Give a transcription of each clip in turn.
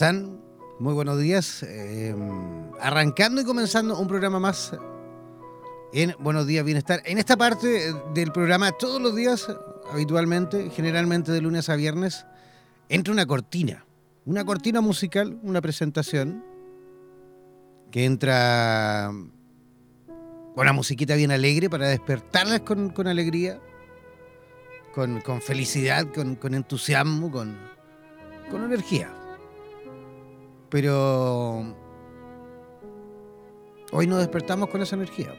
Están? Muy buenos días. Eh, arrancando y comenzando un programa más en Buenos Días Bienestar. En esta parte del programa, todos los días, habitualmente, generalmente de lunes a viernes, entra una cortina. Una cortina musical, una presentación, que entra con una musiquita bien alegre para despertarlas con, alegría, con, felicidad, con, entusiasmo, con energía. Pero hoy nos despertamos con esa energía.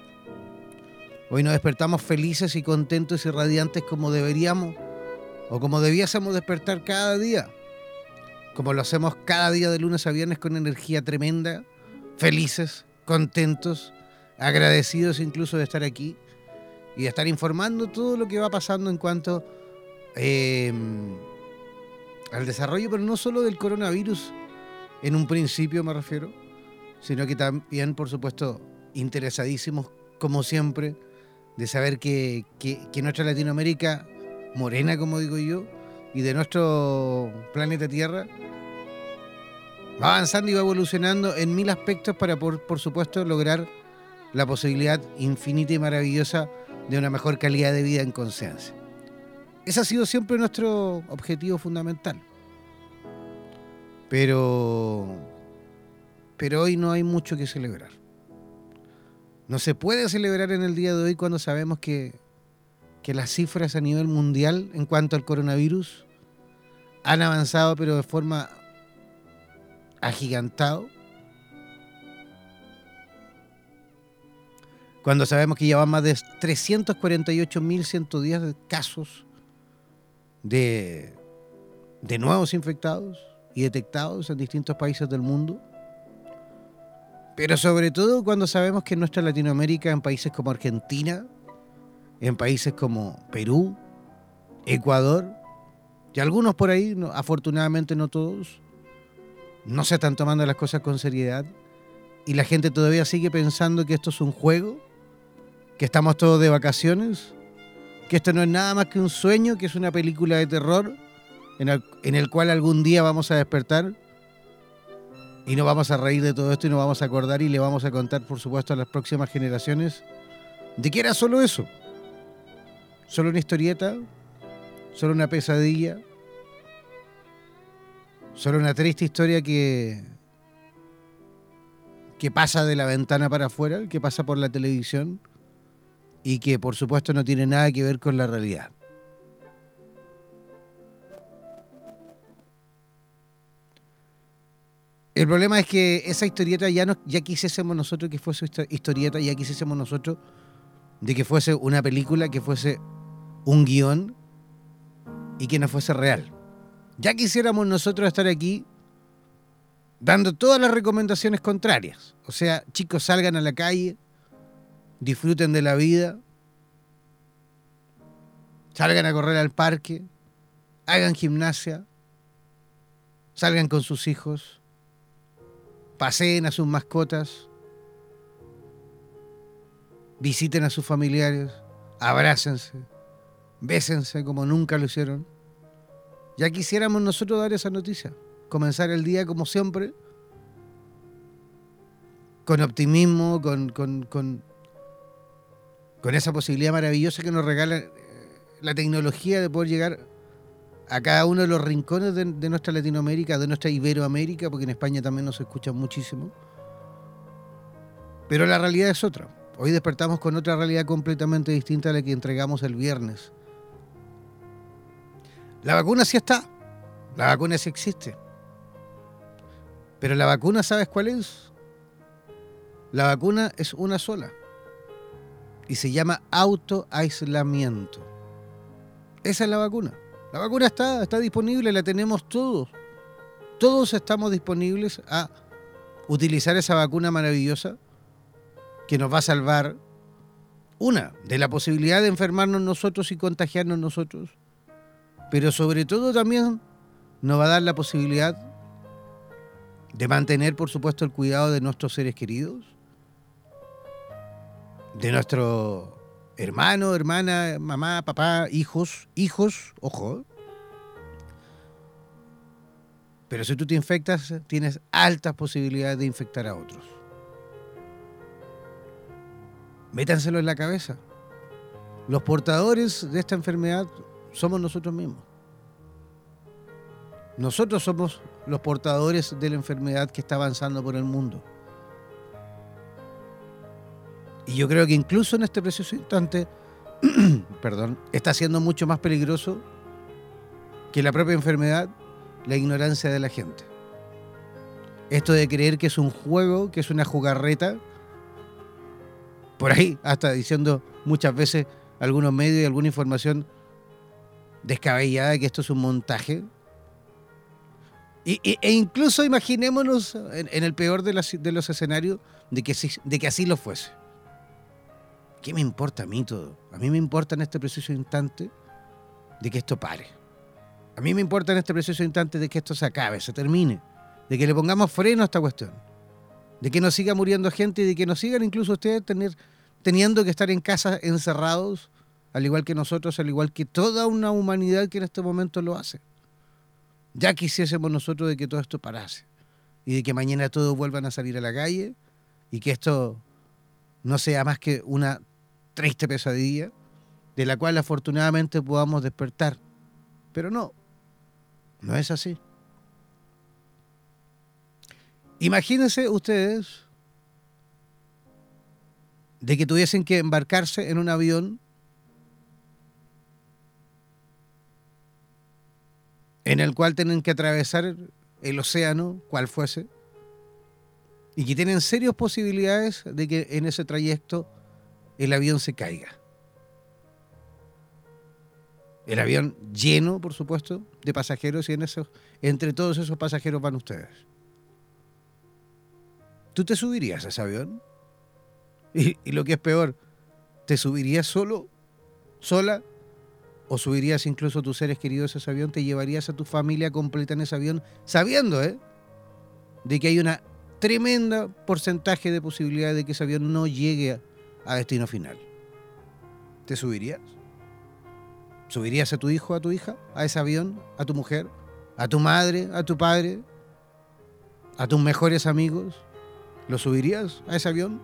Hoy nos despertamos felices y contentos y radiantes como deberíamos o como debiésemos despertar cada día. Como lo hacemos cada día de lunes a viernes con energía tremenda, felices, contentos, agradecidos incluso de estar aquí y de estar informando todo lo que va pasando en cuanto eh, al desarrollo, pero no solo del coronavirus, en un principio me refiero, sino que también, por supuesto, interesadísimos, como siempre, de saber que, que, nuestra Latinoamérica, morena, como digo yo, y de nuestro planeta Tierra, va avanzando y va evolucionando en mil aspectos para, por, por supuesto, lograr la posibilidad infinita y maravillosa de una mejor calidad de vida en conciencia. Ese ha sido siempre nuestro objetivo fundamental. Pero, pero hoy no hay mucho que celebrar. No se puede celebrar en el día de hoy cuando sabemos que, que las cifras a nivel mundial en cuanto al coronavirus han avanzado, pero de forma agigantado. cuando sabemos que ya van más de 348.110 casos de, de nuevos infectados y detectados en distintos países del mundo. Pero sobre todo cuando sabemos que en nuestra Latinoamérica, en países como Argentina, en países como Perú, Ecuador, y algunos por ahí, afortunadamente no todos, no se están tomando las cosas con seriedad y la gente todavía sigue pensando que esto es un juego, que estamos todos de vacaciones, que esto no es nada más que un sueño, que es una película de terror en el, cual algún día vamos a despertar y nos vamos a reír de todo esto y nos vamos a acordar y le vamos a contar, por supuesto, a las próximas generaciones de que era solo eso. Solo una historieta, solo una pesadilla, solo una triste historia que, que pasa de la ventana para afuera, que pasa por la televisión y que por supuesto no tiene nada que ver con la realidad. El problema es que esa historieta ya, no, ya quisiésemos nosotros que fuese historieta, ya quisiésemos nosotros de que fuese una película, que fuese un guion y que no fuese real. Ya quisiéramos nosotros estar aquí dando todas las recomendaciones contrarias. O sea, chicos, salgan a la calle, disfruten de la vida, salgan a correr al parque, hagan gimnasia, salgan con sus hijos paseen a sus mascotas, visiten a sus familiares, abrácense, bésense como nunca lo hicieron. Ya quisiéramos nosotros dar esa noticia, comenzar el día como siempre, con optimismo, con, con, con, con esa posibilidad maravillosa que nos regala eh, la tecnología de poder llegar a cada uno de los rincones de, nuestra Latinoamérica, de nuestra Iberoamérica, porque en España también nos escuchan muchísimo. Pero la realidad es otra. Hoy despertamos con otra realidad completamente distinta a la que entregamos el viernes. La vacuna sí está, la vacuna sí existe. Pero la vacuna, ¿sabes cuál es? La vacuna es una sola. Y se llama autoaislamiento. Esa es la vacuna. La vacuna está, está disponible, la tenemos todos. Todos estamos disponibles a utilizar esa vacuna maravillosa que nos va a salvar, una, de la posibilidad de enfermarnos nosotros y contagiarnos nosotros, pero sobre todo también nos va a dar la posibilidad de mantener, por supuesto, el cuidado de nuestros seres queridos, de nuestro hermano, hermana, mamá, papá, hijos, hijos, ojo. Pero si tú te infectas, tienes altas posibilidades de infectar a otros. Métanselo en la cabeza. Los portadores de esta enfermedad somos nosotros mismos. Nosotros somos los portadores de la enfermedad que está avanzando por el mundo. Y yo creo que incluso en este preciso instante, perdón, está siendo mucho más peligroso que la propia enfermedad, la ignorancia de la gente. Esto de creer que es un juego, que es una jugarreta, por ahí hasta diciendo muchas veces algunos medios y alguna información descabellada que esto es un montaje. e incluso imaginémonos en, el peor de, de los escenarios de que, de que así lo fuese. ¿Qué me importa a mí todo? A mí me importa en este preciso instante de que esto pare. A mí me importa en este preciso instante de que esto se acabe, se termine, de que le pongamos freno a esta cuestión, de que no siga muriendo gente y de que no sigan incluso ustedes teniendo que estar en casa encerrados, al igual que nosotros, al igual que toda una humanidad que en este momento lo hace. Ya quisiésemos nosotros de que todo esto parase y de que mañana todos vuelvan a salir a la calle y que esto no sea más que una triste pesadilla de la cual afortunadamente podamos despertar. Pero no, no es así. Imagínense ustedes de que tuviesen que embarcarse en un avión en el cual tienen que atravesar el océano, cual fuese, y que tienen serias posibilidades de que en ese trayecto el avión se caiga. El avión lleno, por supuesto, de pasajeros y en esos, entre todos esos pasajeros van ustedes. ¿Tú te subirías a ese avión? Y, lo que es peor, ¿te subirías solo? ¿Sola? ¿O subirías incluso a tus seres queridos a ese avión? ¿Te llevarías a tu familia completa en ese avión? Sabiendo, ¿eh? De que hay una tremenda porcentaje de posibilidad de que ese avión no llegue a, destino final. ¿Te subirías? ¿Subirías a tu hijo, a tu hija, a ese avión, a tu mujer, a tu madre, a tu padre, a tus mejores amigos? ¿Lo subirías a ese avión?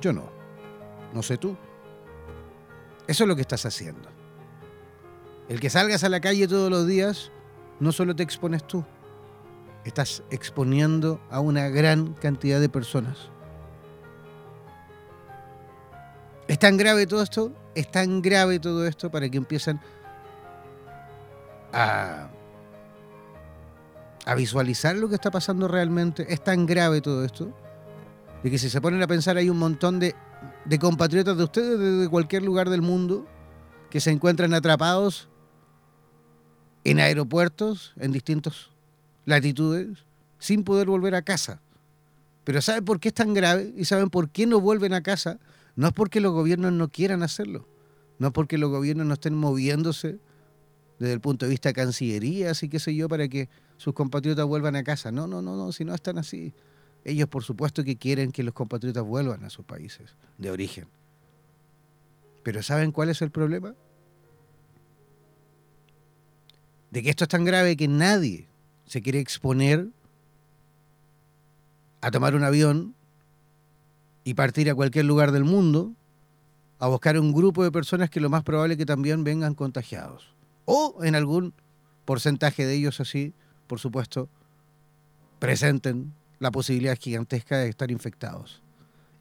Yo no. No sé tú. Eso es lo que estás haciendo. El que salgas a la calle todos los días, no solo te expones tú, estás exponiendo a una gran cantidad de personas. ¿Es tan grave todo esto? Es tan grave todo esto para que empiecen a, a visualizar lo que está pasando realmente. Es tan grave todo esto de que si se ponen a pensar hay un montón de, de compatriotas de ustedes desde cualquier lugar del mundo que se encuentran atrapados en aeropuertos en distintas latitudes sin poder volver a casa. Pero ¿saben por qué es tan grave? ¿Y saben por qué no vuelven a casa? No es porque los gobiernos no quieran hacerlo, no es porque los gobiernos no estén moviéndose desde el punto de vista de cancillería, así que sé yo, para que sus compatriotas vuelvan a casa. No, no, no, no, si no están así. Ellos por supuesto que quieren que los compatriotas vuelvan a sus países de origen. Pero ¿saben cuál es el problema? De que esto es tan grave que nadie se quiere exponer a tomar un avión y partir a cualquier lugar del mundo a buscar un grupo de personas que lo más probable que también vengan contagiados. O en algún porcentaje de ellos así, por supuesto, presenten la posibilidad gigantesca de estar infectados.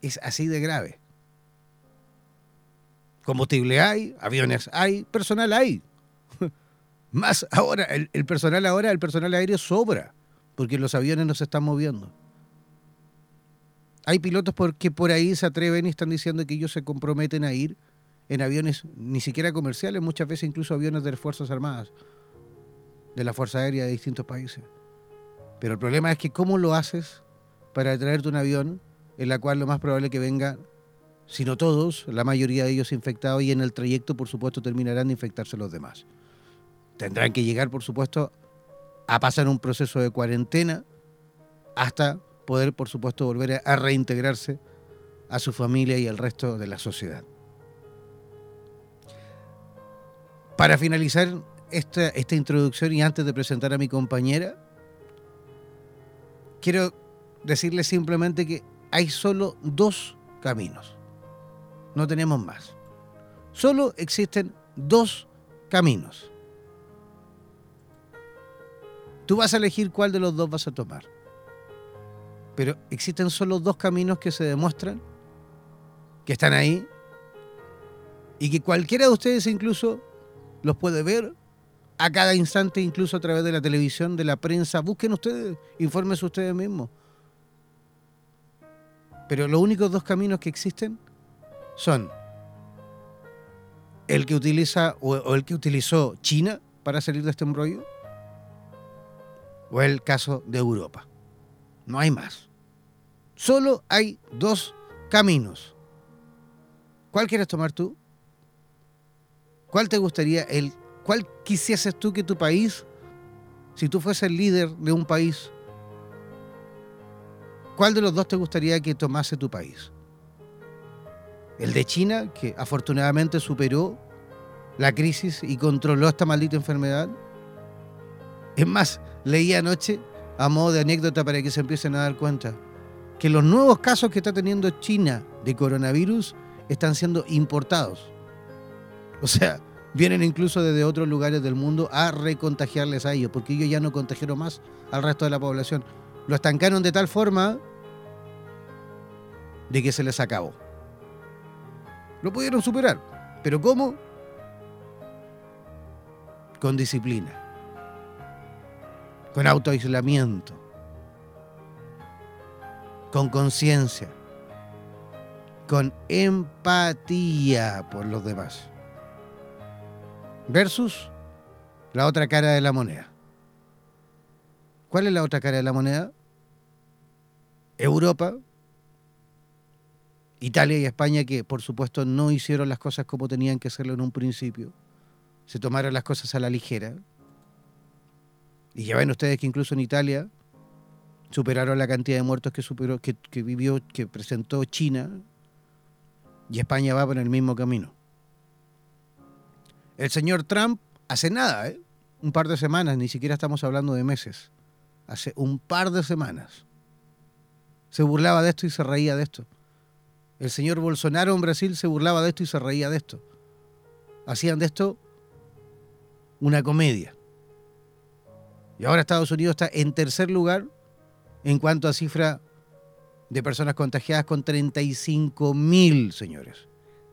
Es así de grave. Combustible hay, aviones hay, personal hay. Más ahora, el, el personal ahora, el personal aéreo sobra, porque los aviones no se están moviendo. Hay pilotos porque por ahí se atreven y están diciendo que ellos se comprometen a ir en aviones ni siquiera comerciales, muchas veces incluso aviones de las Fuerzas Armadas, de la Fuerza Aérea de distintos países. Pero el problema es que cómo lo haces para traerte un avión en la cual lo más probable que venga, si no todos, la mayoría de ellos infectados y en el trayecto, por supuesto, terminarán de infectarse los demás. Tendrán que llegar, por supuesto, a pasar un proceso de cuarentena hasta poder, por supuesto, volver a reintegrarse a su familia y al resto de la sociedad. Para finalizar esta, esta introducción y antes de presentar a mi compañera, quiero decirle simplemente que hay solo dos caminos. No tenemos más. Solo existen dos caminos. Tú vas a elegir cuál de los dos vas a tomar. Pero existen solo dos caminos que se demuestran, que están ahí, y que cualquiera de ustedes incluso los puede ver a cada instante, incluso a través de la televisión, de la prensa. Busquen ustedes, infórmense ustedes mismos. Pero los únicos dos caminos que existen son el que utiliza o, o el que utilizó China para salir de este embrollo o el caso de Europa. No hay más. Solo hay dos caminos. ¿Cuál quieres tomar tú? ¿Cuál te gustaría el cuál quisieses tú que tu país si tú fueses el líder de un país ¿Cuál de los dos te gustaría que tomase tu país? ¿El de China, que afortunadamente superó la crisis y controló esta maldita enfermedad? Es más, leí anoche, a modo de anécdota para que se empiecen a dar cuenta, que los nuevos casos que está teniendo China de coronavirus están siendo importados. O sea, vienen incluso desde otros lugares del mundo a recontagiarles a ellos, porque ellos ya no contagiaron más al resto de la población. Lo estancaron de tal forma de que se les acabó. Lo pudieron superar, pero ¿cómo? Con disciplina, con autoaislamiento, con conciencia con empatía por los demás. Versus la otra cara de la moneda. ¿Cuál es la otra cara de la moneda? Europa, Italia y España que por supuesto no hicieron las cosas como tenían que hacerlo en un principio. Se tomaron las cosas a la ligera. Y ya ven ustedes que incluso en Italia superaron la cantidad de muertos que, superó, que, vivió, que presentó China, y España va por el mismo camino. El señor Trump hace nada, ¿eh? un par de semanas, ni siquiera estamos hablando de meses, hace un par de semanas, se burlaba de esto y se reía de esto. El señor Bolsonaro en Brasil se burlaba de esto y se reía de esto. Hacían de esto una comedia. Y ahora Estados Unidos está en tercer lugar en cuanto a cifra de personas contagiadas con 35 mil, señores.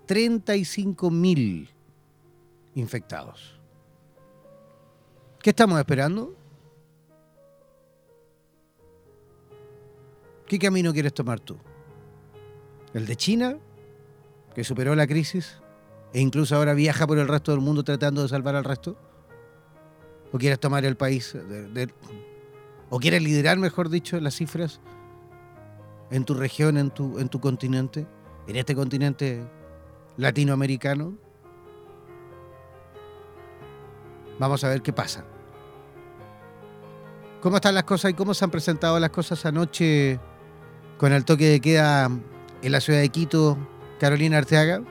35 mil infectados. ¿Qué estamos esperando? ¿Qué camino quieres tomar tú? ¿El de China, que superó la crisis e incluso ahora viaja por el resto del mundo tratando de salvar al resto? ¿O quieres tomar el país de, o quieres liderar, mejor dicho, las cifras en tu región, en tu, en tu continente, en este continente latinoamericano. Vamos a ver qué pasa. ¿Cómo están las cosas y cómo se han presentado las cosas anoche con el toque de queda en la ciudad de Quito, Carolina Arteaga?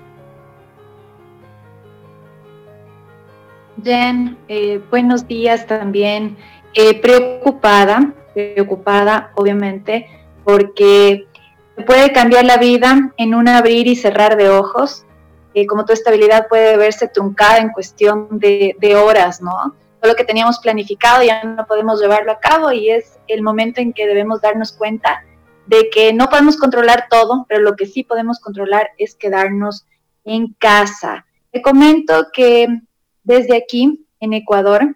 Jen, eh, buenos días también. Eh, preocupada, preocupada obviamente, porque puede cambiar la vida en un abrir y cerrar de ojos. Eh, como tu estabilidad puede verse truncada en cuestión de, de horas, ¿no? Todo lo que teníamos planificado ya no podemos llevarlo a cabo y es el momento en que debemos darnos cuenta de que no podemos controlar todo, pero lo que sí podemos controlar es quedarnos en casa. Te comento que desde aquí, en Ecuador,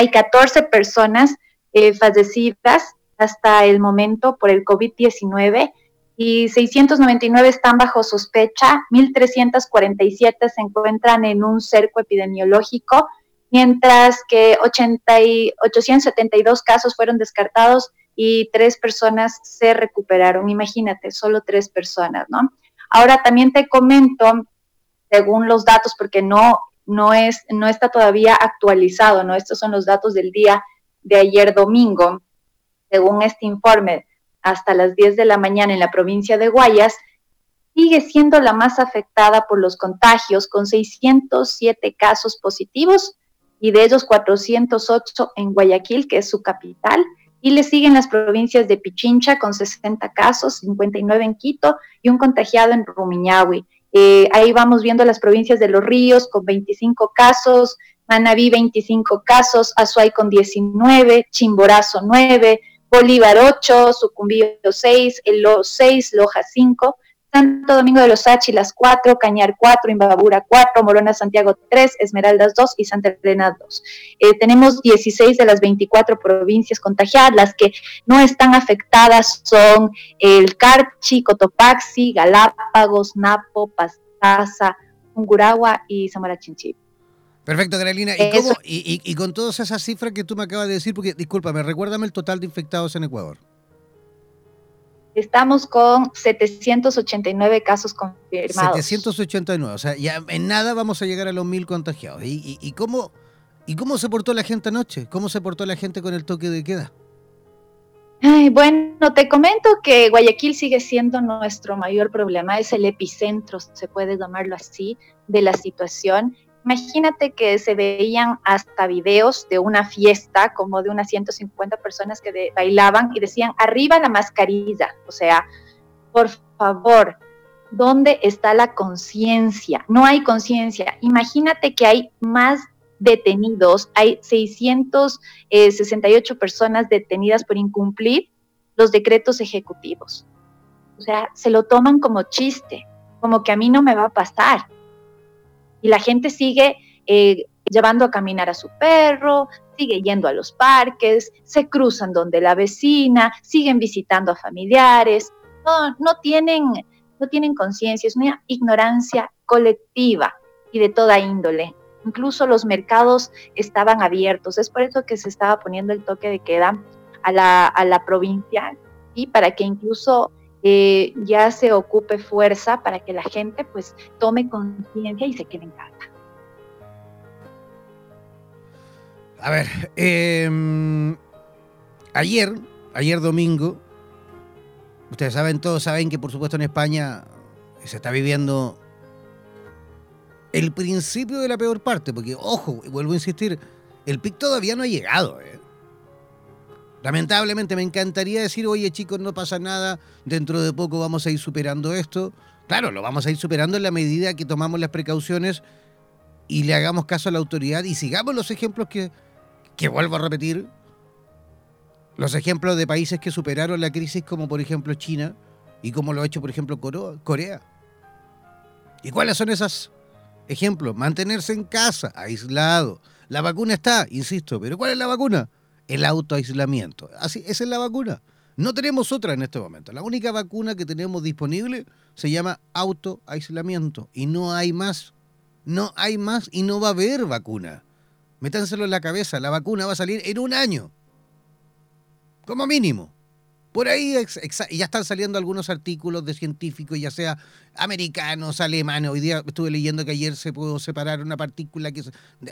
hay 14 personas eh, fallecidas hasta el momento por el COVID-19 y 699 están bajo sospecha, 1.347 se encuentran en un cerco epidemiológico, mientras que 872 casos fueron descartados y tres personas se recuperaron. Imagínate, solo tres personas, ¿no? Ahora también te comento, según los datos, porque no no, es, no está todavía actualizado, ¿no? Estos son los datos del día de ayer domingo. Según este informe, hasta las 10 de la mañana en la provincia de Guayas, sigue siendo la más afectada por los contagios, con 607 casos positivos y de ellos 408 en Guayaquil, que es su capital, y le siguen las provincias de Pichincha con 60 casos, 59 en Quito y un contagiado en Rumiñahui. Eh, ahí vamos viendo las provincias de Los Ríos con 25 casos, Manabí 25 casos, Azuay con 19, Chimborazo 9, Bolívar 8, Sucumbío 6, El 6, Loja 5, Santo Domingo de los Áchilas 4, Cañar 4, Imbabura 4, Morona Santiago 3, Esmeraldas 2 y Santa Elena 2. Eh, tenemos 16 de las 24 provincias contagiadas, las que no están afectadas son el Carchi, Cotopaxi, Galápagos, Napo, Pastaza, Unguragua y Zamora Chinchip. Perfecto, Carolina. ¿Y, y, con todas esas cifras que tú me acabas de decir, porque discúlpame, recuérdame el total de infectados en Ecuador. Estamos con 789 casos confirmados. 789, o sea, ya en nada vamos a llegar a los mil contagiados. ¿Y, cómo, ¿Y cómo se portó la gente anoche? ¿Cómo se portó la gente con el toque de queda? Ay, bueno, te comento que Guayaquil sigue siendo nuestro mayor problema, es el epicentro, se puede llamarlo así, de la situación. Imagínate que se veían hasta videos de una fiesta, como de unas 150 personas que bailaban y decían, arriba la mascarilla. O sea, por favor, ¿dónde está la conciencia? No hay conciencia. Imagínate que hay más detenidos, hay 668 personas detenidas por incumplir los decretos ejecutivos. O sea, se lo toman como chiste, como que a mí no me va a pasar y la gente sigue eh, llevando a caminar a su perro, sigue yendo a los parques, se cruzan donde la vecina, siguen visitando a familiares, no, no tienen no tienen conciencia, es una ignorancia colectiva y de toda índole. Incluso los mercados estaban abiertos, es por eso que se estaba poniendo el toque de queda a la, a la provincia y para que incluso eh, ya se ocupe fuerza para que la gente pues tome conciencia y se quede en. A ver, em, ayer, ayer domingo, ustedes saben, todos saben que por supuesto en España se está viviendo el principio de la peor parte, porque ojo, vuelvo a insistir, el pic todavía no ha llegado. ¿eh? Lamentablemente me encantaría decir, oye chicos, no pasa nada, dentro de poco vamos a ir superando esto. Claro, lo vamos a ir superando en la medida que tomamos las precauciones y le hagamos caso a la autoridad y sigamos los ejemplos que, que vuelvo a repetir, los ejemplos de países que superaron la crisis como por ejemplo China y como lo ha hecho por ejemplo Corea. ¿Y cuáles son esos ejemplos? Mantenerse en casa, aislado. La vacuna está, insisto, pero ¿cuál es la vacuna? El autoaislamiento. Así, esa es la vacuna. No tenemos otra en este momento. La única vacuna que tenemos disponible se llama autoaislamiento y no hay más. No hay más y no va a haber vacuna. Métanselo en la cabeza, la vacuna va a salir en un año. Como mínimo. Por ahí ya están saliendo algunos artículos de científicos, ya sea americanos, alemanes. Hoy día estuve leyendo que ayer se pudo separar una partícula que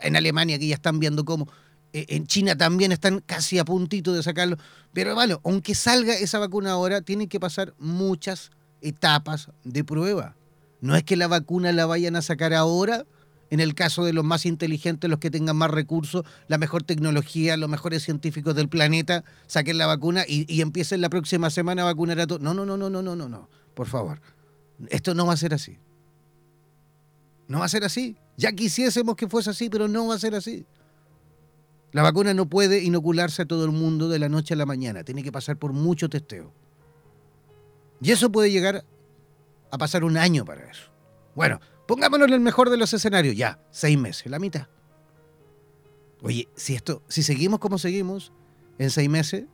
en Alemania que ya están viendo cómo. Eh, en China también están casi a puntito de sacarlo. Pero bueno, aunque salga esa vacuna ahora, tienen que pasar muchas etapas de prueba. No es que la vacuna la vayan a sacar ahora, en el caso de los más inteligentes, los que tengan más recursos, la mejor tecnología, los mejores científicos del planeta, saquen la vacuna y, y empiecen la próxima semana a vacunar a todos. No, no, no, no, no, no, no, no. Por favor. Esto no va a ser así. No va a ser así. Ya quisiésemos que fuese así, pero no va a ser así. La vacuna no puede inocularse a todo el mundo de la noche a la mañana, tiene que pasar por mucho testeo. Y eso puede llegar a pasar un año para eso. Bueno, pongámonos en el mejor de los escenarios, ya, seis meses, la mitad. Oye, si esto, si seguimos como seguimos, en seis meses,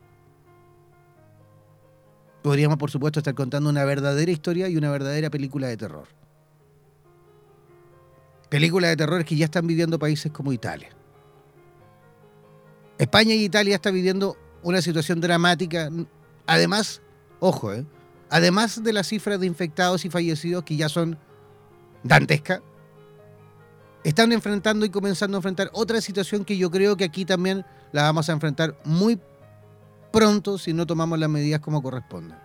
podríamos por supuesto estar contando una verdadera historia y una verdadera película de terror. Películas de terror que ya están viviendo países como Italia. España y Italia están viviendo una situación dramática. Además, ojo, ¿eh? además de las cifras de infectados y fallecidos que ya son dantescas, están enfrentando y comenzando a enfrentar otra situación que yo creo que aquí también la vamos a enfrentar muy pronto si no tomamos las medidas como corresponden.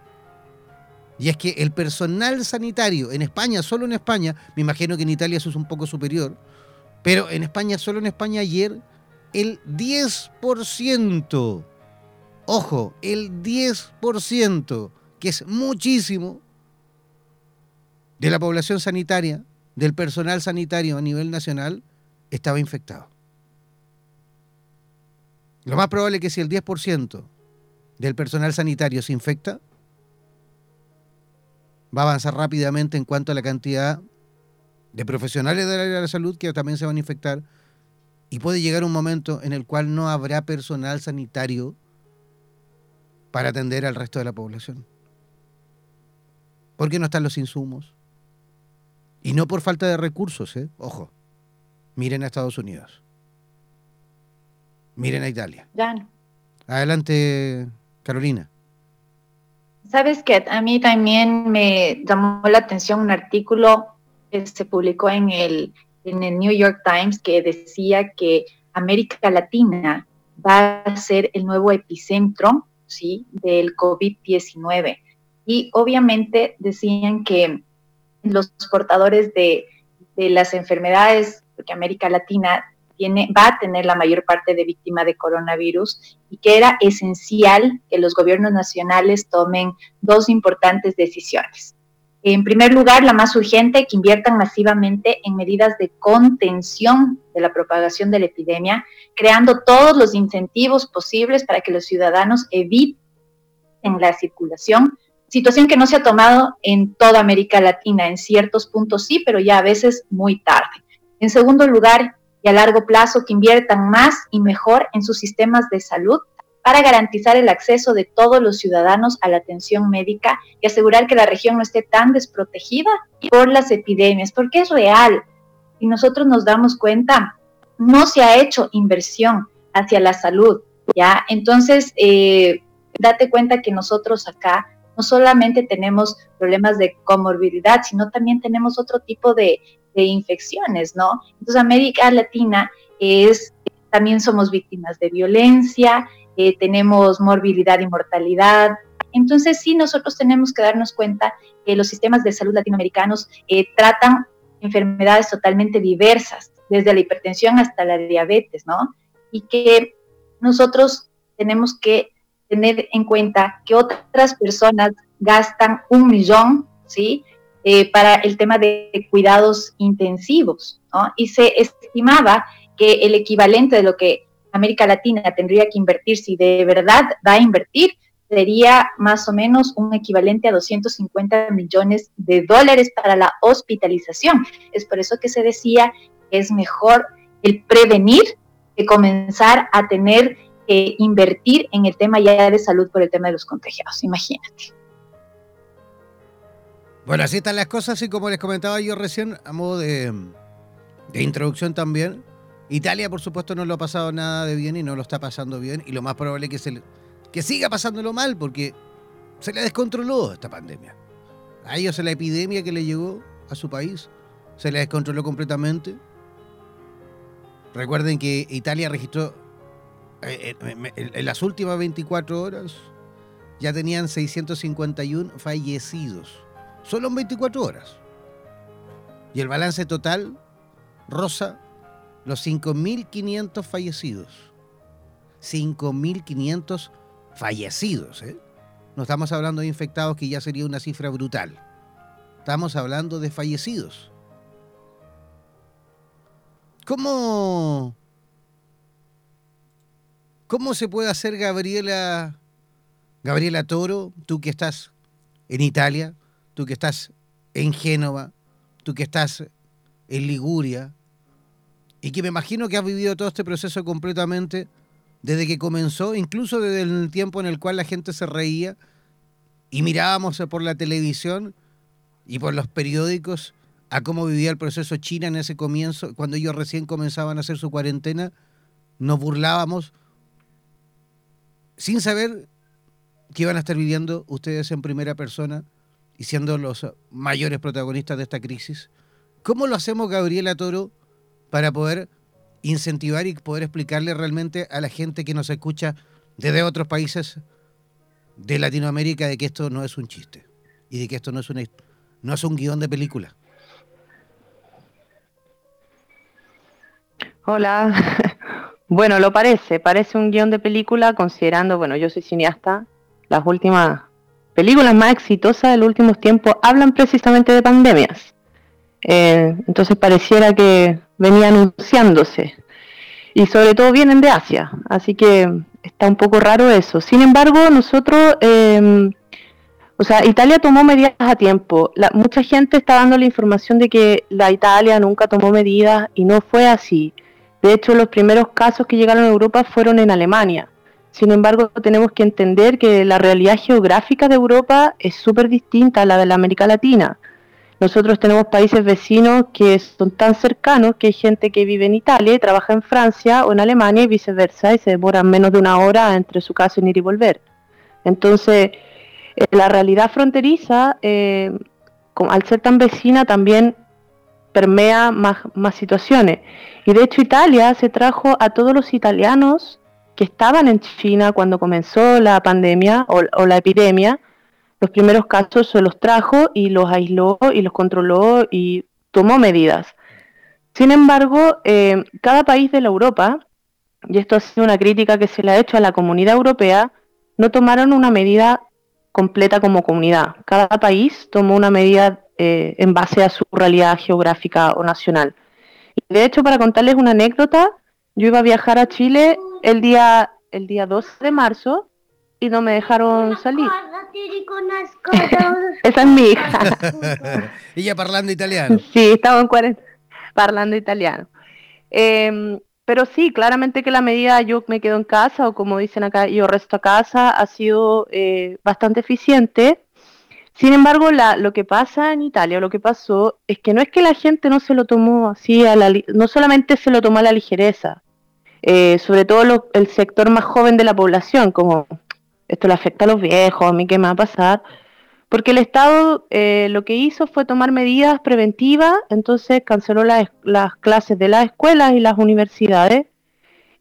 Y es que el personal sanitario en España, solo en España, me imagino que en Italia eso es un poco superior, pero en España, solo en España ayer el 10%, ojo, el 10%, que es muchísimo, de la población sanitaria, del personal sanitario a nivel nacional, estaba infectado. Lo más probable es que si el 10% del personal sanitario se infecta, va a avanzar rápidamente en cuanto a la cantidad de profesionales del área de la salud que también se van a infectar y puede llegar un momento en el cual no habrá personal sanitario para atender al resto de la población. Porque no están los insumos. Y no por falta de recursos, ¿eh? Ojo. Miren a Estados Unidos. Miren a Italia. Adelante, Carolina. Sabes que a mí también me llamó la atención un artículo que se publicó en el en el New York Times que decía que América Latina va a ser el nuevo epicentro ¿sí? del COVID-19. Y obviamente decían que los portadores de, de, las enfermedades, porque América Latina tiene, va a tener la mayor parte de víctimas de coronavirus y que era esencial que los gobiernos nacionales tomen dos importantes decisiones. En primer lugar, la más urgente, que inviertan masivamente en medidas de contención de la propagación de la epidemia, creando todos los incentivos posibles para que los ciudadanos eviten la circulación, situación que no se ha tomado en toda América Latina, en ciertos puntos sí, pero ya a veces muy tarde. En segundo lugar, y a largo plazo, que inviertan más y mejor en sus sistemas de salud para garantizar el acceso de todos los ciudadanos a la atención médica y asegurar que la región no esté tan desprotegida por las epidemias, porque es real. Y nosotros nos damos cuenta, no se ha hecho inversión hacia la salud, ¿ya? Entonces, eh, date cuenta que nosotros acá no solamente tenemos problemas de comorbilidad, sino también tenemos otro tipo de, infecciones, ¿no? Entonces, América Latina es, también somos víctimas de violencia, eh, tenemos morbilidad y mortalidad. Entonces, sí, nosotros tenemos que darnos cuenta que los sistemas de salud latinoamericanos eh, tratan enfermedades totalmente diversas, desde la hipertensión hasta la diabetes, ¿no? Y que nosotros tenemos que tener en cuenta que otras personas gastan un millón, ¿sí? Eh, para el tema de cuidados intensivos, ¿no? Y se estimaba que el equivalente de lo que América Latina tendría que invertir, si de verdad va a invertir, sería más o menos un equivalente a 250 millones de dólares para la hospitalización. Es por eso que se decía que es mejor el prevenir que comenzar a tener que invertir en el tema ya de salud por el tema de los contagiados. Imagínate. Bueno, así están las cosas y como les comentaba yo recién, a modo de, de introducción también, Italia por supuesto no lo ha pasado nada de bien y no lo está pasando bien y lo más probable es que, se, que siga pasándolo mal porque se le descontroló esta pandemia. A ellos la epidemia que le llegó a su país se le descontroló completamente. Recuerden que Italia registró eh, eh, en las últimas 24 horas ya tenían 651 fallecidos. Solo en 24 horas. Y el balance total rosa los 5.500 fallecidos. 5.500 fallecidos. ¿eh? No estamos hablando de infectados, que ya sería una cifra brutal. Estamos hablando de fallecidos. ¿Cómo, cómo se puede hacer Gabriela, Gabriela Toro, tú que estás en Italia, tú que estás en Génova, tú que estás en Liguria, y que me imagino que has vivido todo este proceso completamente desde que comenzó, incluso desde el tiempo en el cual la gente se reía y mirábamos por la televisión y por los periódicos a cómo vivía el proceso China en ese comienzo, cuando ellos recién comenzaban a hacer su cuarentena, nos burlábamos sin saber que iban a estar viviendo ustedes en primera persona y siendo los mayores protagonistas de esta crisis. ¿Cómo lo hacemos, Gabriela Toro, para poder incentivar y poder explicarle realmente a la gente que nos escucha desde otros países de Latinoamérica de que esto no es un chiste y de que esto no es, una, no es un guion de película. Hola. Bueno, lo parece, parece un guion de película considerando, bueno, yo soy cineasta, las últimas películas más exitosas de los últimos tiempos hablan precisamente de pandemias. Eh, entonces pareciera que venía anunciándose. Y sobre todo vienen de Asia, así que está un poco raro eso. Sin embargo, nosotros, em, o sea, Italia tomó medidas a tiempo. La, mucha gente está dando la información de que la Italia nunca tomó medidas y no fue así. De hecho, los primeros casos que llegaron a Europa fueron en Alemania. Sin embargo, tenemos que entender que la realidad geográfica de Europa es súper distinta a la de la América Latina. Nosotros tenemos países vecinos que son tan cercanos que hay gente que vive en Italia y trabaja en Francia o en Alemania y viceversa, y se demoran menos de una hora entre su casa en ir y volver. Entonces, eh, la realidad fronteriza, eh, al ser tan vecina, también permea más, más situaciones. Y de hecho Italia se trajo a todos los italianos que estaban en China cuando comenzó la pandemia o la epidemia, los primeros casos se los trajo y los aisló y los controló y tomó medidas. Sin embargo, eh, cada país de la Europa, y esto ha sido una crítica que se le ha hecho a la comunidad europea, no tomaron una medida completa como comunidad. Cada país tomó una medida eh, en base a su realidad geográfica o nacional. Y de hecho, para contarles una anécdota, yo iba a viajar a Chile el día, el día 12 de marzo y no me dejaron salir. Esa es mi hija. Ella hablando italiano. Sí, estaba en cuarenta, hablando italiano. Em, pero sí, claramente que la medida yo me quedo en casa o como dicen acá, yo resto a casa ha sido eh, bastante eficiente. Sin embargo, la, lo que pasa en Italia, lo que pasó, es que no es que la gente no se lo tomó así, a la, no solamente se lo tomó a la ligereza, eh, sobre todo el sector más joven de la población, como esto le afecta a los viejos, a mí qué me va a pasar, porque el Estado eh, lo que hizo fue tomar medidas preventivas, entonces canceló las clases de las escuelas y las universidades,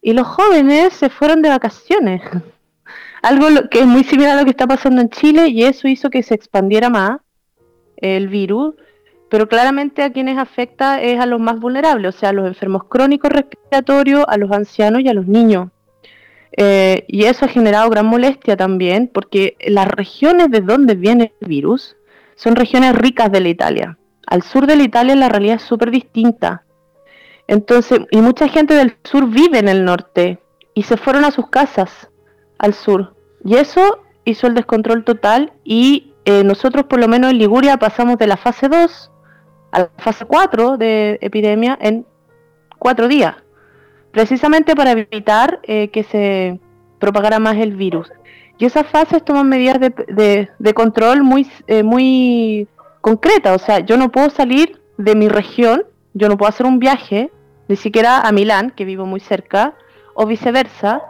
y los jóvenes se fueron de vacaciones. Algo que es muy similar a lo que está pasando en Chile, y eso hizo que se expandiera más el virus, pero claramente a quienes afecta es a los más vulnerables, o sea, a los enfermos crónicos respiratorios, a los ancianos y a los niños. Eh, y eso ha generado gran molestia también, porque las regiones de donde viene el virus son regiones ricas de la Italia. Al sur de la Italia la realidad es súper distinta. Entonces, y mucha gente del sur vive en el norte y se fueron a sus casas al sur. Y eso hizo el descontrol total y eh, nosotros por lo menos en Liguria pasamos de la fase 2 a la fase 4 de epidemia en cuatro días precisamente para evitar eh, que se propagara más el virus. Y esas fases toman medidas de, control muy, eh, muy concretas. O sea, yo no puedo salir de mi región, yo no puedo hacer un viaje, ni siquiera a Milán, que vivo muy cerca, o viceversa.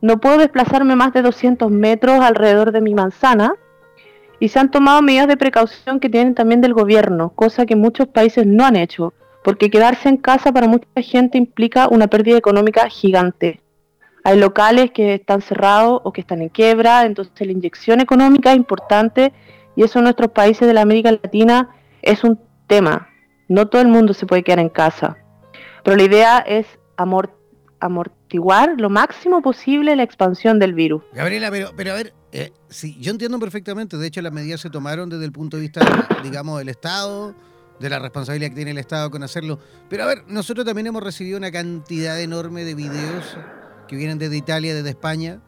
No puedo desplazarme más de 200 metros alrededor de mi manzana. Y se han tomado medidas de precaución que tienen también del gobierno, cosa que muchos países no han hecho porque quedarse en casa para mucha gente implica una pérdida económica gigante. Hay locales que están cerrados o que están en quiebra, entonces la inyección económica es importante y eso en nuestros países de la América Latina es un tema. No todo el mundo se puede quedar en casa, pero la idea es amortiguar lo máximo posible la expansión del virus. Gabriela, pero, pero a ver, eh, sí, yo entiendo perfectamente, de hecho las medidas se tomaron desde el punto de vista, digamos, del Estado, de la responsabilidad que tiene el Estado con hacerlo. Pero a ver, nosotros también hemos recibido una cantidad enorme de videos que vienen desde Italia, desde España,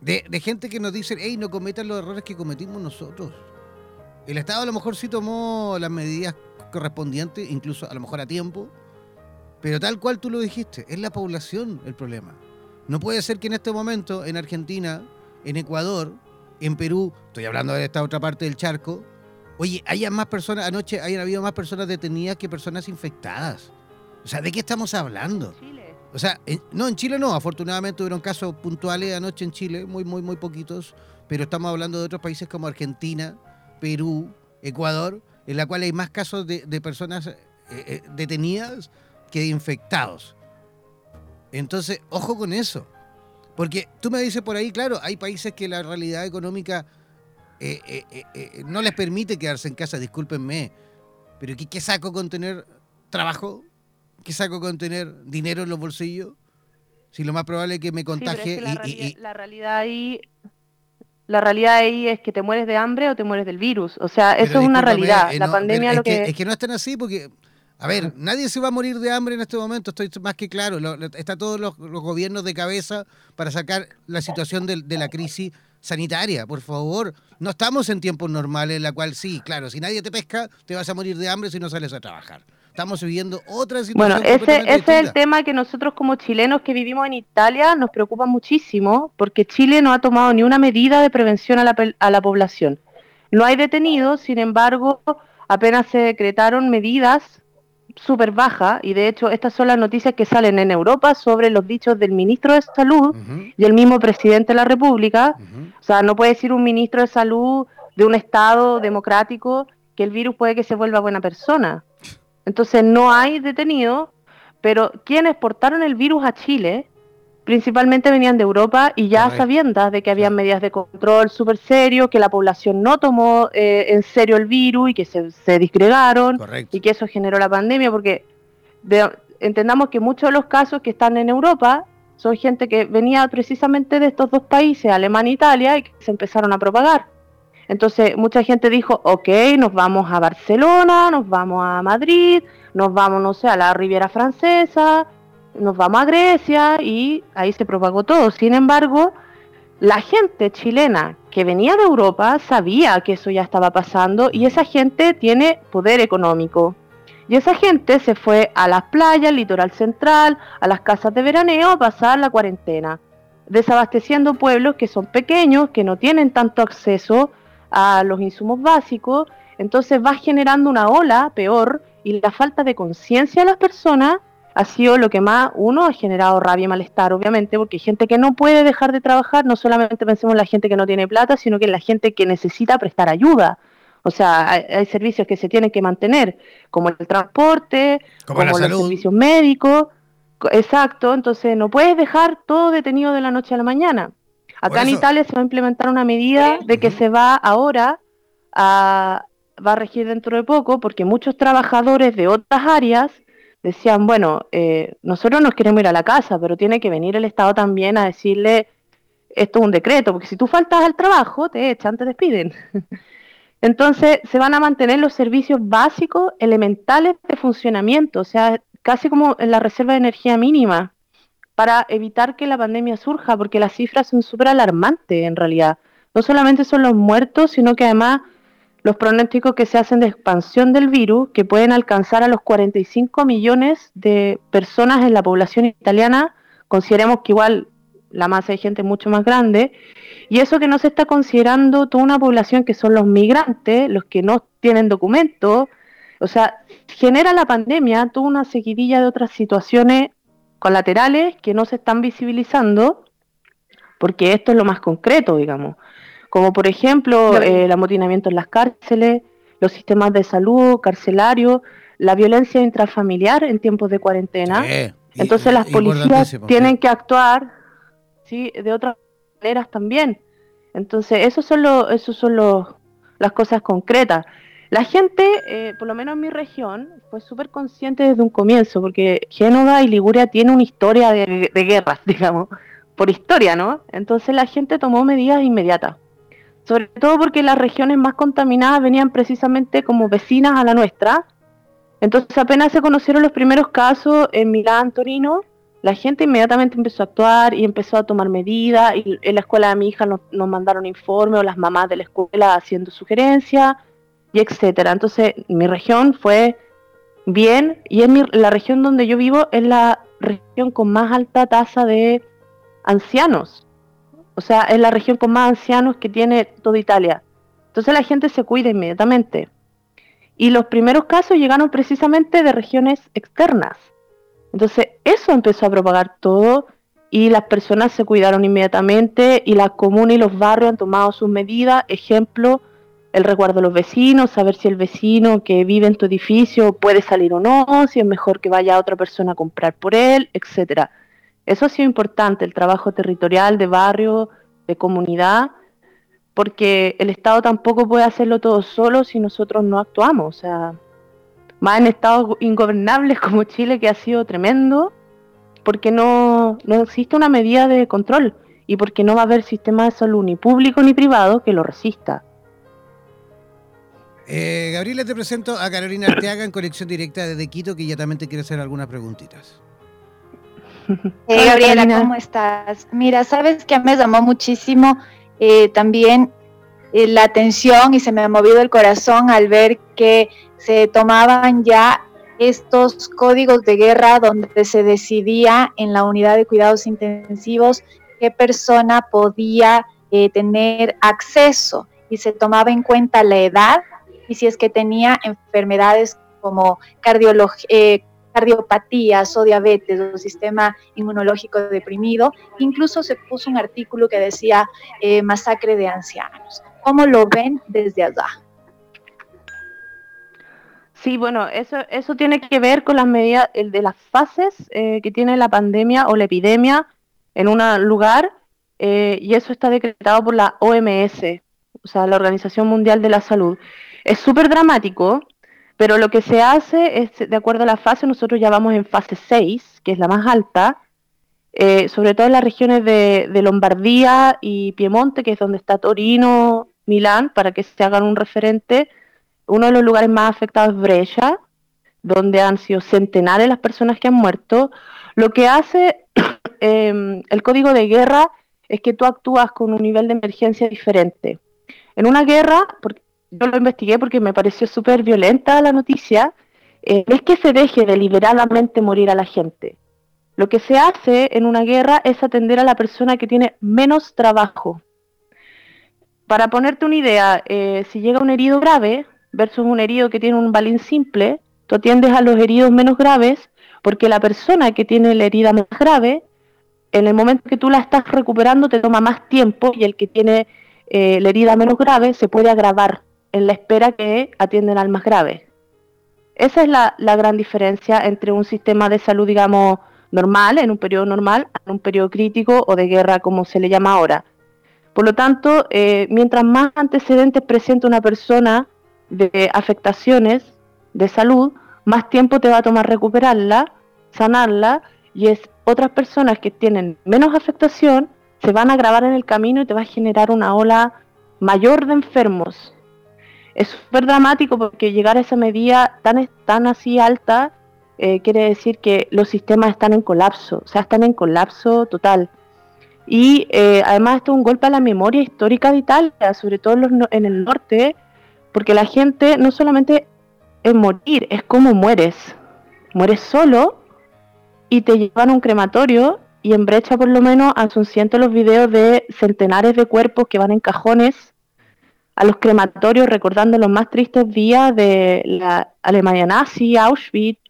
de, gente que nos dice, hey, no cometan los errores que cometimos nosotros. El Estado a lo mejor sí tomó las medidas correspondientes, incluso a lo mejor a tiempo, pero tal cual tú lo dijiste, es la población el problema. No puede ser que en este momento en Argentina, en Ecuador, en Perú, estoy hablando de esta otra parte del charco, Oye, haya más personas, anoche hayan habido más personas detenidas que personas infectadas. O sea, ¿de qué estamos hablando? Chile. O sea, no, en Chile no. Afortunadamente hubieron casos puntuales anoche en Chile, muy, muy, muy poquitos. Pero estamos hablando de otros países como Argentina, Perú, Ecuador, en la cual hay más casos de, personas eh, eh, detenidas que de infectados. Entonces, ojo con eso. Porque tú me dices por ahí, claro, hay países que la realidad económica eh, eh, eh, no les permite quedarse en casa, discúlpenme, pero ¿qué, saco con tener trabajo? ¿Qué saco con tener dinero en los bolsillos? Si lo más probable es que me contagie. la, realidad ahí la realidad ahí es que te mueres de hambre o te mueres del virus. O sea, eso es una realidad. la pandemia es lo que, Es que no están así porque, a ver, nadie se va a morir de hambre en este momento, estoy más que claro. está todos los, gobiernos de cabeza para sacar la situación de la crisis sanitaria, por favor. No estamos en tiempos normales en la cual sí, claro, si nadie te pesca, te vas a morir de hambre si no sales a trabajar. Estamos viviendo otra situación. Bueno, ese, ese es el tema que nosotros como chilenos que vivimos en Italia nos preocupa muchísimo porque Chile no ha tomado ni una medida de prevención a la, a la población. No hay detenidos, sin embargo, apenas se decretaron medidas súper baja y de hecho estas son las noticias que salen en Europa sobre los dichos del ministro de Salud y el mismo presidente de la República. O sea, no puede decir un ministro de Salud de un Estado democrático que el virus puede que se vuelva buena persona. Entonces no hay detenidos, pero quienes exportaron el virus a Chile principalmente venían de Europa y ya sabiendo de que había medidas de control súper serios, que la población no tomó eh, en serio el virus y que se, se disgregaron y que eso generó la pandemia, porque entendamos que muchos de los casos que están en Europa son gente que venía precisamente de estos dos países, Alemania e Italia, y que se empezaron a propagar. Entonces mucha gente dijo, ok, nos vamos a Barcelona, nos vamos a Madrid, nos vamos, no sé, a la Riviera Francesa, nos vamos a Grecia y ahí se propagó todo. Sin embargo, la gente chilena que venía de Europa sabía que eso ya estaba pasando y esa gente tiene poder económico. Y esa gente se fue a las playas, al litoral central, a las casas de veraneo a pasar la cuarentena, desabasteciendo pueblos que son pequeños, que no tienen tanto acceso a los insumos básicos, entonces va generando una ola peor y la falta de conciencia de las personas ha sido lo que más uno ha generado rabia y malestar, obviamente, porque hay gente que no puede dejar de trabajar, no solamente pensemos en la gente que no tiene plata, sino que en la gente que necesita prestar ayuda. O sea, hay, servicios que se tienen que mantener, como el transporte, como, los servicios médicos. Exacto, entonces no puedes dejar todo detenido de la noche a la mañana. Acá en Italia se va a implementar una medida de que se va ahora a, va a regir dentro de poco, porque muchos trabajadores de otras áreas decían, bueno, eh, nosotros nos queremos ir a la casa, pero tiene que venir el Estado también a decirle, esto es un decreto, porque si tú faltas al trabajo, te echan, te despiden. Entonces, se van a mantener los servicios básicos, elementales de funcionamiento, o sea, casi como en la reserva de energía mínima, para evitar que la pandemia surja, porque las cifras son súper alarmantes en realidad. No solamente son los muertos, sino que además los pronósticos que se hacen de expansión del virus, que pueden alcanzar a los 45 millones de personas en la población italiana, consideremos que igual la masa de gente es mucho más grande, y eso que no se está considerando toda una población que son los migrantes, los que no tienen documentos, o sea, genera la pandemia toda una seguidilla de otras situaciones colaterales que no se están visibilizando, porque esto es lo más concreto, digamos como por ejemplo eh, el amotinamiento en las cárceles, los sistemas de salud carcelarios, la violencia intrafamiliar en tiempos de cuarentena. Entonces las policías tienen que actuar ¿sí? de otras maneras también. Entonces, esos son, los, esos son los, las cosas concretas. La gente, eh, por lo menos en mi región, fue súper consciente desde un comienzo, porque Génova y Liguria tienen una historia de, de guerras, digamos, por historia, ¿no? Entonces la gente tomó medidas inmediatas sobre todo porque las regiones más contaminadas venían precisamente como vecinas a la nuestra. Entonces apenas se conocieron los primeros casos en Milán, Torino, la gente inmediatamente empezó a actuar y empezó a tomar medidas y en la escuela de mi hija nos, mandaron informes o las mamás de la escuela haciendo sugerencias y etcétera. Entonces mi región fue bien y es la región donde yo vivo es la región con más alta tasa de ancianos o sea, es la región con más ancianos que tiene toda Italia. Entonces la gente se cuida inmediatamente. Y los primeros casos llegaron precisamente de regiones externas. Entonces eso empezó a propagar todo y las personas se cuidaron inmediatamente y la comuna y los barrios han tomado sus medidas. Ejemplo, el resguardo de los vecinos, saber si el vecino que vive en tu edificio puede salir o no, si es mejor que vaya otra persona a comprar por él, etcétera. Eso ha sido importante, el trabajo territorial de barrio, de comunidad, porque el Estado tampoco puede hacerlo todo solo si nosotros no actuamos. O sea, más en estados ingobernables como Chile, que ha sido tremendo, porque no, no existe una medida de control y porque no va a haber sistema de salud ni público ni privado que lo resista. Eh, Gabriela, te presento a Carolina Arteaga en conexión directa desde Quito, que ya también te quiere hacer algunas preguntitas. Gabriela, ¿cómo estás? Mira, sabes que me llamó muchísimo eh, también eh, la atención y se me ha movido el corazón al ver que se tomaban ya estos códigos de guerra donde se decidía en la unidad de cuidados intensivos qué persona podía eh, tener acceso y se tomaba en cuenta la edad y si es que tenía enfermedades como cardiología cardiopatías o diabetes o sistema inmunológico deprimido. Incluso se puso un artículo que decía eh, masacre de ancianos. ¿Cómo lo ven desde allá? Sí, bueno, eso, eso tiene que ver con las medidas de las fases eh, que tiene la pandemia o la epidemia en un lugar eh, y eso está decretado por la OMS, o sea, la Organización Mundial de la Salud. Es súper dramático pero lo que se hace es, de acuerdo a la fase, nosotros ya vamos en fase 6, que es la más alta, eh, sobre todo en las regiones de, Lombardía y Piemonte, que es donde está Torino, Milán, para que se hagan un referente. Uno de los lugares más afectados es Brescia, donde han sido centenares las personas que han muerto. Lo que hace em, el código de guerra es que tú actúas con un nivel de emergencia diferente. En una guerra, porque yo lo investigué porque me pareció súper violenta la noticia. eh, es que se deje deliberadamente morir a la gente. Lo que se hace en una guerra es atender a la persona que tiene menos trabajo. Para ponerte una idea, eh, si llega un herido grave versus un herido que tiene un balín simple, tú atiendes a los heridos menos graves porque la persona que tiene la herida más grave, en el momento que tú la estás recuperando te toma más tiempo y el que tiene eh, la herida menos grave se puede agravar en la espera que atienden al más grave. Esa es la, gran diferencia entre un sistema de salud, digamos, normal, en un periodo normal, en un periodo crítico o de guerra, como se le llama ahora. Por lo tanto, eh, mientras más antecedentes presenta una persona de afectaciones de salud, más tiempo te va a tomar recuperarla, sanarla, y es otras personas que tienen menos afectación se van a agravar en el camino y te va a generar una ola mayor de enfermos. Es súper dramático porque llegar a esa medida tan, tan así alta eh, quiere decir que los sistemas están en colapso, o sea, están en colapso total. Y eh, además esto es un golpe a la memoria histórica de Italia, sobre todo en, el norte, porque la gente no solamente es morir, es como mueres. Mueres solo y te llevan a un crematorio y en brecha por lo menos son cientos los videos de centenares de cuerpos que van en cajones a los crematorios recordando los más tristes días de la Alemania nazi, Auschwitz.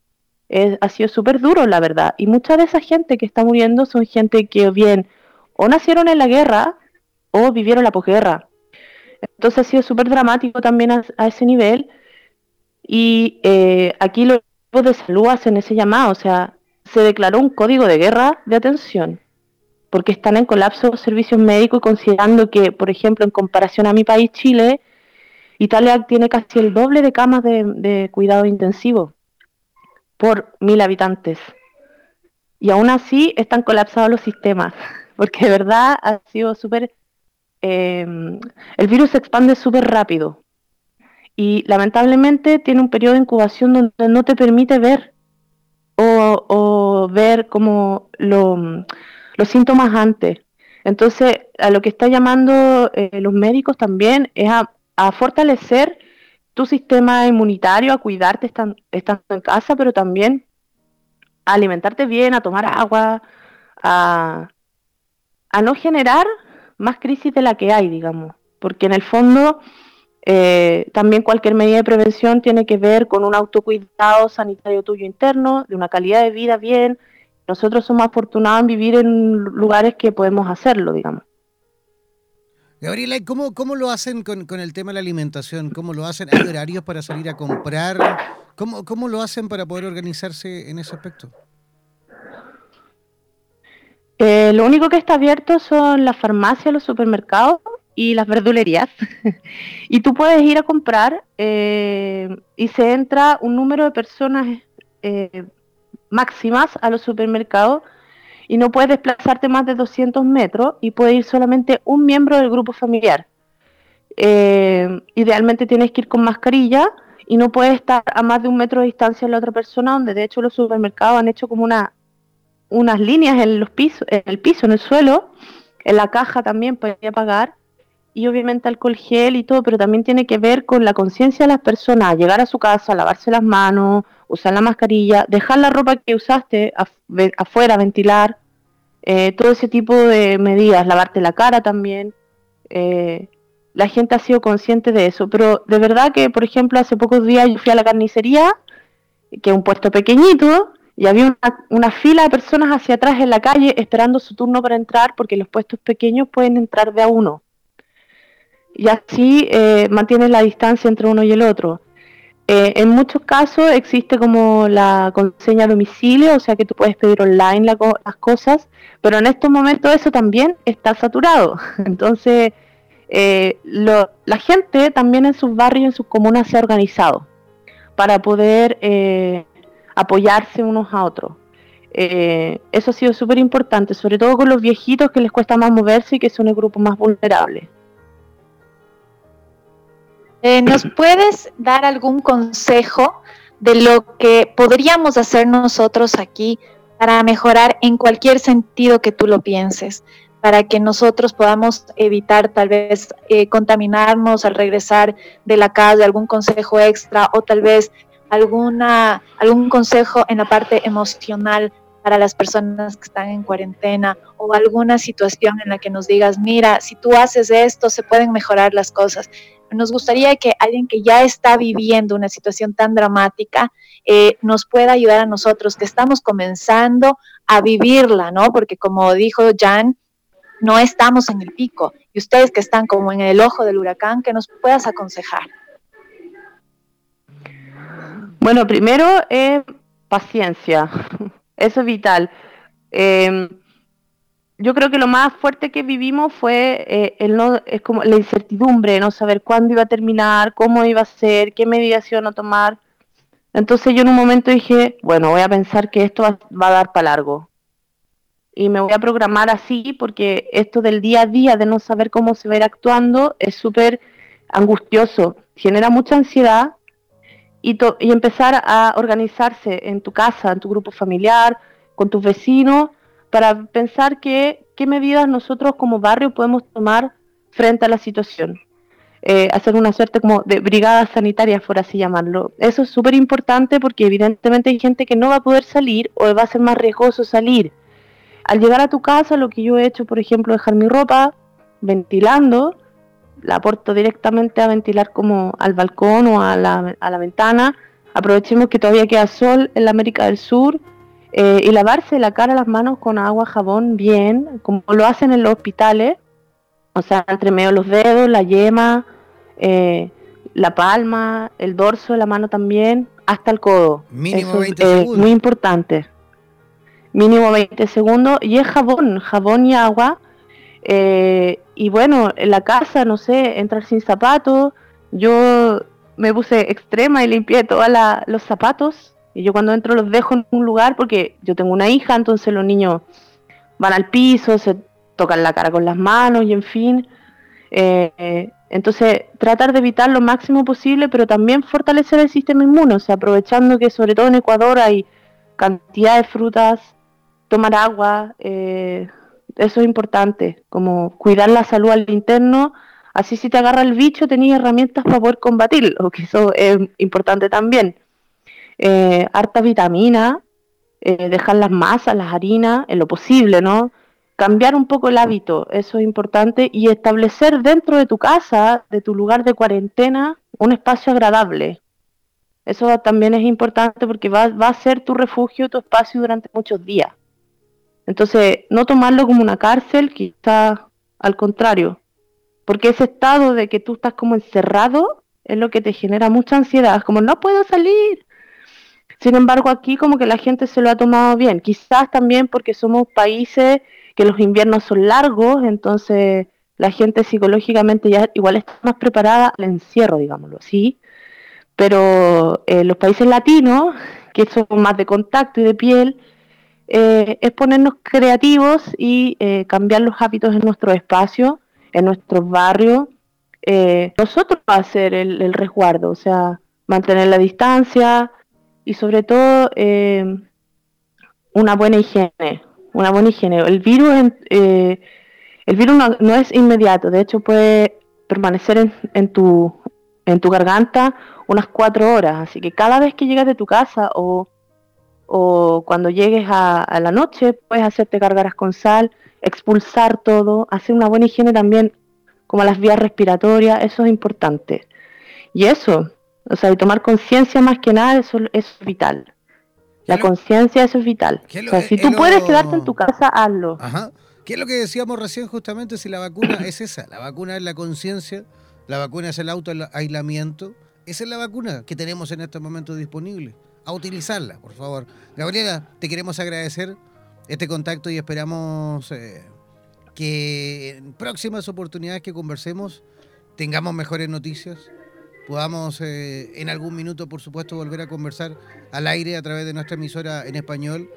ha sido súper duro, la verdad. Y mucha de esa gente que está muriendo son gente que bien o nacieron en la guerra o vivieron la posguerra. Entonces ha sido súper dramático también a, ese nivel. Y eh, aquí los equipos de salud hacen ese llamado, o sea, se declaró un código de guerra de atención, porque están en colapso los servicios médicos, considerando que, por ejemplo, en comparación a mi país, Chile, Italia tiene casi el doble de camas de, cuidado intensivo por mil habitantes. Y aún así están colapsados los sistemas, porque de verdad ha sido súper... Eh, el virus se expande súper rápido y lamentablemente tiene un periodo de incubación donde no te permite ver o, ver como los síntomas antes. Entonces, a lo que está llamando eh, los médicos también es a, fortalecer tu sistema inmunitario, a cuidarte estando, en casa, pero también a alimentarte bien, a tomar agua, a, no generar más crisis de la que hay, digamos. Porque en el fondo eh, también cualquier medida de prevención tiene que ver con un autocuidado sanitario tuyo interno, de una calidad de vida bien. Nosotros somos afortunados en vivir en lugares que podemos hacerlo, digamos. Gabriela, ¿cómo, cómo lo hacen con, el tema de la alimentación? ¿Cómo lo hacen? ¿Hay horarios para salir a comprar? ¿Cómo, ¿Cómo lo hacen para poder organizarse en ese aspecto? Eh, lo único que está abierto son las farmacias, los supermercados y las verdulerías. y tú puedes ir a comprar eh, y se entra un número de personas eh, máximas a los supermercados y no puedes desplazarte más de 200 metros y puede ir solamente un miembro del grupo familiar. Eh, idealmente tienes que ir con mascarilla y no puedes estar a más de un metro de distancia de la otra persona, donde de hecho los supermercados han hecho como una, unas líneas en los pisos, en el piso, en el suelo, en la caja también podía pagar y obviamente alcohol gel y todo, pero también tiene que ver con la conciencia de las personas, llegar a su casa, lavarse las manos, usar la mascarilla, dejar la ropa que usaste afuera, ventilar, eh, todo ese tipo de medidas, lavarte la cara también. Eh, la gente ha sido consciente de eso, pero de verdad que, por ejemplo, hace pocos días yo fui a la carnicería, que es un puesto pequeñito, y había una, fila de personas hacia atrás en la calle esperando su turno para entrar, porque los puestos pequeños pueden entrar de a uno y así eh, mantienes la distancia entre uno y el otro. Eh, en muchos casos existe como la conseña a domicilio, o sea que tú puedes pedir online las cosas, pero en estos momentos eso también está saturado. Entonces, eh, la gente también en sus barrios, en sus comunas se ha organizado para poder apoyarse unos a otros. eso ha sido súper importante, sobre todo con los viejitos que les cuesta más moverse y que son el grupo más vulnerable. Eh, ¿Nos puedes dar algún consejo de lo que podríamos hacer nosotros aquí para mejorar en cualquier sentido que tú lo pienses? para que nosotros podamos evitar tal vez eh, contaminarnos al regresar de la casa, algún consejo extra o tal vez alguna, algún consejo en la parte emocional para las personas que están en cuarentena o alguna situación en la que nos digas, mira, si tú haces esto, se pueden mejorar las cosas. Nos gustaría que alguien que ya está viviendo una situación tan dramática eh, nos pueda ayudar a nosotros que estamos comenzando a vivirla, ¿no? Porque como dijo Jan, no estamos en el pico y ustedes que están como en el ojo del huracán, que nos puedas aconsejar. Bueno, primero, eh, paciencia. Eso es vital. Em, yo creo que lo más fuerte que vivimos fue eh, el no, es como la incertidumbre, no saber cuándo iba a terminar, cómo iba a ser, qué medidas a tomar. Entonces yo en un momento dije, bueno, voy a pensar que esto va, a dar para largo. Y me voy a programar así porque esto del día a día, de no saber cómo se va a ir actuando, es súper angustioso, genera mucha ansiedad y, empezar a organizarse en tu casa, en tu grupo familiar, con tus vecinos, para pensar que, qué medidas nosotros como barrio podemos tomar frente a la situación. Eh, hacer una suerte como de brigada sanitaria, por así llamarlo. Eso es súper importante porque evidentemente hay gente que no va a poder salir o va a ser más riesgoso salir. Al llegar a tu casa, lo que yo he hecho, por ejemplo, dejar mi ropa ventilando, la aporto directamente a ventilar como al balcón o a la, a la ventana. Aprovechemos que todavía queda sol en la América del Sur eh, y lavarse la cara, las manos con agua, jabón bien, como lo hacen en los hospitales, o sea, entre medio los dedos, la yema, eh, la palma, el dorso de la mano también, hasta el codo. Mínimo 20 eh, segundos. Muy importante. Mínimo 20 segundos. Y es jabón, jabón y agua. Eh, y bueno, en la casa, no sé, entrar sin zapatos. Yo me puse extrema y limpié todos los zapatos. Y yo cuando entro los dejo en un lugar porque yo tengo una hija, entonces los niños van al piso, se tocan la cara con las manos y en fin. Eh, entonces, tratar de evitar lo máximo posible, pero también fortalecer el sistema inmune, o sea, aprovechando que sobre todo en Ecuador hay cantidad de frutas, tomar agua, eh, eso es importante, como cuidar la salud al interno, así si te agarra el bicho tenías herramientas para poder combatirlo, que eso es importante también. Eh, harta vitamina, eh, dejar las masas, las harinas, en lo posible, ¿no? Cambiar un poco el hábito, eso es importante, y establecer dentro de tu casa, de tu lugar de cuarentena, un espacio agradable. Eso también es importante porque va, a ser tu refugio, tu espacio durante muchos días. Entonces, no tomarlo como una cárcel, quizás al contrario, porque ese estado de que tú estás como encerrado es lo que te genera mucha ansiedad, como no puedo salir. Sin embargo, aquí como que la gente se lo ha tomado bien, quizás también porque somos países que los inviernos son largos, entonces la gente psicológicamente ya igual está más preparada al encierro, digámoslo así. Pero eh, los países latinos, que son más de contacto y de piel, eh, es ponernos creativos y eh, cambiar los hábitos en nuestro espacio, en nuestros barrios. Nosotros hacer el, el, resguardo, o sea, mantener la distancia y sobre todo eh, una buena higiene, una buena higiene. El virus, el virus no, es inmediato, de hecho puede permanecer en, tu, en tu garganta unas cuatro horas, así que cada vez que llegas de tu casa o o cuando llegues a, la noche puedes hacerte cargaras con sal, expulsar todo, hacer una buena higiene también como las vías respiratorias, eso es importante. Y eso, o sea, y tomar conciencia más que nada, eso, es vital. La conciencia, eso es vital. o sea, si tú puedes quedarte en tu casa, hazlo. Ajá. ¿Qué es lo que decíamos recién justamente si la vacuna es esa? La vacuna es la conciencia, la vacuna es el auto aislamiento. Esa es la vacuna que tenemos en este momento disponible a utilizarla, por favor. Gabriela, te queremos agradecer este contacto y esperamos eh, que en próximas oportunidades que conversemos tengamos mejores noticias, podamos eh, en algún minuto, por supuesto, volver a conversar al aire a través de nuestra emisora en español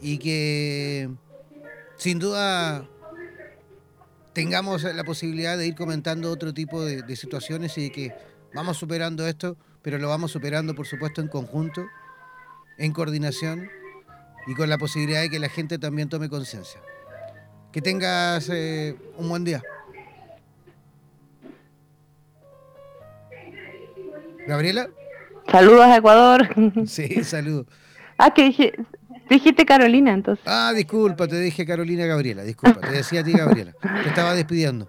y que sin duda tengamos la posibilidad de ir comentando otro tipo de, situaciones y que vamos superando esto, pero lo vamos superando, por supuesto, en conjunto en coordinación y con la posibilidad de que la gente también tome conciencia. Que tengas eh, un buen día. Gabriela. Saludos a Ecuador. Sí, saludos. ah, que dije, dijiste Carolina entonces. Ah, disculpa, te dije Carolina Gabriela, disculpa, te decía a ti Gabriela. Te estaba despidiendo.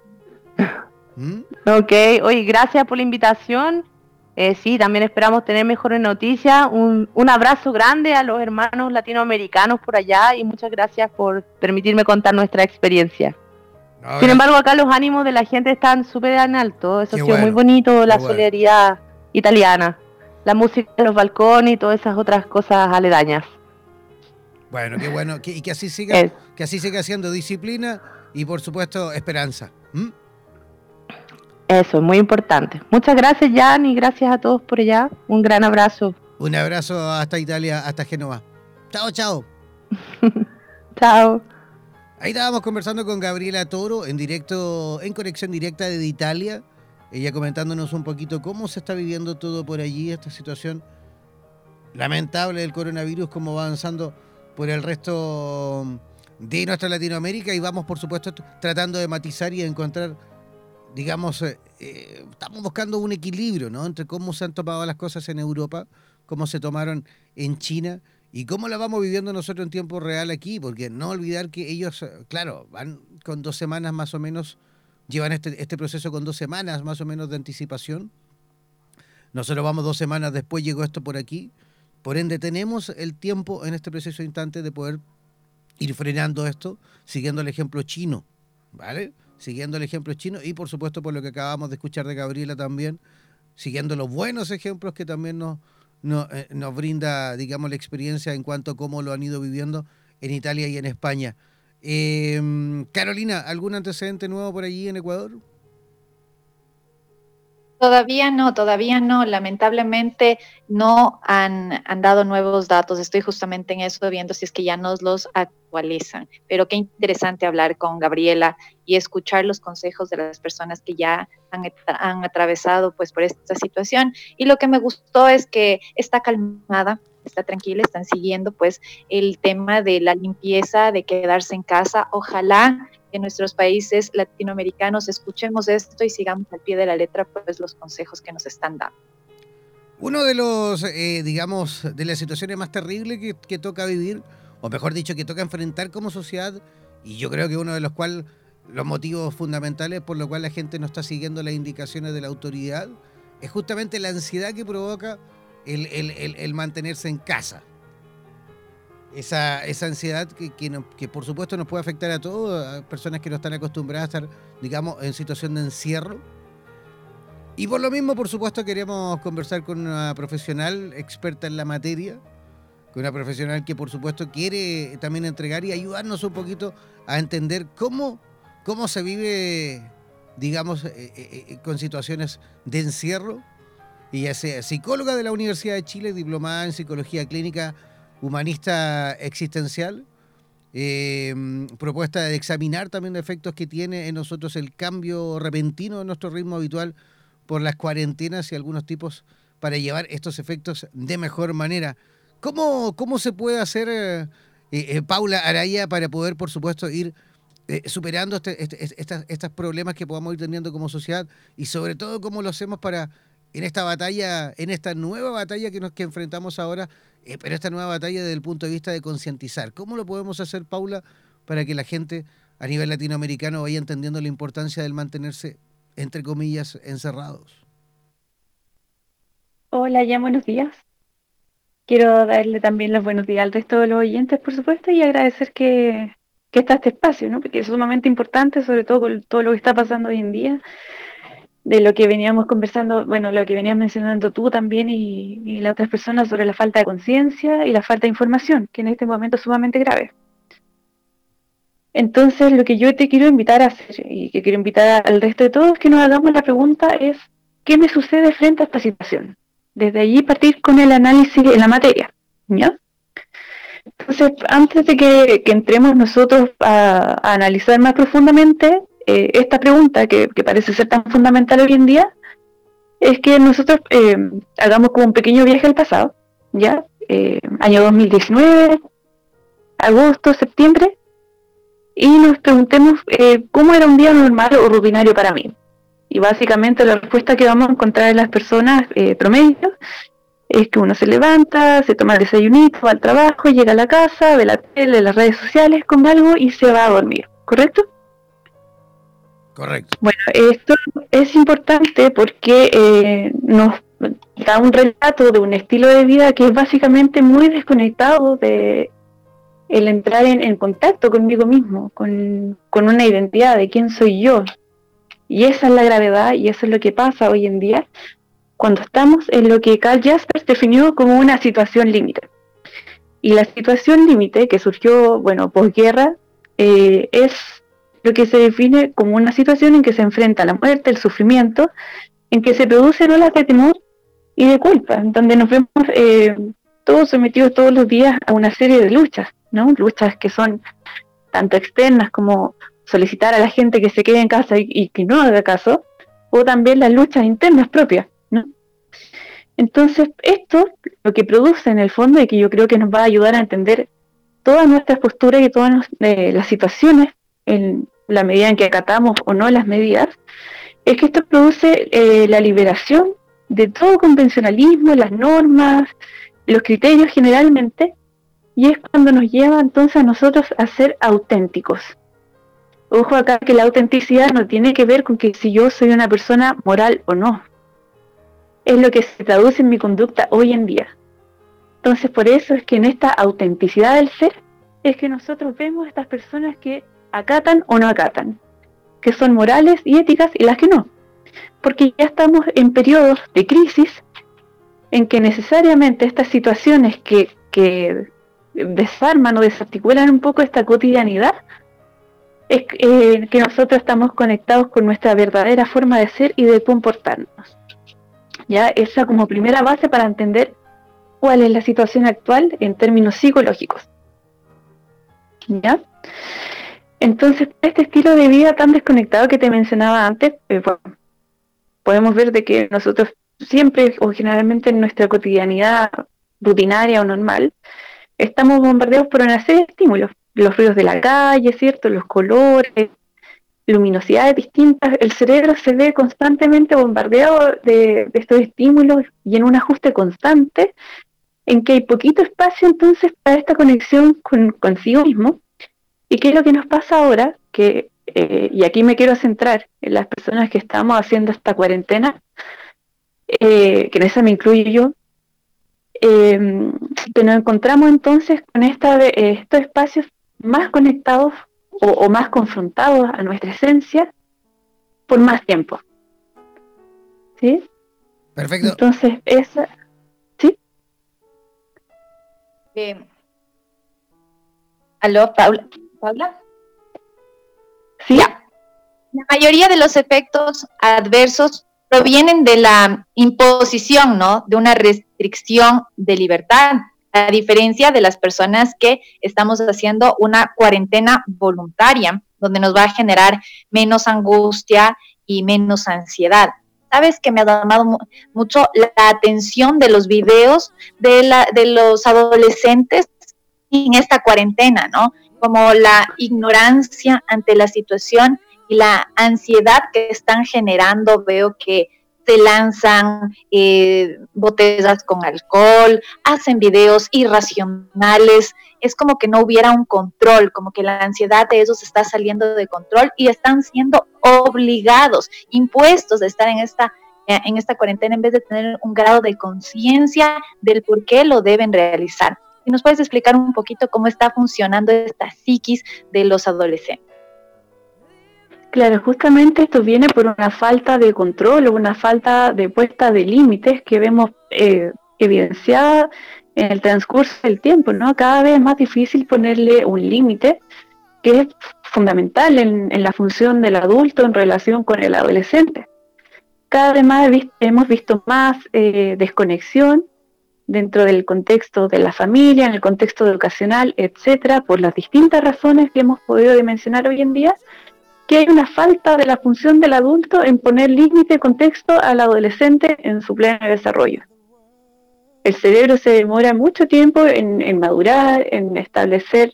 ¿Mm? Ok, oye, gracias por la invitación. Eh, sí, también esperamos tener mejores noticias. Un, un, abrazo grande a los hermanos latinoamericanos por allá y muchas gracias por permitirme contar nuestra experiencia. Sin embargo, acá los ánimos de la gente están súper en alto. Eso ha sido muy bonito, la solidaridad italiana, la música en los balcones y todas esas otras cosas aledañas. Bueno, qué bueno. y que así siga, que así siga siendo disciplina y por supuesto esperanza. Eso es muy importante. Muchas gracias, Jan, y gracias a todos por allá. Un gran abrazo. Un abrazo hasta Italia, hasta Génova. Chao, chao. chao. Ahí estábamos conversando con Gabriela Toro en directo, en conexión directa de Italia. Ella comentándonos un poquito cómo se está viviendo todo por allí, esta situación lamentable del coronavirus, cómo va avanzando por el resto de nuestra Latinoamérica y vamos, por supuesto, tratando de matizar y encontrar, digamos, eh, eh, estamos buscando un equilibrio, ¿no? Entre cómo se han tomado las cosas en Europa, cómo se tomaron en China ¿Y cómo la vamos viviendo nosotros en tiempo real aquí? Porque no olvidar que ellos, eh, claro, van con dos semanas más o menos, llevan este, este proceso con dos semanas más o menos de anticipación. Nosotros vamos dos semanas después, llegó esto por aquí. Por ende, tenemos el tiempo en este preciso instante de poder ir frenando esto, siguiendo el ejemplo chino, ¿vale? Siguiendo el ejemplo chino y, por supuesto, por lo que acabamos de escuchar de Gabriela también, siguiendo los buenos ejemplos que también nos no, eh, nos brinda, digamos, la experiencia en cuanto a cómo lo han ido viviendo en Italia y en España. Em, Carolina, ¿algún antecedente nuevo por allí en Ecuador? Todavía no, todavía no. Lamentablemente no han, han, dado nuevos datos. Estoy justamente en eso viendo si es que ya nos los actualizan. Pero qué interesante hablar con Gabriela y escuchar los consejos de las personas que ya han, han atravesado pues por esta situación. Y lo que me gustó es que está calmada, está tranquila, están siguiendo pues el tema de la limpieza, de quedarse en casa. Ojalá en nuestros países latinoamericanos escuchemos esto y sigamos al pie de la letra pues los consejos que nos están dando. Uno de los, eh, digamos, de las situaciones más terribles que, toca vivir, o mejor dicho, que toca enfrentar como sociedad, y yo creo que uno de los cuales, los motivos fundamentales por los cuales la gente no está siguiendo las indicaciones de la autoridad, es justamente la ansiedad que provoca el, el mantenerse en casa esa, esa ansiedad que, que, por supuesto nos puede afectar a todos, a personas que no están acostumbradas a estar, digamos, en situación de encierro. Y por lo mismo, por supuesto, queríamos conversar con una profesional experta en la materia, con una profesional que por supuesto quiere también entregar y ayudarnos un poquito a entender cómo, cómo se vive, digamos, eh, eh, eh, con situaciones de encierro. Y es psicóloga de la Universidad de Chile, diplomada en psicología clínica humanista existencial, eh, propuesta de examinar también los efectos que tiene en nosotros el cambio repentino de nuestro ritmo habitual por las cuarentenas y algunos tipos para llevar estos efectos de mejor manera. ¿Cómo, cómo se puede hacer, eh, eh, Paula Araya, para poder, por supuesto, ir superando este, este estos problemas que podamos ir teniendo como sociedad y sobre todo cómo lo hacemos para en esta batalla, en esta nueva batalla que nos que enfrentamos ahora eh, pero esta nueva batalla desde el punto de vista de concientizar. ¿Cómo lo podemos hacer, Paula, para que la gente a nivel latinoamericano vaya entendiendo la importancia del mantenerse, entre comillas, encerrados? Hola, ya buenos días. Quiero darle también los buenos días al resto de los oyentes, por supuesto, y agradecer que, que está este espacio, ¿no? porque es sumamente importante, sobre todo con todo lo que está pasando hoy en día de lo que veníamos conversando, bueno, lo que venías mencionando tú también y, las otras personas sobre la falta de conciencia y la falta de información, que en este momento es sumamente grave. Entonces, lo que yo te quiero invitar a hacer y que quiero invitar al resto de todos que nos hagamos la pregunta es, ¿qué me sucede frente a esta situación? Desde allí partir con el análisis en la materia. Entonces, antes de que, entremos nosotros a analizar más profundamente, eh, esta pregunta que, parece ser tan fundamental hoy en día es que nosotros eh, hagamos como un pequeño viaje al pasado, ¿ya? Eh, año 2019, agosto, septiembre, y nos preguntemos cómo era un día normal o rutinario para mí. Y básicamente la respuesta que vamos a encontrar en las personas promedio es que uno se levanta, se toma el desayunito, va al trabajo, llega a la casa, ve la tele, las redes sociales, con algo y se va a dormir, ¿correcto? Correcto. Bueno, esto es importante porque eh, nos da un relato de un estilo de vida que es básicamente muy desconectado de el entrar en, contacto conmigo mismo, con, con, una identidad de quién soy yo. Y esa es la gravedad y eso es lo que pasa hoy en día cuando estamos en lo que Carl Jaspers definió como una situación límite. Y la situación límite que surgió, bueno, posguerra, eh, es lo que se define como una situación en que se enfrenta la muerte, el sufrimiento, en que se producen olas de temor y de culpa, donde nos vemos eh, todos sometidos todos los días a una serie de luchas, ¿no? Luchas que son tanto externas como solicitar a la gente que se quede en casa y, que no haga caso, o también las luchas internas propias, entonces, esto lo que produce en el fondo y que yo creo que nos va a ayudar a entender todas nuestras posturas y todas eh, las situaciones en la medida en que acatamos o no las medidas, es que esto produce eh, la liberación de todo convencionalismo, las normas, los criterios generalmente, y es cuando nos lleva entonces a nosotros a ser auténticos. Ojo acá que la autenticidad no tiene que ver con que si yo soy una persona moral o no, es lo que se traduce en mi conducta hoy en día. Entonces por eso es que en esta autenticidad del ser es que nosotros vemos a estas personas que acatan o no acatan, que son morales y éticas y las que no. Porque ya estamos en periodos de crisis en que necesariamente estas situaciones que, desarman o desarticulan un poco esta cotidianidad, es eh, que nosotros estamos conectados con nuestra verdadera forma de ser y de comportarnos. ¿ya? Esa como primera base para entender cuál es la situación actual en términos psicológicos. ¿Ya? Entonces, este estilo de vida tan desconectado que te mencionaba antes, eh, podemos ver de que nosotros siempre o generalmente en nuestra cotidianidad rutinaria o normal, estamos bombardeados por una serie de estímulos. Los ruidos de la calle, ¿cierto? Los colores, luminosidades distintas, el cerebro se ve constantemente bombardeado de, estos estímulos y en un ajuste constante, en que hay poquito espacio entonces para esta conexión con consigo mismo. ¿Y qué es lo que nos pasa ahora? Que, eh, y aquí me quiero centrar en las personas que estamos haciendo esta cuarentena, eh, que en esa me incluyo yo, eh, que nos encontramos entonces con esta, estos espacios más conectados o, más confrontados a nuestra esencia por más tiempo. ¿Sí? Perfecto. Entonces, esa. ¿Sí? Eh, ¿Aló, Paula? ¿Paula? Sí. La mayoría de los efectos adversos provienen de la imposición, ¿no? De una restricción de libertad a diferencia de las personas que estamos haciendo una cuarentena voluntaria, donde nos va a generar menos angustia y menos ansiedad. Sabes que me ha llamado mucho la atención de los videos de, la, de los adolescentes en esta cuarentena, ¿no? Como la ignorancia ante la situación y la ansiedad que están generando. Veo que se lanzan eh, botellas con alcohol, hacen videos irracionales, es como que no hubiera un control, como que la ansiedad de ellos está saliendo de control y están siendo obligados, impuestos a estar en esta eh, en esta cuarentena en vez de tener un grado de conciencia del por qué lo deben realizar. ¿Y nos puedes explicar un poquito cómo está funcionando esta psiquis de los adolescentes? Claro, justamente esto viene por una falta de control o una falta de puesta de límites que vemos eh, evidenciada en el transcurso del tiempo, ¿no? Cada vez es más difícil ponerle un límite que es fundamental en, la función del adulto en relación con el adolescente. Cada vez más hemos visto más eh, desconexión dentro del contexto de la familia, en el contexto educacional, etcétera, por las distintas razones que hemos podido mencionar hoy en día, que hay una falta de la función del adulto en poner límite y contexto al adolescente en su pleno desarrollo. El cerebro se demora mucho tiempo en, madurar, en establecer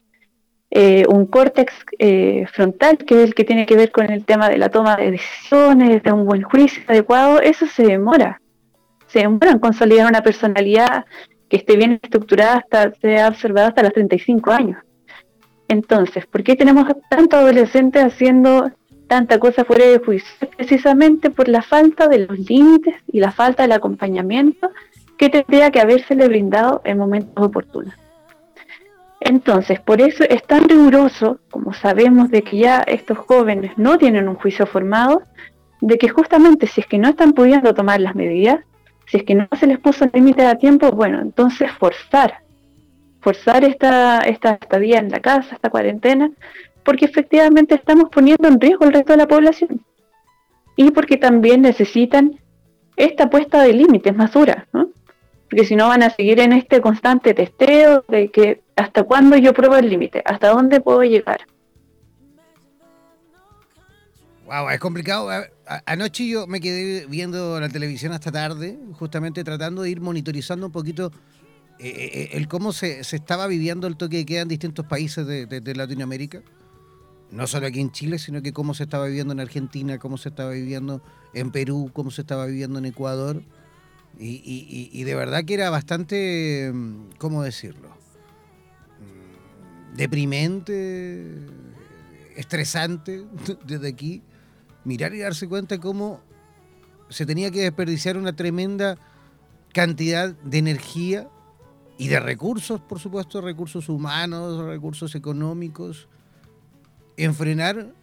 eh, un córtex eh, frontal, que es el que tiene que ver con el tema de la toma de decisiones, de un buen juicio adecuado, eso se demora. Se demoran consolidar una personalidad que esté bien estructurada hasta, se ha observado hasta los 35 años. Entonces, ¿por qué tenemos tantos adolescentes haciendo tanta cosa fuera de juicio? Precisamente por la falta de los límites y la falta del acompañamiento que tendría que habérsele brindado en momentos oportunos. Entonces, por eso es tan riguroso, como sabemos de que ya estos jóvenes no tienen un juicio formado, de que justamente si es que no están pudiendo tomar las medidas, si es que no se les puso límite a tiempo, bueno, entonces forzar, forzar esta, esta estadía en la casa, esta cuarentena, porque efectivamente estamos poniendo en riesgo el resto de la población. Y porque también necesitan esta puesta de límites más dura, ¿no? Porque si no van a seguir en este constante testeo de que hasta cuándo yo pruebo el límite, hasta dónde puedo llegar. Wow, es complicado. Anoche yo me quedé viendo la televisión hasta tarde, justamente tratando de ir monitorizando un poquito eh, eh, el cómo se, estaba viviendo el toque de queda en distintos países de, Latinoamérica. No solo aquí en Chile, sino que cómo se estaba viviendo en Argentina, cómo se estaba viviendo en Perú, cómo se estaba viviendo en Ecuador. Y, de verdad que era bastante, mm, ¿cómo decirlo? Mm, deprimente, estresante desde aquí mirar y darse cuenta cómo se tenía que desperdiciar una tremenda cantidad de energía y de recursos, por supuesto, recursos humanos, recursos económicos, en frenar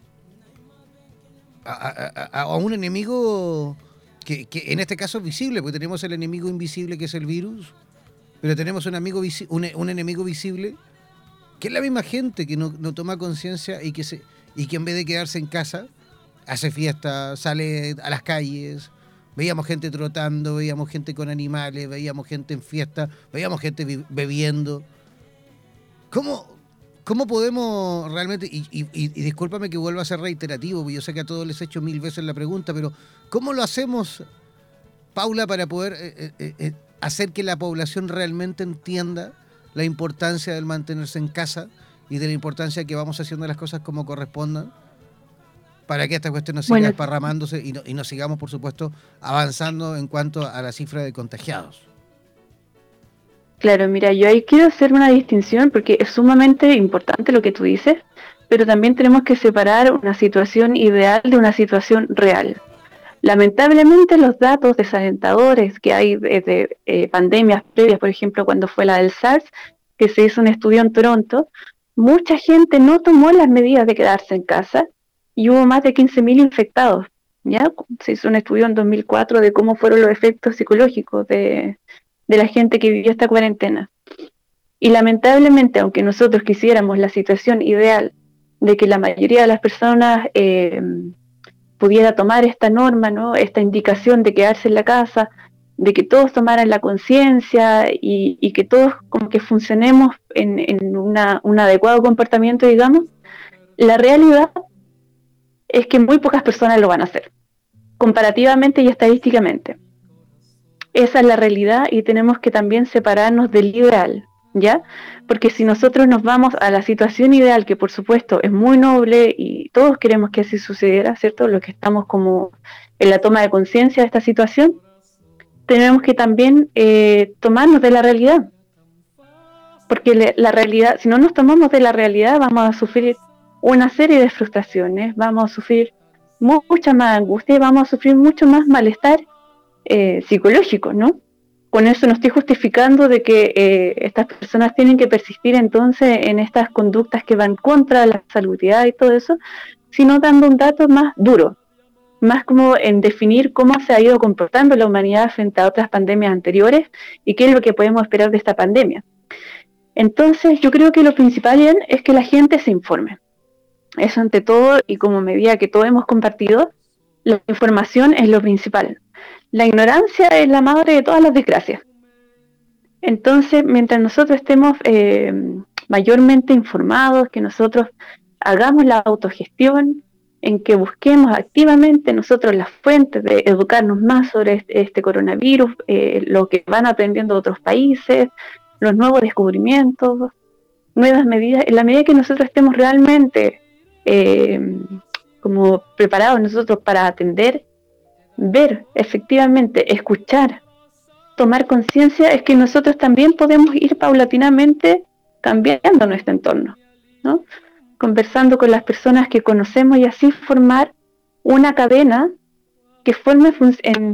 a, un enemigo que, en este caso es visible, porque tenemos el enemigo invisible que es el virus, pero tenemos un, amigo un, enemigo visible que es la misma gente que no, no toma conciencia y, que se, y que en vez de quedarse en casa, hace fiesta, sale a las calles, veíamos gente trotando, veíamos gente con animales, veíamos gente en fiesta, veíamos gente bebiendo. ¿Cómo, cómo podemos realmente, y, discúlpame que vuelva a ser reiterativo, porque yo sé que a todos les he hecho mil veces la pregunta, pero ¿cómo lo hacemos, Paula, para poder eh, eh, eh, hacer que la población realmente entienda la importancia del mantenerse en casa y de la importancia que vamos haciendo las cosas como correspondan? Para que esta cuestión no siga esparramándose y no, y no sigamos, por supuesto, avanzando en cuanto a la cifra de contagiados. Claro, mira, yo ahí quiero hacer una distinción porque es sumamente importante lo que tú dices, pero también tenemos que separar una situación ideal de una situación real. Lamentablemente los datos desalentadores que hay de, eh, pandemias previas, por ejemplo, cuando fue la del SARS, que se hizo un estudio en Toronto, mucha gente no tomó las medidas de quedarse en casa y hubo más de 15.000 infectados. ¿ya? Se hizo un estudio en 2004 de cómo fueron los efectos psicológicos de, la gente que vivió esta cuarentena. Y lamentablemente, aunque nosotros quisiéramos la situación ideal de que la mayoría de las personas eh, pudiera tomar esta norma, ¿no? esta indicación de quedarse en la casa, de que todos tomaran la conciencia y, que todos como que funcionemos en, en una, un adecuado comportamiento, digamos, la realidad es que muy pocas personas lo van a hacer, comparativamente y estadísticamente. Esa es la realidad y tenemos que también separarnos del ideal, ¿ya? Porque si nosotros nos vamos a la situación ideal, que por supuesto es muy noble y todos queremos que así sucediera, ¿cierto? Los que estamos como en la toma de conciencia de esta situación, tenemos que también eh, tomarnos de la realidad. Porque la realidad, si no nos tomamos de la realidad, vamos a sufrir una serie de frustraciones, vamos a sufrir mucha más angustia y vamos a sufrir mucho más malestar eh, psicológico, ¿no? Con eso no estoy justificando de que eh, estas personas tienen que persistir entonces en estas conductas que van contra la salubridad y todo eso, sino dando un dato más duro, más como en definir cómo se ha ido comportando la humanidad frente a otras pandemias anteriores y qué es lo que podemos esperar de esta pandemia. Entonces, yo creo que lo principal es que la gente se informe. Eso ante todo, y como medida que todos hemos compartido, la información es lo principal. La ignorancia es la madre de todas las desgracias. Entonces, mientras nosotros estemos eh, mayormente informados, que nosotros hagamos la autogestión, en que busquemos activamente nosotros las fuentes de educarnos más sobre este, este coronavirus, eh, lo que van aprendiendo otros países, los nuevos descubrimientos, nuevas medidas, en la medida que nosotros estemos realmente eh, como preparados nosotros para atender, ver efectivamente, escuchar tomar conciencia es que nosotros también podemos ir paulatinamente cambiando nuestro entorno, ¿no? Conversando con las personas que conocemos y así formar una cadena que forme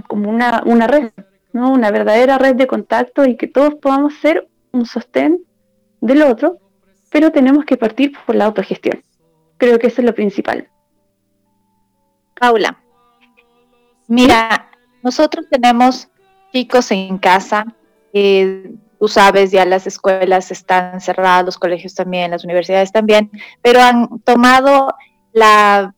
como una, una red, ¿no? Una verdadera red de contacto y que todos podamos ser un sostén del otro, pero tenemos que partir por la autogestión. Creo que eso es lo principal. Paula, mira, nosotros tenemos chicos en casa, eh, tú sabes, ya las escuelas están cerradas, los colegios también, las universidades también, pero han tomado la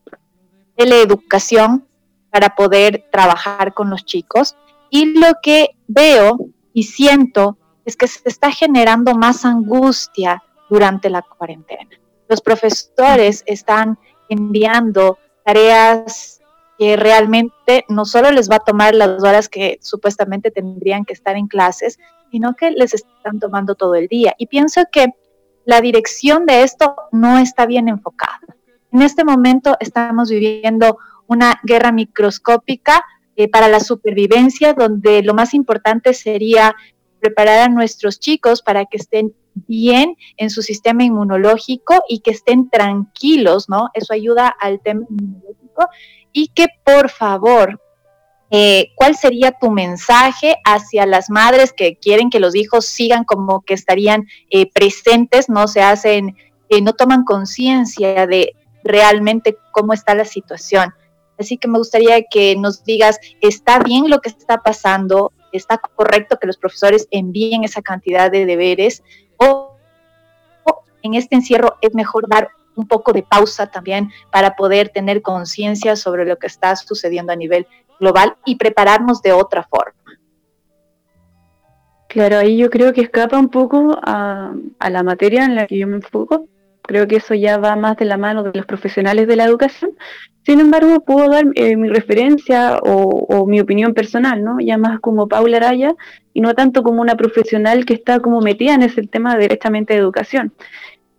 teleeducación para poder trabajar con los chicos. Y lo que veo y siento es que se está generando más angustia durante la cuarentena. Los profesores están enviando tareas que realmente no solo les va a tomar las horas que supuestamente tendrían que estar en clases, sino que les están tomando todo el día. Y pienso que la dirección de esto no está bien enfocada. En este momento estamos viviendo una guerra microscópica eh, para la supervivencia, donde lo más importante sería preparar a nuestros chicos para que estén bien en su sistema inmunológico y que estén tranquilos, ¿no? Eso ayuda al tema inmunológico y que por favor, eh, ¿cuál sería tu mensaje hacia las madres que quieren que los hijos sigan como que estarían eh, presentes, no se hacen, eh, no toman conciencia de realmente cómo está la situación? Así que me gustaría que nos digas, ¿está bien lo que está pasando? ¿Está correcto que los profesores envíen esa cantidad de deberes? ¿O en este encierro es mejor dar un poco de pausa también para poder tener conciencia sobre lo que está sucediendo a nivel global y prepararnos de otra forma. Claro, ahí yo creo que escapa un poco a, la materia en la que yo me enfoco. Creo que eso ya va más de la mano de los profesionales de la educación. Sin embargo, puedo dar eh, mi referencia o, o, mi opinión personal, ¿no? Ya más como Paula Araya y no tanto como una profesional que está como metida en ese tema directamente de educación.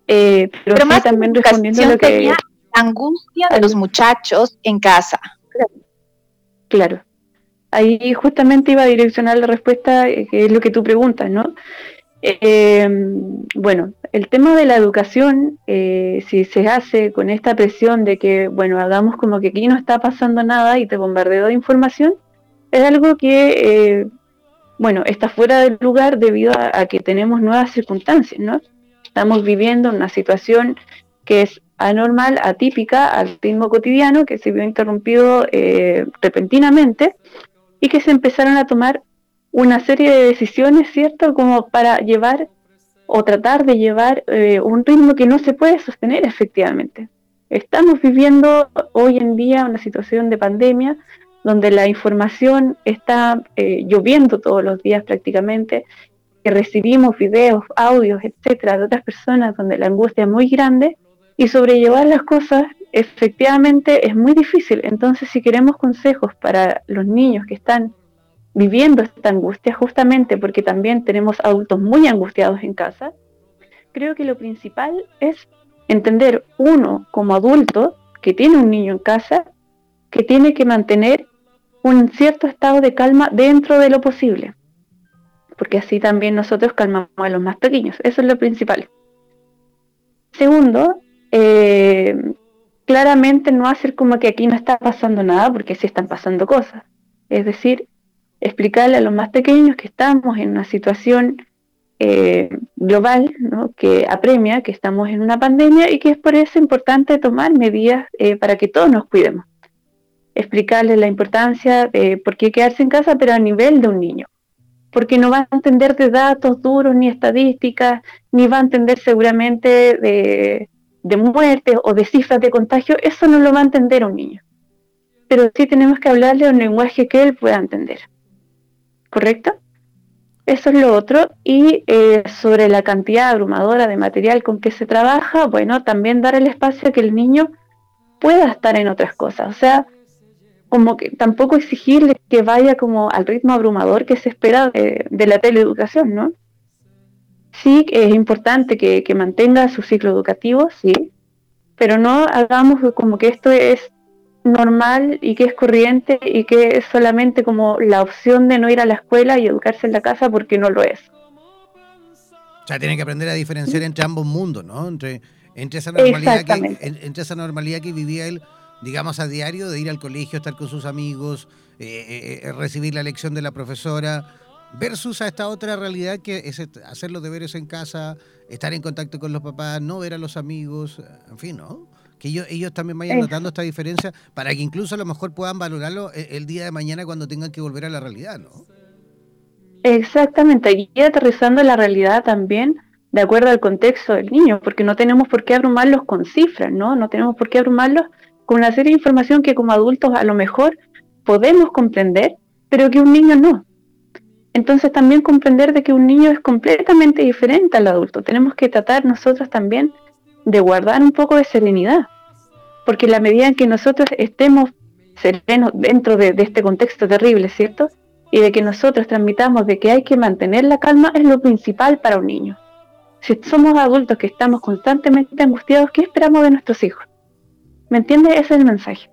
Eh, pero, más también respondiendo a lo que... La angustia de los muchachos en casa. Claro. Ahí justamente iba a direccionar la respuesta, eh, que es lo que tú preguntas, ¿no? Eh, bueno, el tema de la educación, si se hace con esta presión de que, bueno, hagamos como que aquí no está pasando nada y te bombardeo de información, es algo que, bueno, está fuera del lugar debido a, que tenemos nuevas circunstancias, ¿no? Estamos viviendo una situación que es anormal, atípica al ritmo cotidiano, que se vio interrumpido eh, repentinamente y que se empezaron a tomar una serie de decisiones, ¿cierto? Como para llevar o tratar de llevar eh, un ritmo que no se puede sostener efectivamente. Estamos viviendo hoy en día una situación de pandemia donde la información está eh, lloviendo todos los días prácticamente que recibimos videos, audios, etcétera, de otras personas donde la angustia es muy grande y sobrellevar las cosas efectivamente es muy difícil. Entonces, si queremos consejos para los niños que están viviendo esta angustia, justamente porque también tenemos adultos muy angustiados en casa, creo que lo principal es entender uno como adulto que tiene un niño en casa, que tiene que mantener un cierto estado de calma dentro de lo posible porque así también nosotros calmamos a los más pequeños. Eso es lo principal. Segundo, eh, claramente no hacer como que aquí no está pasando nada, porque sí están pasando cosas. Es decir, explicarle a los más pequeños que estamos en una situación eh, global, ¿no? que apremia, que estamos en una pandemia y que es por eso importante tomar medidas eh, para que todos nos cuidemos. Explicarles la importancia de por qué quedarse en casa, pero a nivel de un niño porque no va a entender de datos duros ni estadísticas, ni va a entender seguramente de, muertes o de cifras de contagio, eso no lo va a entender un niño. Pero sí tenemos que hablarle un lenguaje que él pueda entender. ¿Correcto? Eso es lo otro. Y eh, sobre la cantidad abrumadora de material con que se trabaja, bueno, también dar el espacio a que el niño pueda estar en otras cosas. O sea, como que tampoco exigirle que vaya como al ritmo abrumador que se espera de, la teleeducación, ¿no? Sí, es importante que, mantenga su ciclo educativo, sí, pero no hagamos como que esto es normal y que es corriente y que es solamente como la opción de no ir a la escuela y educarse en la casa porque no lo es. O sea, tiene que aprender a diferenciar entre ambos mundos, ¿no? Entre, entre, esa normalidad que, entre esa normalidad que vivía él, digamos, a diario, de ir al colegio, estar con sus amigos, eh, eh, eh, recibir la lección de la profesora, versus a esta otra realidad que es hacer los deberes en casa, estar en contacto con los papás, no ver a los amigos, en fin, ¿no? Que ellos, ellos también vayan notando esta diferencia para que incluso a lo mejor puedan valorarlo el día de mañana cuando tengan que volver a la realidad, ¿no? Exactamente, y aterrizando la realidad también de acuerdo al contexto del niño, porque no tenemos por qué abrumarlos con cifras, ¿no? No tenemos por qué abrumarlos con una serie de información que como adultos a lo mejor podemos comprender, pero que un niño no. Entonces también comprender de que un niño es completamente diferente al adulto. Tenemos que tratar nosotros también de guardar un poco de serenidad, porque la medida en que nosotros estemos serenos dentro de, este contexto terrible, ¿cierto? Y de que nosotros transmitamos de que hay que mantener la calma es lo principal para un niño. Si somos adultos que estamos constantemente angustiados, ¿qué esperamos de nuestros hijos? ¿Me entiendes? Ese es el mensaje.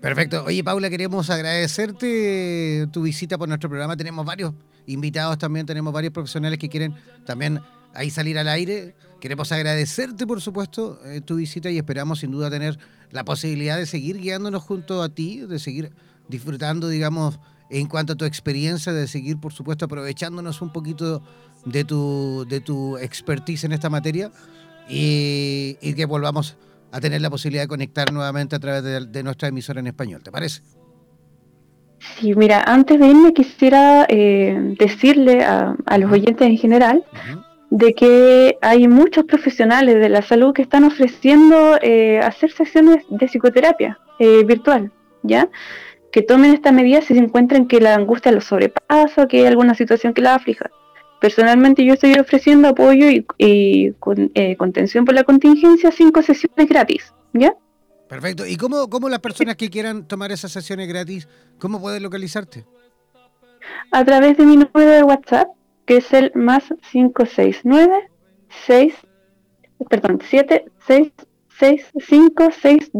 Perfecto. Oye, Paula, queremos agradecerte tu visita por nuestro programa. Tenemos varios invitados también, tenemos varios profesionales que quieren también ahí salir al aire. Queremos agradecerte, por supuesto, eh, tu visita y esperamos sin duda tener la posibilidad de seguir guiándonos junto a ti, de seguir disfrutando, digamos, en cuanto a tu experiencia, de seguir, por supuesto, aprovechándonos un poquito de tu, de tu expertise en esta materia y, y que volvamos a tener la posibilidad de conectar nuevamente a través de, nuestra emisora en español. ¿Te parece? Sí, mira, antes de irme quisiera eh, decirle a, los oyentes en general de que hay muchos profesionales de la salud que están ofreciendo eh, hacer sesiones de psicoterapia eh, virtual, ¿ya? Que tomen esta medida si se encuentran que la angustia los sobrepasa o que hay alguna situación que la aflija. Personalmente yo estoy ofreciendo apoyo y, eh, contención por la contingencia, cinco sesiones gratis, ¿ya? Perfecto. ¿Y cómo, cómo las personas que quieran tomar esas sesiones gratis, cómo pueden localizarte? A través de mi número de WhatsApp, que es el más 569 6, perdón, 766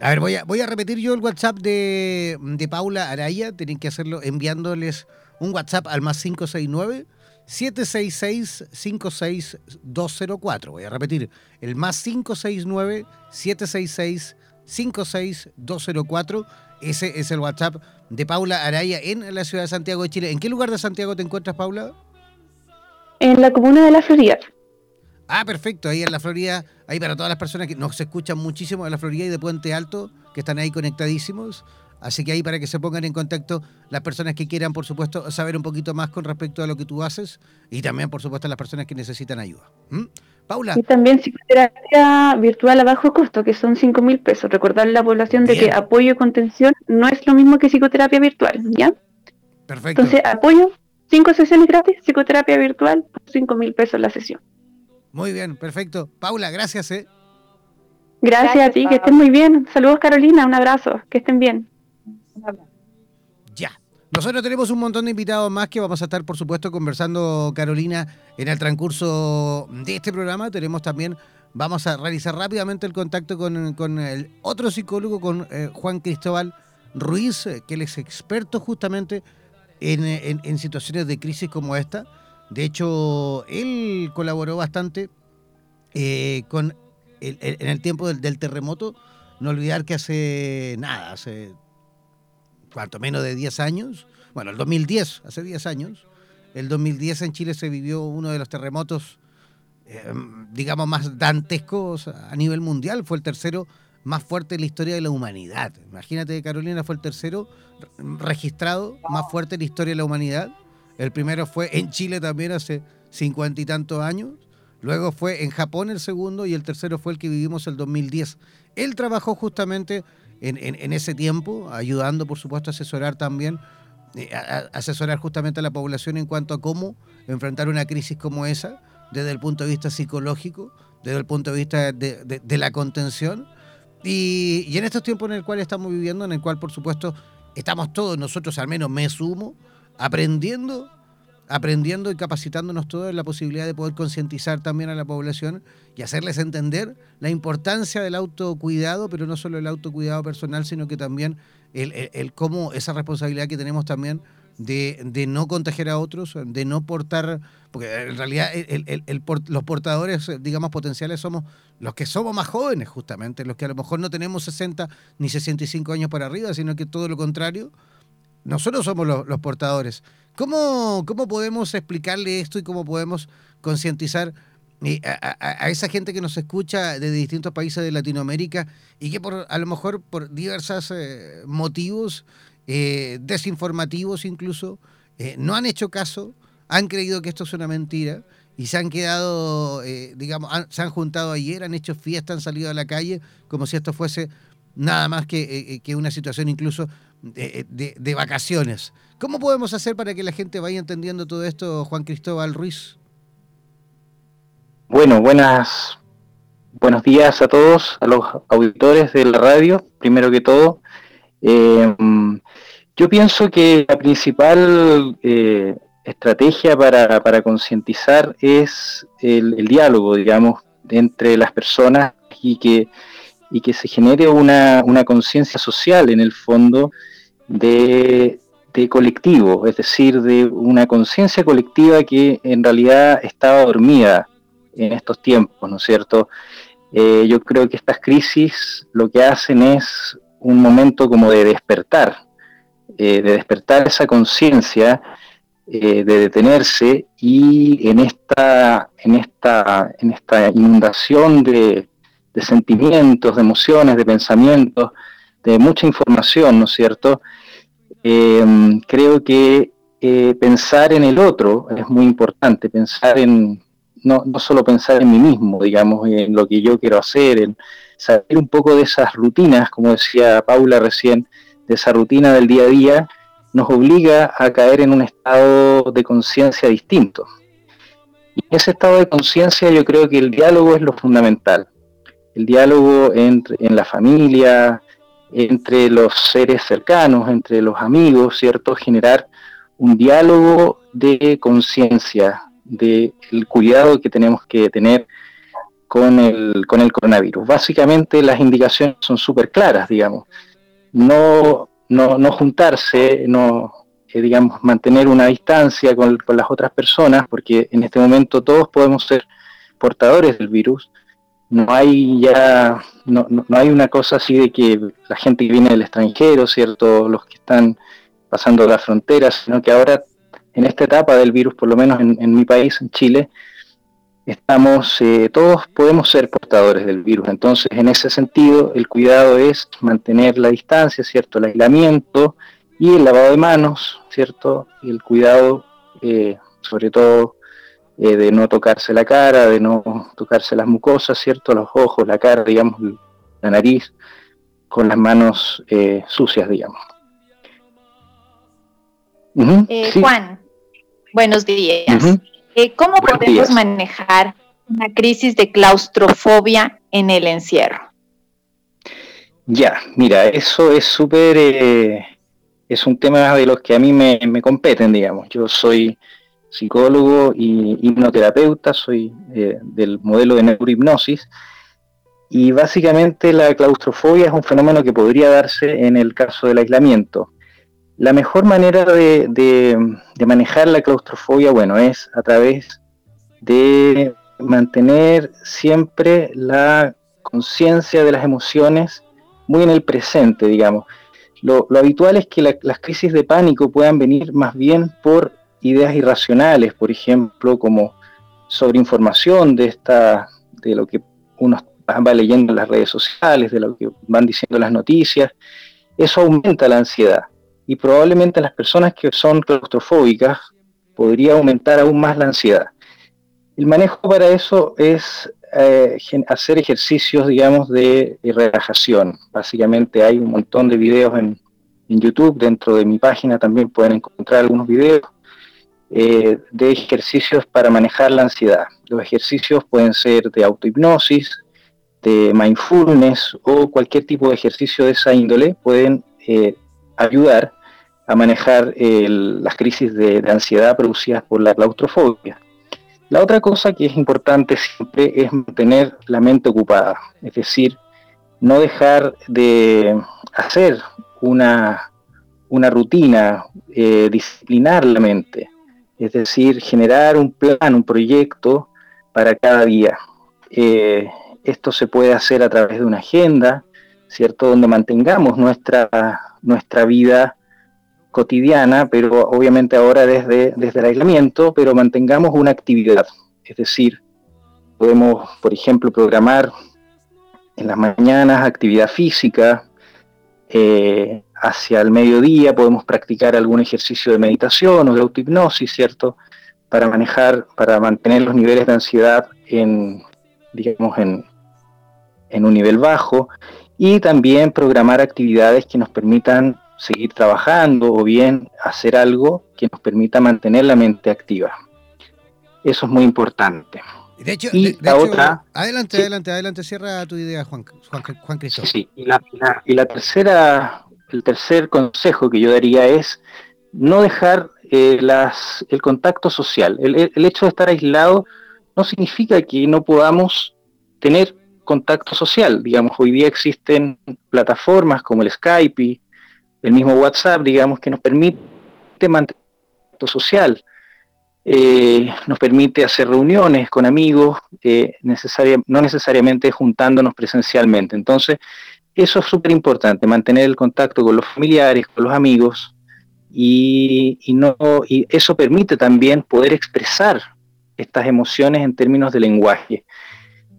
a ver, voy a, voy a repetir yo el WhatsApp de, Paula Araya. Tienen que hacerlo enviándoles un WhatsApp al más 569 766 56204. Voy a repetir, el más 569 766 56204. Ese es el WhatsApp de Paula Araya en la ciudad de Santiago de Chile. ¿En qué lugar de Santiago te encuentras, Paula? En la comuna de La Florida. Ah, perfecto, ahí en la Florida, ahí para todas las personas que nos escuchan muchísimo de la Florida y de Puente Alto, que están ahí conectadísimos. Así que ahí para que se pongan en contacto las personas que quieran, por supuesto, saber un poquito más con respecto a lo que tú haces y también, por supuesto, las personas que necesitan ayuda. ¿Mm? Paula. Y también psicoterapia virtual a bajo costo, que son 5 mil pesos. Recordar a la población de que apoyo y contención no es lo mismo que psicoterapia virtual, ¿ya? Perfecto. Entonces, apoyo, 5 sesiones gratis, psicoterapia virtual, 5 mil pesos la sesión. Muy bien, perfecto. Paula, gracias. ¿eh? Gracias, a ti, que estén muy bien. Saludos Carolina, un abrazo, que estén bien. Ya. Nosotros tenemos un montón de invitados más que vamos a estar, por supuesto, conversando, Carolina, en el transcurso de este programa. Tenemos también, vamos a realizar rápidamente el contacto con, el otro psicólogo, con eh, Juan Cristóbal Ruiz, eh, que él es experto justamente en situaciones de crisis como esta. De hecho, él colaboró bastante eh, con en el tiempo del, terremoto. No olvidar que hace nada, hace cuanto menos de 10 años, bueno, el 2010, hace 10 años, el 2010 en Chile se vivió uno de los terremotos, eh, digamos, más dantescos a nivel mundial. Fue el tercero más fuerte en la historia de la humanidad. Imagínate, Carolina fue el tercero registrado más fuerte en la historia de la humanidad. El primero fue en Chile también hace cincuenta y tantos años. Luego fue en Japón el segundo y el tercero fue el que vivimos el 2010. Él trabajó justamente en, ese tiempo, ayudando, por supuesto, a asesorar también, eh, a, asesorar justamente a la población en cuanto a cómo enfrentar una crisis como esa, desde el punto de vista psicológico, desde el punto de vista de, la contención. Y, y, en estos tiempos en el cual estamos viviendo, en el cual, por supuesto, estamos todos nosotros, al menos me sumo, aprendiendo aprendiendo y capacitándonos todos en la posibilidad de poder concientizar también a la población y hacerles entender la importancia del autocuidado, pero no solo el autocuidado personal, sino que también el, el, cómo esa responsabilidad que tenemos también de, de, no contagiar a otros, de no portar, porque en realidad el, los portadores, digamos, potenciales somos los que somos más jóvenes, justamente, los que a lo mejor no tenemos 60 ni 65 años para arriba, sino que todo lo contrario, nosotros somos los, los portadores. ¿Cómo, ¿Cómo podemos explicarle esto y cómo podemos concientizar eh, a, esa gente que nos escucha de distintos países de Latinoamérica y que por a lo mejor por diversos eh, motivos eh, desinformativos incluso no han hecho caso, han creído que esto es una mentira y se han quedado, digamos, se han juntado ayer, han hecho fiesta, han salido a la calle como si esto fuese nada más que una situación incluso de, vacaciones. ¿Cómo podemos hacer para que la gente vaya entendiendo todo esto, Juan Cristóbal Ruiz? Bueno, buenas, buenos días a todos, a los auditores de la radio, primero que todo. Eh, yo pienso que la principal eh, estrategia para, concientizar es el, diálogo, digamos, entre las personas y que, y que se genere una, una conciencia social en el fondo de, colectivo, es decir, de una conciencia colectiva que en realidad estaba dormida en estos tiempos, ¿no es cierto? Eh, yo creo que estas crisis lo que hacen es un momento como de despertar, eh, de despertar esa conciencia, eh, de detenerse y en esta, en esta, en esta inundación de, de sentimientos, de emociones, de pensamientos, de mucha información, ¿no es cierto? Em, creo que eh, pensar en el otro es muy importante, pensar en, no, no, solo pensar en mí mismo, digamos, en lo que yo quiero hacer, en saber un poco de esas rutinas, como decía Paula recién, de esa rutina del día a día, nos obliga a caer en un estado de conciencia distinto. Y en ese estado de conciencia yo creo que el diálogo es lo fundamental. El diálogo entre, en la familia, entre los seres cercanos, entre los amigos, ¿cierto? Generar un diálogo de conciencia, del cuidado que tenemos que tener con el, con el coronavirus. Básicamente las indicaciones son súper claras, digamos. No, no, no juntarse, no, eh, digamos, mantener una distancia con, con las otras personas, porque en este momento todos podemos ser portadores del virus, no hay ya, no, no, hay una cosa así de que la gente que viene del extranjero, ¿cierto? Los que están pasando la frontera, sino que ahora, en esta etapa del virus, por lo menos en, mi país, en Chile, estamos, eh, todos podemos ser portadores del virus. Entonces, en ese sentido, el cuidado es mantener la distancia, ¿cierto? El aislamiento y el lavado de manos, ¿cierto? Y el cuidado, eh, sobre todo, eh, de no tocarse la cara, de no tocarse las mucosas, ¿cierto? Los ojos, la cara, digamos, la nariz, con las manos eh, sucias, digamos. Eh, Juan, buenos días. ¿Cómo podemos manejar una crisis de claustrofobia en el encierro? Ya, mira, eso es súper, es un tema de los que a mí me, me competen, digamos. Yo soy psicólogo y hipnoterapeuta, soy eh, del modelo de neurohipnosis, y básicamente la claustrofobia es un fenómeno que podría darse en el caso del aislamiento. La mejor manera de, manejar la claustrofobia, bueno, es a través de mantener siempre la conciencia de las emociones muy en el presente, digamos. Lo, habitual es que las crisis de pánico puedan venir más bien por ideas irracionales, por ejemplo, como sobreinformación de esta, de lo que uno va leyendo en las redes sociales, de lo que van diciendo las noticias, eso aumenta la ansiedad. Y probablemente las personas que son claustrofóbicas podría aumentar aún más la ansiedad. El manejo para eso es eh, hacer ejercicios, digamos, de, relajación. Básicamente hay un montón de videos en, en YouTube, dentro de mi página también pueden encontrar algunos videos eh, de ejercicios para manejar la ansiedad. Los ejercicios pueden ser de autohipnosis, de mindfulness o cualquier tipo de ejercicio de esa índole pueden eh, ayudar a manejar las crisis de, ansiedad producidas por la claustrofobia. La otra cosa que es importante siempre es mantener la mente ocupada, es decir, no dejar de hacer una, una rutina, eh, disciplinar la mente, es decir, generar un plan, un proyecto para cada día. Eh, esto se puede hacer a través de una agenda, ¿cierto? Donde mantengamos nuestra, nuestra vida cotidiana, pero obviamente ahora desde, desde el aislamiento, pero mantengamos una actividad. Es decir, podemos, por ejemplo, programar en las mañanas actividad física, eh, hacia el mediodía podemos practicar algún ejercicio de meditación o de autohipnosis, ¿cierto? Para manejar, para mantener los niveles de ansiedad en, digamos, en, en un nivel bajo y también programar actividades que nos permitan seguir trabajando o bien hacer algo que nos permita mantener la mente activa. Eso es muy importante. De hecho, y la otra, adelante, adelante, adelante, cierra tu idea, Juan, Juan, Juan Cristóbal. Sí, y la, y la, tercera, el tercer consejo que yo daría es no dejar eh, las, el contacto social. El, el, hecho de estar aislado no significa que no podamos tener contacto social. Digamos, hoy día existen plataformas como el Skype, el mismo WhatsApp, digamos, que nos permite mantener contacto social. Eh, nos permite hacer reuniones con amigos, no necesariamente juntándonos presencialmente. Entonces, eso es súper importante, mantener el contacto con los familiares, con los amigos, y, eso permite también poder expresar estas emociones en términos de lenguaje.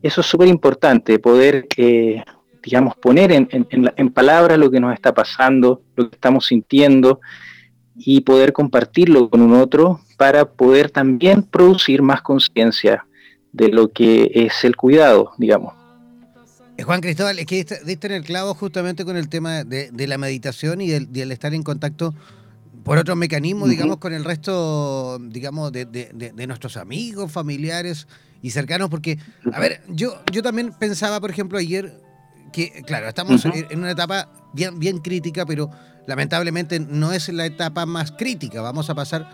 Eso es súper importante, poder, eh, digamos, poner en, palabras lo que nos está pasando, lo que estamos sintiendo y poder compartirlo con un otro para poder también producir más conciencia de lo que es el cuidado, digamos. Eh, Juan Cristóbal, es que diste en el clavo justamente con el tema de, la meditación y del, estar en contacto por otros mecanismos, digamos, con el resto, digamos, de, de, nuestros amigos, familiares y cercanos, porque, a ver, yo, yo también pensaba, por ejemplo, ayer que, claro, estamos en una etapa bien, bien crítica, pero lamentablemente no es la etapa más crítica. Vamos a pasar,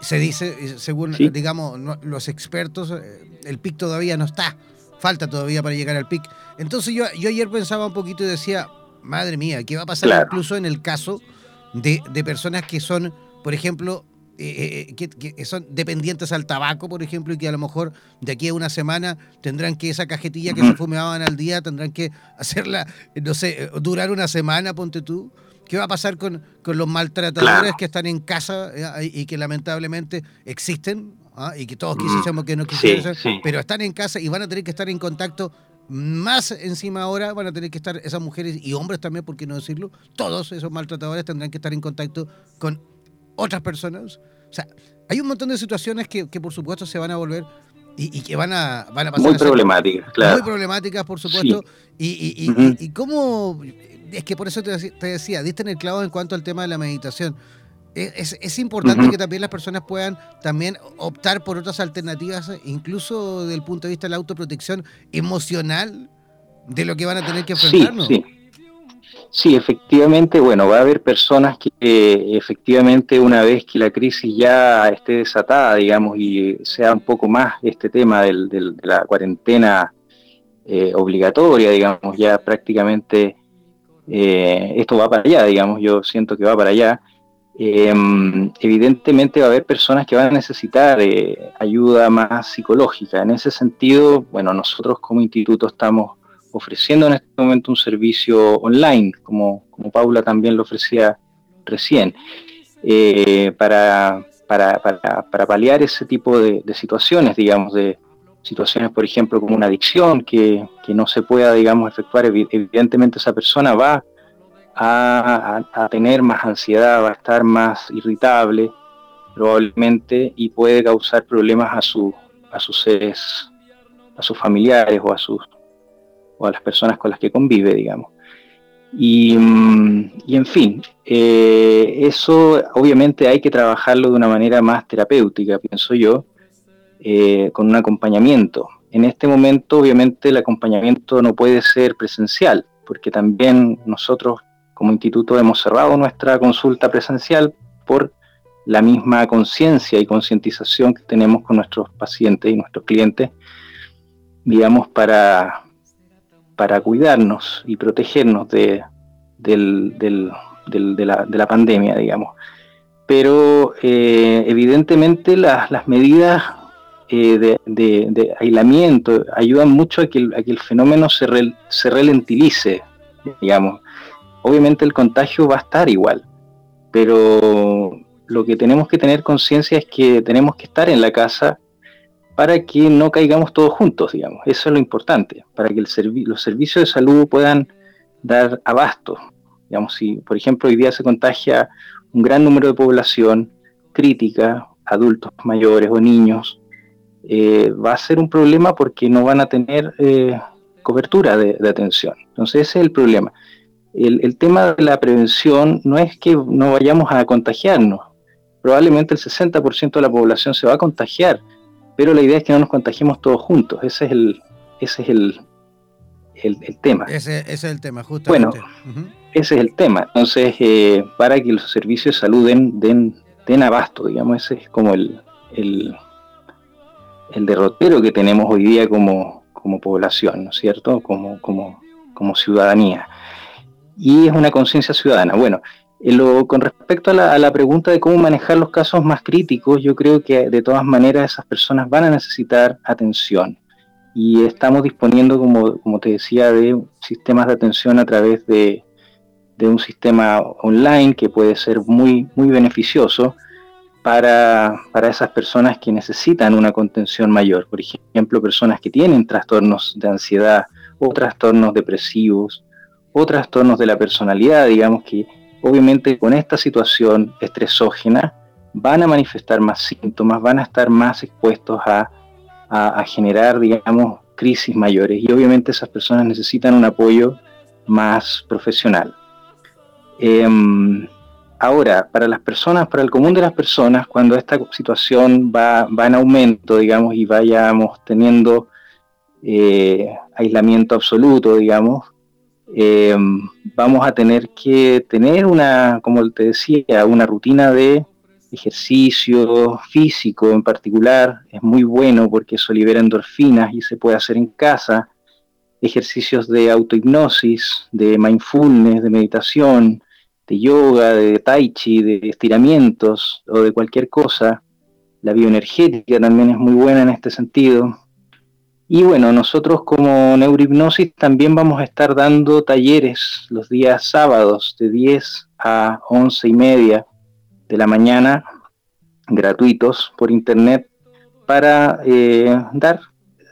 se dice, según, digamos, los expertos, eh, el pic todavía no está. Falta todavía para llegar al pic. Entonces yo, yo ayer pensaba un poquito y decía, madre mía, ¿qué va a pasar incluso en el caso de, de personas que son, por ejemplo, eh, eh, que, son dependientes al tabaco, por ejemplo, y que a lo mejor de aquí a una semana tendrán que esa cajetilla que se fumaban al día, tendrán que hacerla, no sé, durar una semana, ponte tú. ¿Qué va a pasar con, los maltratadores que están en casa eh, y que lamentablemente existen? ¿ah? Y que todos quisiéramos que no quisieran, pero están en casa y van a tener que estar en contacto más encima ahora van a tener que estar esas mujeres y hombres también, por qué no decirlo, todos esos maltratadores tendrán que estar en contacto con otras personas. O sea, hay un montón de situaciones que, por supuesto se van a volver y, que van a, van a pasar. Muy problemáticas, claro. Muy problemáticas, por supuesto. Y, y, y, cómo. Es que por eso te, decía, diste en el clavo en cuanto al tema de la meditación. Es, es, importante que también las personas puedan también optar por otras alternativas, incluso desde el punto de vista de la autoprotección emocional de lo que van a tener que enfrentarnos. Sí, sí. Sí, efectivamente, bueno, va a haber personas que efectivamente una vez que la crisis ya esté desatada, digamos, y sea un poco más este tema del, de la cuarentena eh, obligatoria, digamos, ya prácticamente eh, esto va para allá, digamos, yo siento que va para allá. Em, evidentemente va a haber personas que van a necesitar eh, ayuda más psicológica. En ese sentido, bueno, nosotros como instituto estamos ofreciendo en este momento un servicio online, como, como Paula también lo ofrecía recién, eh, para, para, para, paliar ese tipo de, situaciones, digamos, de situaciones, por ejemplo, como una adicción que, que no se pueda, digamos, efectuar. Evidentemente esa persona va a, a, tener más ansiedad, va a estar más irritable probablemente y puede causar problemas a, su, a sus seres, a sus familiares o a sus o a las personas con las que convive, digamos. Y, mm, en fin, eh, eso obviamente hay que trabajarlo de una manera más terapéutica, pienso yo, eh, con un acompañamiento. En este momento, obviamente, el acompañamiento no puede ser presencial, porque también nosotros como instituto hemos cerrado nuestra consulta presencial por la misma conciencia y concientización que tenemos con nuestros pacientes y nuestros clientes, digamos, para, para cuidarnos y protegernos de, la, pandemia, digamos. Pero eh, evidentemente las, medidas eh, de, aislamiento ayudan mucho a que el, fenómeno se, ralentice, digamos. Obviamente el contagio va a estar igual, pero lo que tenemos que tener conciencia es que tenemos que estar en la casa para que no caigamos todos juntos, digamos. Eso es lo importante, para que el los servicios de salud puedan dar abasto. Digamos, si por ejemplo hoy día se contagia un gran número de población crítica, adultos mayores o niños, eh, va a ser un problema porque no van a tener eh, cobertura de, atención. Entonces ese es el problema. El, tema de la prevención no es que no vayamos a contagiarnos, probablemente el 60% de la población se va a contagiar, pero la idea es que no nos contagiemos todos juntos. Ese es el, ese es el, el, tema. Ese, es el tema, justamente. Bueno, ese es el tema. Entonces, eh, para que los servicios de salud den, den, abasto, digamos, ese es como el, el, derrotero que tenemos hoy día como, como población, ¿no es cierto? Como, como, como ciudadanía. Y es una conciencia ciudadana. Bueno, con respecto a la, pregunta de cómo manejar los casos más críticos, yo creo que de todas maneras esas personas van a necesitar atención y estamos disponiendo, como, te decía, de sistemas de atención a través de, un sistema online que puede ser muy, muy beneficioso para, para, esas personas que necesitan una contención mayor. Por ejemplo, personas que tienen trastornos de ansiedad o trastornos depresivos o trastornos de la personalidad, digamos que obviamente con esta situación estresógena van a manifestar más síntomas, van a estar más expuestos a, generar, digamos, crisis mayores y obviamente esas personas necesitan un apoyo más profesional. Em, ahora, para las personas, para el común de las personas, cuando esta situación va, en aumento, digamos, y vayamos teniendo eh, aislamiento absoluto, digamos, eh, vamos a tener que tener una, como te decía, una rutina de ejercicio físico en particular. Es muy bueno porque eso libera endorfinas y se puede hacer en casa. Ejercicios de autohipnosis, de mindfulness, de meditación, de yoga, de tai chi, de estiramientos o de cualquier cosa. La bioenergética también es muy buena en este sentido. Y bueno, nosotros como neurohipnosis también vamos a estar dando talleres los días sábados de 10 a 11 y media de la mañana, gratuitos por internet, para eh, dar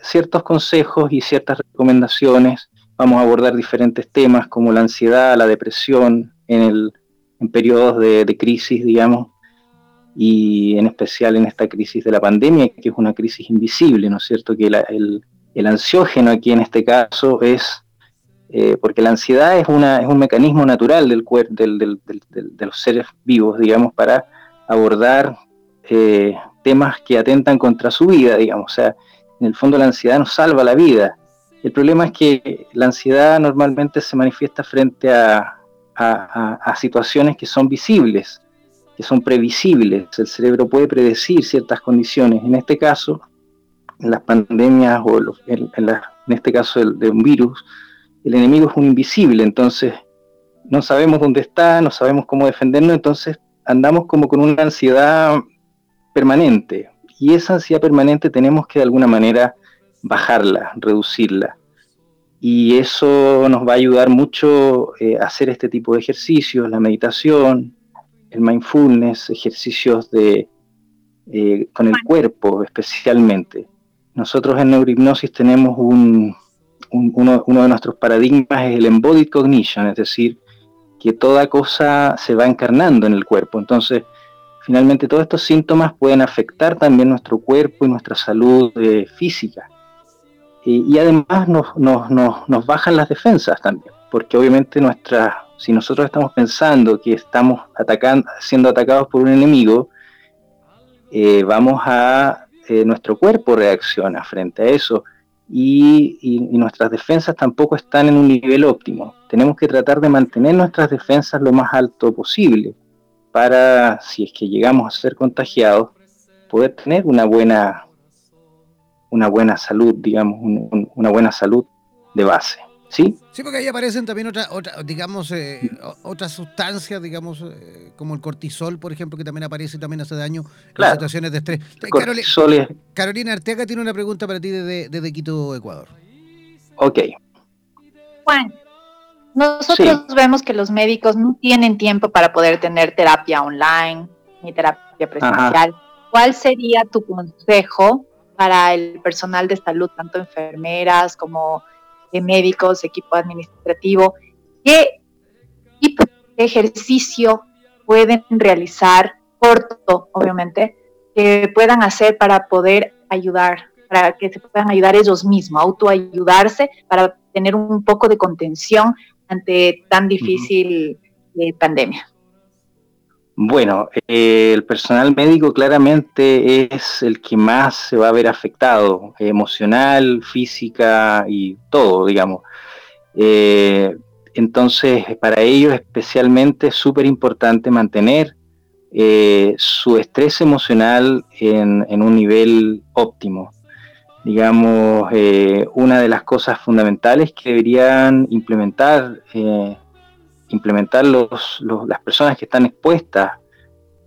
ciertos consejos y ciertas recomendaciones. Vamos a abordar diferentes temas como la ansiedad, la depresión en, el, en periodos de, crisis, digamos, y en especial en esta crisis de la pandemia, que es una crisis invisible, ¿no es cierto? Que el, el ansiógeno aquí en este caso es, eh, porque la ansiedad es, una, es un mecanismo natural del, del, de los seres vivos, digamos, para abordar eh, temas que atentan contra su vida, digamos. O sea, en el fondo la ansiedad nos salva la vida. El problema es que la ansiedad normalmente se manifiesta frente a, a situaciones que son visibles, que son previsibles. El cerebro puede predecir ciertas condiciones. En este caso, en las pandemias o en, este caso de un virus, el enemigo es un invisible, entonces no sabemos dónde está, no sabemos cómo defendernos, entonces andamos como con una ansiedad permanente. Y esa ansiedad permanente tenemos que de alguna manera bajarla, reducirla. Y eso nos va a ayudar mucho eh, a hacer este tipo de ejercicios, la meditación, el mindfulness, ejercicios de, eh, con el cuerpo especialmente. Nosotros en neurohipnosis tenemos un, uno, de nuestros paradigmas es el embodied cognition, es decir, que toda cosa se va encarnando en el cuerpo. Entonces, finalmente todos estos síntomas pueden afectar también nuestro cuerpo y nuestra salud eh, física. Y, además nos, nos, bajan las defensas también, porque obviamente nuestra, si nosotros estamos pensando que estamos atacando, siendo atacados por un enemigo, eh, vamos a nuestro cuerpo reacciona frente a eso y, nuestras defensas tampoco están en un nivel óptimo. Tenemos que tratar de mantener nuestras defensas lo más alto posible para, si es que llegamos a ser contagiados, poder tener una buena, una buena salud, digamos, una buena salud de base. ¿Sí? Sí, porque ahí aparecen también otras, otra, digamos, eh, otras sustancias, digamos, eh, como el cortisol, por ejemplo, que también aparece y también hace daño en situaciones de estrés. Carolina Arteaga tiene una pregunta para ti desde, Quito, Ecuador. Ok. Juan, nosotros vemos que los médicos no tienen tiempo para poder tener terapia online ni terapia presencial. ¿Cuál sería tu consejo para el personal de salud, tanto enfermeras como médicos, equipo administrativo, qué tipo de ejercicio pueden realizar, corto, obviamente, que puedan hacer para poder ayudar, para que se puedan ayudar ellos mismos, autoayudarse, para tener un poco de contención ante tan difícil eh, pandemia. Bueno, eh, el personal médico claramente es el que más se va a ver afectado, emocional, física y todo, digamos. Eh, entonces, para ellos especialmente es súper importante mantener eh, su estrés emocional en, un nivel óptimo. Digamos, una de las cosas fundamentales que deberían implementar implementar los, las personas que están expuestas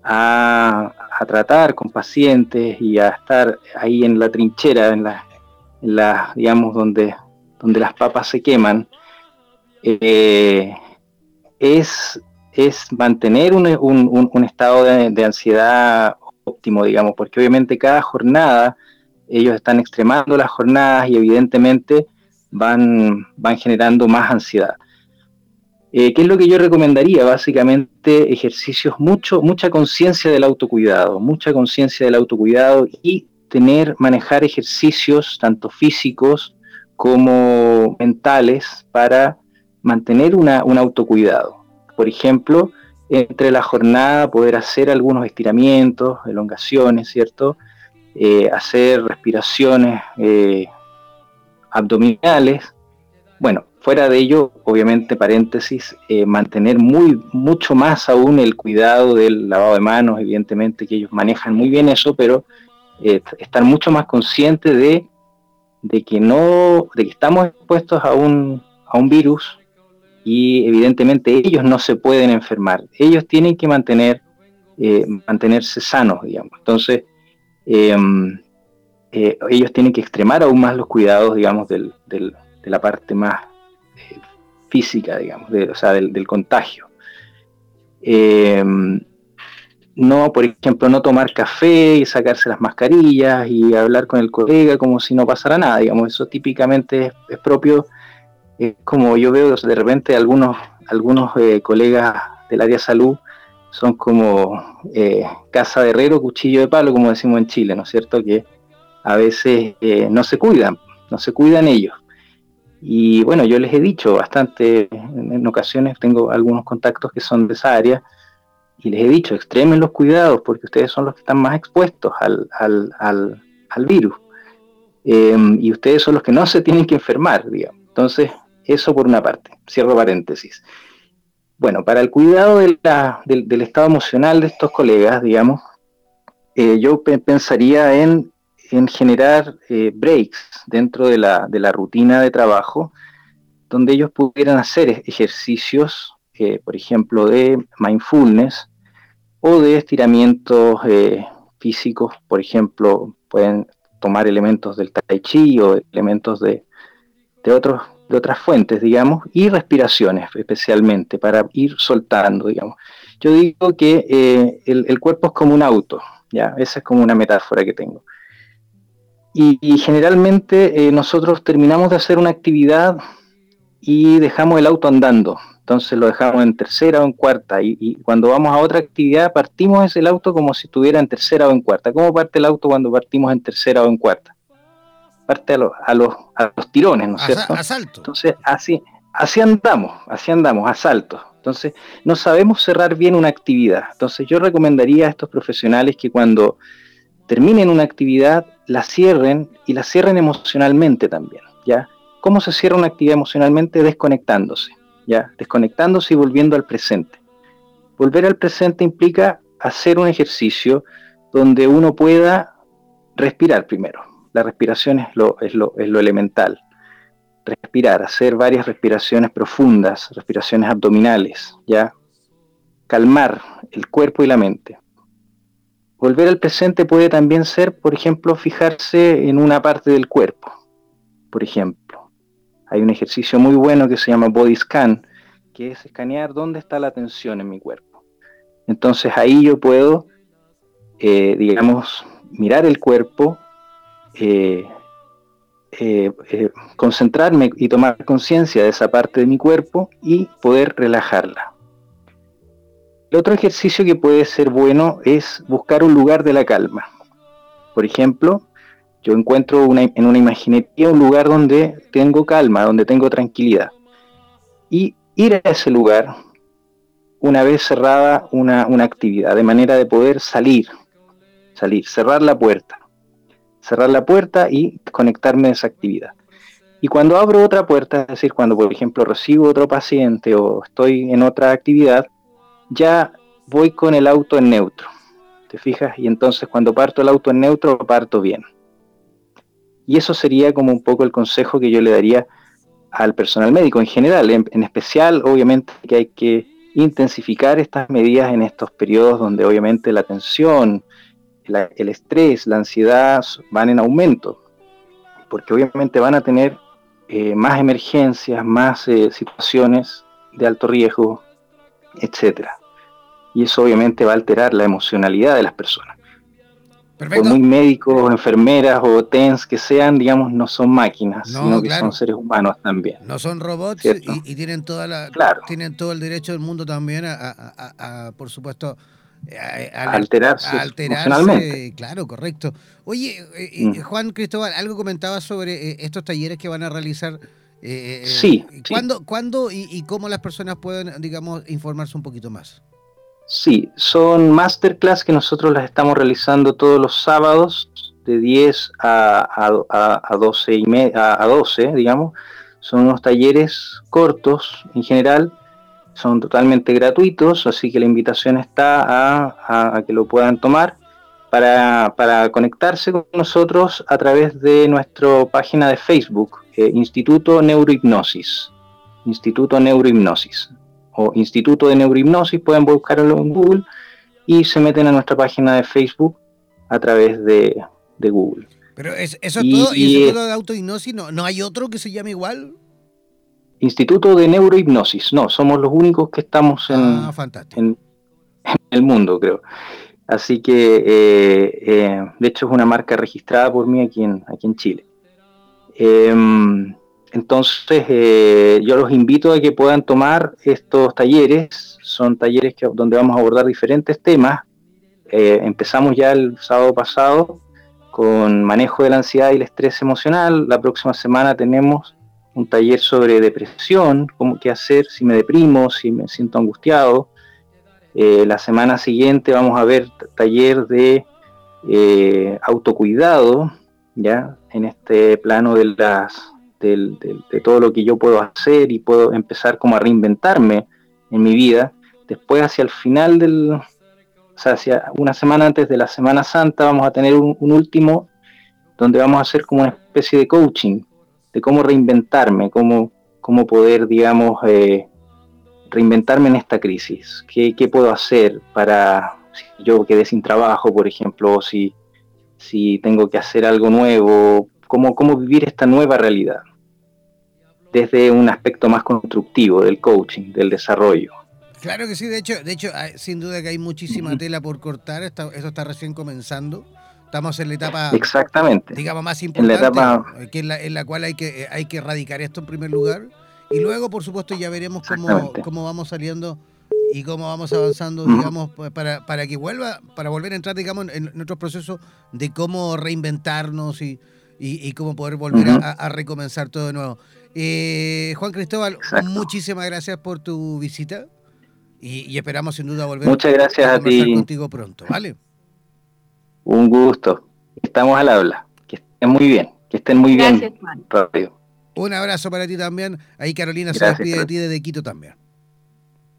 a, tratar con pacientes y a estar ahí en la trinchera, en la, la digamos, donde, donde las papas se queman, eh, es, es mantener un, un, estado de, de, ansiedad óptimo, digamos, porque obviamente cada jornada ellos están extremando las jornadas y evidentemente van, van generando más ansiedad. Eh, ¿Qué es lo que yo recomendaría? Básicamente ejercicios, mucho, mucha conciencia del autocuidado, mucha conciencia del autocuidado y tener, manejar ejercicios tanto físicos como mentales para mantener una, un autocuidado. Por ejemplo, entre la jornada poder hacer algunos estiramientos, elongaciones, ¿cierto? Eh, hacer respiraciones eh, abdominales. Bueno, Fuera de ello, obviamente, paréntesis, eh, mantener muy, mucho más aún el cuidado del lavado de manos, evidentemente que ellos manejan muy bien eso, pero eh, estar mucho más conscientes de, que no, de que estamos expuestos a un, a un virus y evidentemente ellos no se pueden enfermar. Ellos tienen que mantener, eh, mantenerse sanos, digamos. Entonces, em, ellos tienen que extremar aún más los cuidados, digamos, de la parte más física, digamos, o sea, del, contagio. Eh, no, por ejemplo, no tomar café y sacarse las mascarillas y hablar con el colega como si no pasara nada, digamos, eso típicamente es, propio, como yo veo de repente algunos, algunos eh, colegas del área de salud son como eh, casa de herrero, cuchillo de palo, como decimos en Chile, ¿no es cierto? Que a veces no se cuidan, no se cuidan ellos. Y bueno, yo les he dicho bastante, en, ocasiones tengo algunos contactos que son de esa área, y les he dicho, extremen los cuidados porque ustedes son los que están más expuestos al, virus. Em, y ustedes son los que no se tienen que enfermar, digamos. Entonces, eso por una parte, cierro paréntesis. Bueno, para el cuidado del, estado emocional de estos colegas, digamos, eh, yo pensaría en en generar eh, breaks dentro de la, de la, rutina de trabajo, donde ellos pudieran hacer ejercicios, eh, por ejemplo, de mindfulness o de estiramientos eh, físicos, por ejemplo, pueden tomar elementos del tai chi o elementos de, de, otros, de otras fuentes, digamos, y respiraciones especialmente para ir soltando, digamos. Yo digo que el, el cuerpo es como un auto, ¿ya? Esa es como una metáfora que tengo y, generalmente eh, nosotros terminamos de hacer una actividad y dejamos el auto andando. Entonces lo dejamos en tercera o en cuarta. Y, cuando vamos a otra actividad, partimos ese auto como si estuviera en tercera o en cuarta. ¿Cómo parte el auto cuando partimos en tercera o en cuarta? Parte a, los, a, los, a los tirones, ¿no es cierto? Asalto. Entonces así, así andamos, así andamos, a saltos. Entonces no sabemos cerrar bien una actividad. Entonces yo recomendaría a estos profesionales que cuando terminen una actividad la cierren y la cierren emocionalmente también, ¿ya? ¿Cómo se cierra una actividad emocionalmente? Desconectándose, ¿ya? Desconectándose y volviendo al presente. Volver al presente implica hacer un ejercicio donde uno pueda respirar primero. La respiración es lo, es lo, es lo elemental. Respirar, hacer varias respiraciones profundas, respiraciones abdominales, ¿ya? Calmar el cuerpo y la mente. Volver al presente puede también ser, por ejemplo, fijarse en una parte del cuerpo. Por ejemplo, hay un ejercicio muy bueno que se llama Body Scan, que es escanear dónde está la tensión en mi cuerpo. Entonces ahí yo puedo, eh, digamos, mirar el cuerpo, eh, eh, concentrarme y tomar conciencia de esa parte de mi cuerpo y poder relajarla. El otro ejercicio que puede ser bueno es buscar un lugar de la calma. Por ejemplo, yo encuentro en una imaginería un lugar donde tengo calma, donde tengo tranquilidad. Y ir a ese lugar una vez cerrada una, una actividad, de manera de poder salir, salir, cerrar la puerta. Cerrar la puerta y conectarme a esa actividad. Y cuando abro otra puerta, es decir, cuando por ejemplo recibo otro paciente o estoy en otra actividad, ya voy con el auto en neutro. ¿Te fijas? Y entonces cuando parto el auto en neutro, parto bien. Y eso sería como un poco el consejo que yo le daría al personal médico en general. En, especial, obviamente, que hay que intensificar estas medidas en estos periodos donde obviamente la tensión, el estrés, la ansiedad van en aumento. Porque obviamente van a tener eh, más emergencias, más eh, situaciones de alto riesgo, etcétera y eso obviamente va a alterar la emocionalidad de las personas. Por muy médicos, enfermeras o TENS que sean, digamos, no son máquinas, sino que son seres humanos también. No son robots y, tienen toda la tienen todo el derecho del mundo también a, por supuesto, a, alterarse, emocionalmente. Claro, correcto. Oye, eh, mm. Juan Cristóbal, algo comentaba sobre eh, estos talleres que van a realizar. Eh, sí. ¿Cuándo, ¿cuándo y, y, cómo las personas pueden, digamos, informarse un poquito más? Sí, son masterclass que nosotros las estamos realizando todos los sábados de 10 a, a, 12 y a, 12, digamos. Son unos talleres cortos en general, son totalmente gratuitos, así que la invitación está a, que lo puedan tomar para, conectarse con nosotros a través de nuestra página de Facebook, eh, Instituto Neurohipnosis. Instituto Neurohipnosis o Instituto de Neurohipnosis, pueden buscarlo en Google y se meten a nuestra página de Facebook a través de, Google. Pero eso es todo, y, Instituto de Autohipnosis, ¿no, ¿no hay otro que se llame igual? Instituto de Neurohipnosis, no, somos los únicos que estamos en, ah, en, el mundo, creo. Así que, eh, eh, de hecho, es una marca registrada por mí aquí en, Chile. Em, entonces, eh, yo los invito a que puedan tomar estos talleres. Son talleres que, donde vamos a abordar diferentes temas. Empezamos ya el sábado pasado con manejo de la ansiedad y el estrés emocional. La próxima semana tenemos un taller sobre depresión, cómo qué hacer si me deprimo, si me siento angustiado. Eh, la semana siguiente vamos a ver taller de autocuidado, ya en este plano de las de todo lo que yo puedo hacer y puedo empezar como a reinventarme en mi vida. Después hacia el final del, o sea, hacia una semana antes de la Semana Santa vamos a tener un, último donde vamos a hacer como una especie de coaching de cómo reinventarme, cómo, cómo poder, digamos, eh, reinventarme en esta crisis. ¿Qué, ¿Qué, puedo hacer para si yo quedé sin trabajo, por ejemplo, o si, si tengo que hacer algo nuevo? ¿Cómo, cómo vivir esta nueva realidad? desde un aspecto más constructivo del coaching, del desarrollo. Claro que sí, de hecho, de hecho, sin duda que hay muchísima tela por cortar, esto, está recién comenzando. Estamos en la etapa, exactamente, digamos más importante, en la, etapa, que en, la, cual hay que hay que erradicar esto en primer lugar y luego, por supuesto, ya veremos cómo, cómo vamos saliendo y cómo vamos avanzando, digamos, pues, para, para que vuelva, para volver a entrar, digamos, en nuestro proceso de cómo reinventarnos y, y, cómo poder volver a, recomenzar todo de nuevo. Eh, Juan Cristóbal, muchísimas gracias por tu visita y, esperamos sin duda volver Muchas gracias a, ti. contigo pronto, ¿vale? Un gusto. Estamos al habla. estén muy bien, que estén muy Gracias, bien. Juan. Un abrazo para ti también. Ahí Carolina se Gracias, despide de ti desde Quito también.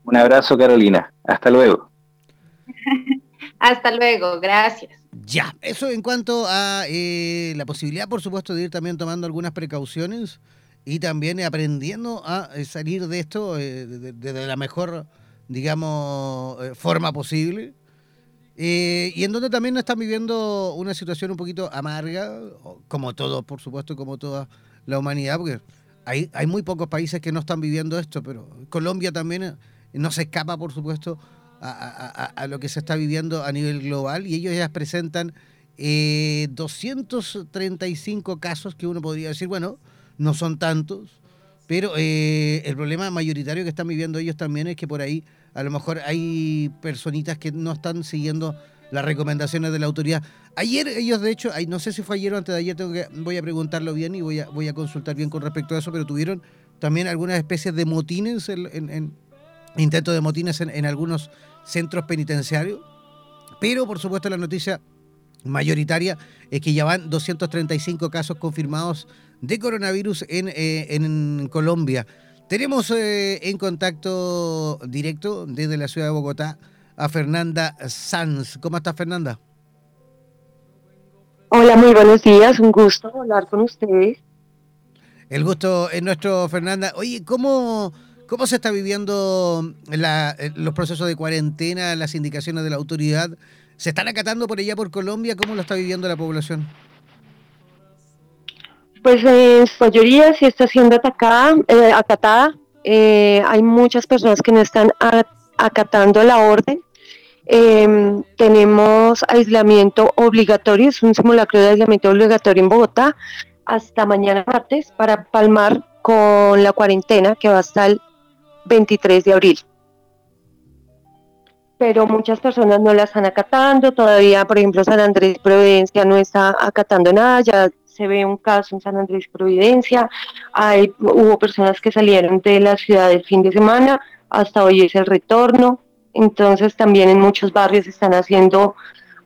Un abrazo, Carolina. Hasta luego. Hasta luego, gracias. Ya, eso en cuanto a eh, la posibilidad, por supuesto, de ir también tomando algunas precauciones y también aprendiendo a eh, salir de esto eh, de, de- de la mejor, digamos, eh, forma posible. Eh, y en donde también están viviendo una situación un poquito amarga, como todos, por supuesto, como toda la humanidad, porque hay, hay muy pocos países que no están viviendo esto, pero Colombia también eh, no se escapa, por supuesto, a, a- a- lo que se está viviendo a nivel global y ellos ya presentan eh, 235 casos que uno podría decir, bueno, no son tantos, pero eh, el problema mayoritario que están viviendo ellos también es que por ahí a lo mejor hay personitas que no están siguiendo las recomendaciones de la autoridad. Ayer ellos, de hecho, no sé si fue ayer o antes de ayer, tengo que, voy a preguntarlo bien y voy a, voy a consultar bien con respecto a eso, pero tuvieron también algunas especies de motines, en, en- en- intentos de motines en, en algunos centros penitenciarios. Pero, por supuesto, la noticia mayoritaria es que ya van 235 casos confirmados de coronavirus en, eh, en Colombia. Tenemos eh, en contacto directo desde la ciudad de Bogotá a Fernanda Sanz. ¿Cómo está Fernanda? Hola, muy buenos días, un gusto hablar con ustedes. El gusto es nuestro, Fernanda. Oye, ¿cómo, cómo se está viviendo la- eh, los procesos de cuarentena, las indicaciones de la autoridad? ¿Se están acatando por allá por Colombia? ¿Cómo lo está viviendo la población? Pues en su mayoría sí está siendo atacada, eh, acatada. Eh, hay muchas personas que no están acatando la orden. Em, tenemos aislamiento obligatorio, es un simulacro de aislamiento obligatorio en Bogotá hasta mañana martes para palmar con la cuarentena que va hasta el 23 de abril. Pero muchas personas no la están acatando, todavía, por ejemplo, San Andrés Providencia no está acatando nada, ya se ve un caso en San Andrés Providencia, hay, hubo personas que salieron de la ciudad el fin de semana, hasta hoy es el retorno, entonces también en muchos barrios están haciendo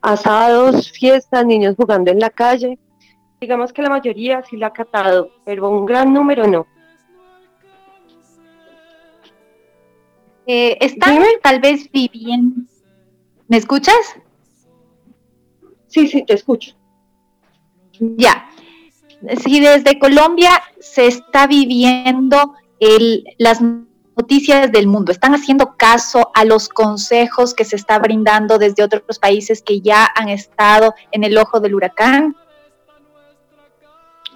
asados, fiestas, niños jugando en la calle. Digamos que la mayoría sí la ha acatado, pero un gran número no. Eh, ¿Están tal vez viviendo? ¿Me escuchas? Sí, sí, te escucho. Ya. Si desde Colombia se está viviendo el, las noticias del mundo, están haciendo caso a los consejos que se está brindando desde otros países que ya han estado en el ojo del huracán.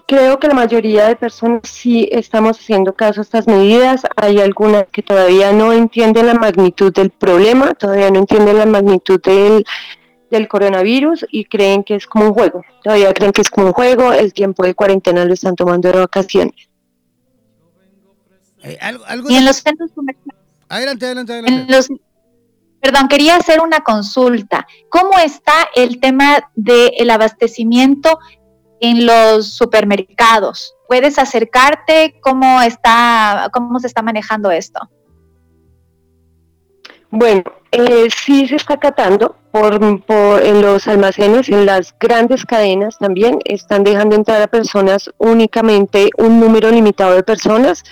Creo que la mayoría de personas sí estamos haciendo caso a estas medidas. Hay algunas que todavía no entienden la magnitud del problema, todavía no entienden la magnitud del, del coronavirus y creen que es como un juego. Todavía creen que es como un juego, el tiempo de cuarentena lo están tomando de vacaciones. Eh, algo, algo Y de- en los centros comerciales, Adelante, adelante, en adelante. los Perdón, quería hacer una consulta. ¿Cómo está el tema del abastecimiento en los supermercados? ¿Puedes acercarte? ¿Cómo está, cómo se está manejando esto? Bueno, eh, sí se está catando por, por- en los almacenes, en las grandes cadenas también están dejando entrar a personas únicamente un número limitado de personas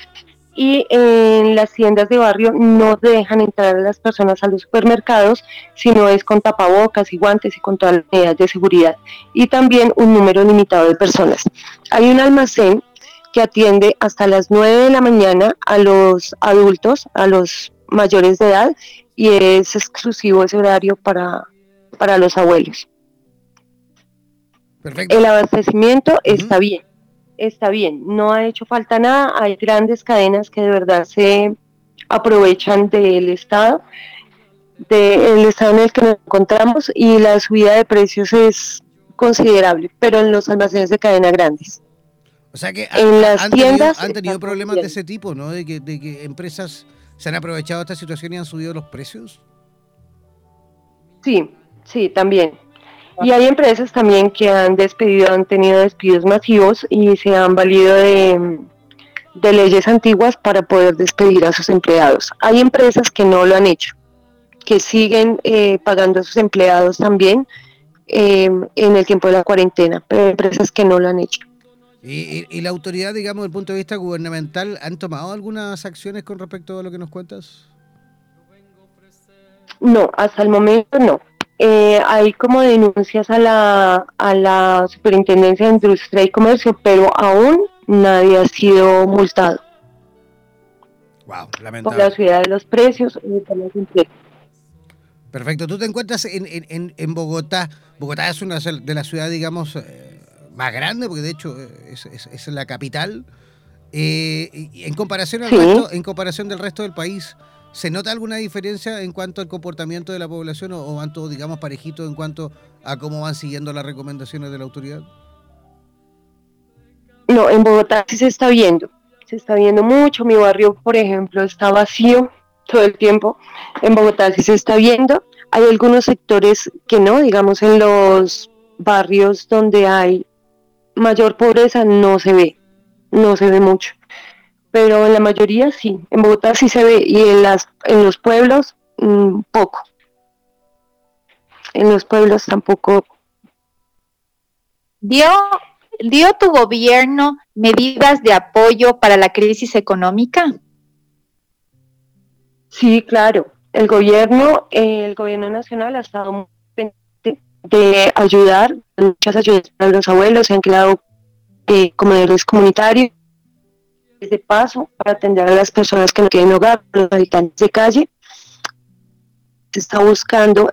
y en las tiendas de barrio no dejan entrar a las personas a los supermercados, sino es con tapabocas y guantes y con todas las medidas de seguridad y también un número limitado de personas. Hay un almacén que atiende hasta las 9 de la mañana a los adultos, a los mayores de edad y es exclusivo ese horario para, para los abuelos. Perfecto. El abastecimiento está bien, está bien, no ha hecho falta nada, hay grandes cadenas que de verdad se aprovechan del estado, del estado en el que nos encontramos y la subida de precios es considerable, pero en los almacenes de cadena grandes. O sea que en las han tiendas tenido, han tenido problemas de ese tipo, ¿no? De que, de que empresas se han aprovechado de esta situación y han subido los precios. Sí, sí, también. Y hay empresas también que han despedido, han tenido despidos masivos y se han valido de, de leyes antiguas para poder despedir a sus empleados. Hay empresas que no lo han hecho, que siguen eh, pagando a sus empleados también eh, en el tiempo de la cuarentena, pero hay empresas que no lo han hecho. ¿Y, y, la autoridad, digamos, desde el punto de vista gubernamental, han tomado algunas acciones con respecto a lo que nos cuentas? No, hasta el momento no. Eh, hay como denuncias a la, a la Superintendencia de Industria y Comercio, pero aún nadie ha sido multado. Wow, lamentable. Por la subida de los precios y por las empresas. Perfecto. Tú te encuentras en, en, en, Bogotá. Bogotá es una de las ciudades, digamos, eh, más grandes, porque de hecho eh, es, es, es la capital. Eh, en, comparación al Sí. resto, en comparación del resto del país, ¿se nota alguna diferencia en cuanto al comportamiento de la población o, van todos, digamos, parejitos en cuanto a cómo van siguiendo las recomendaciones de la autoridad? No, en Bogotá sí se está viendo, se está viendo mucho. Mi barrio, por ejemplo, está vacío todo el tiempo. En Bogotá sí se está viendo. Hay algunos sectores que no, digamos en los barrios donde hay mayor pobreza no se ve, no se ve mucho. Pero en la mayoría sí, en Bogotá sí se ve y en, las, en los pueblos mmm, poco. En los pueblos tampoco. ¿Dio, ¿Dio tu gobierno medidas de apoyo para la crisis económica? Sí, claro. El gobierno, eh, el gobierno nacional ha estado muy pendiente de ayudar, muchas ayudas para los abuelos, se han creado eh, comedores comunitarios de paso para atender a las personas que no tienen hogar, los habitantes de calle. Se está buscando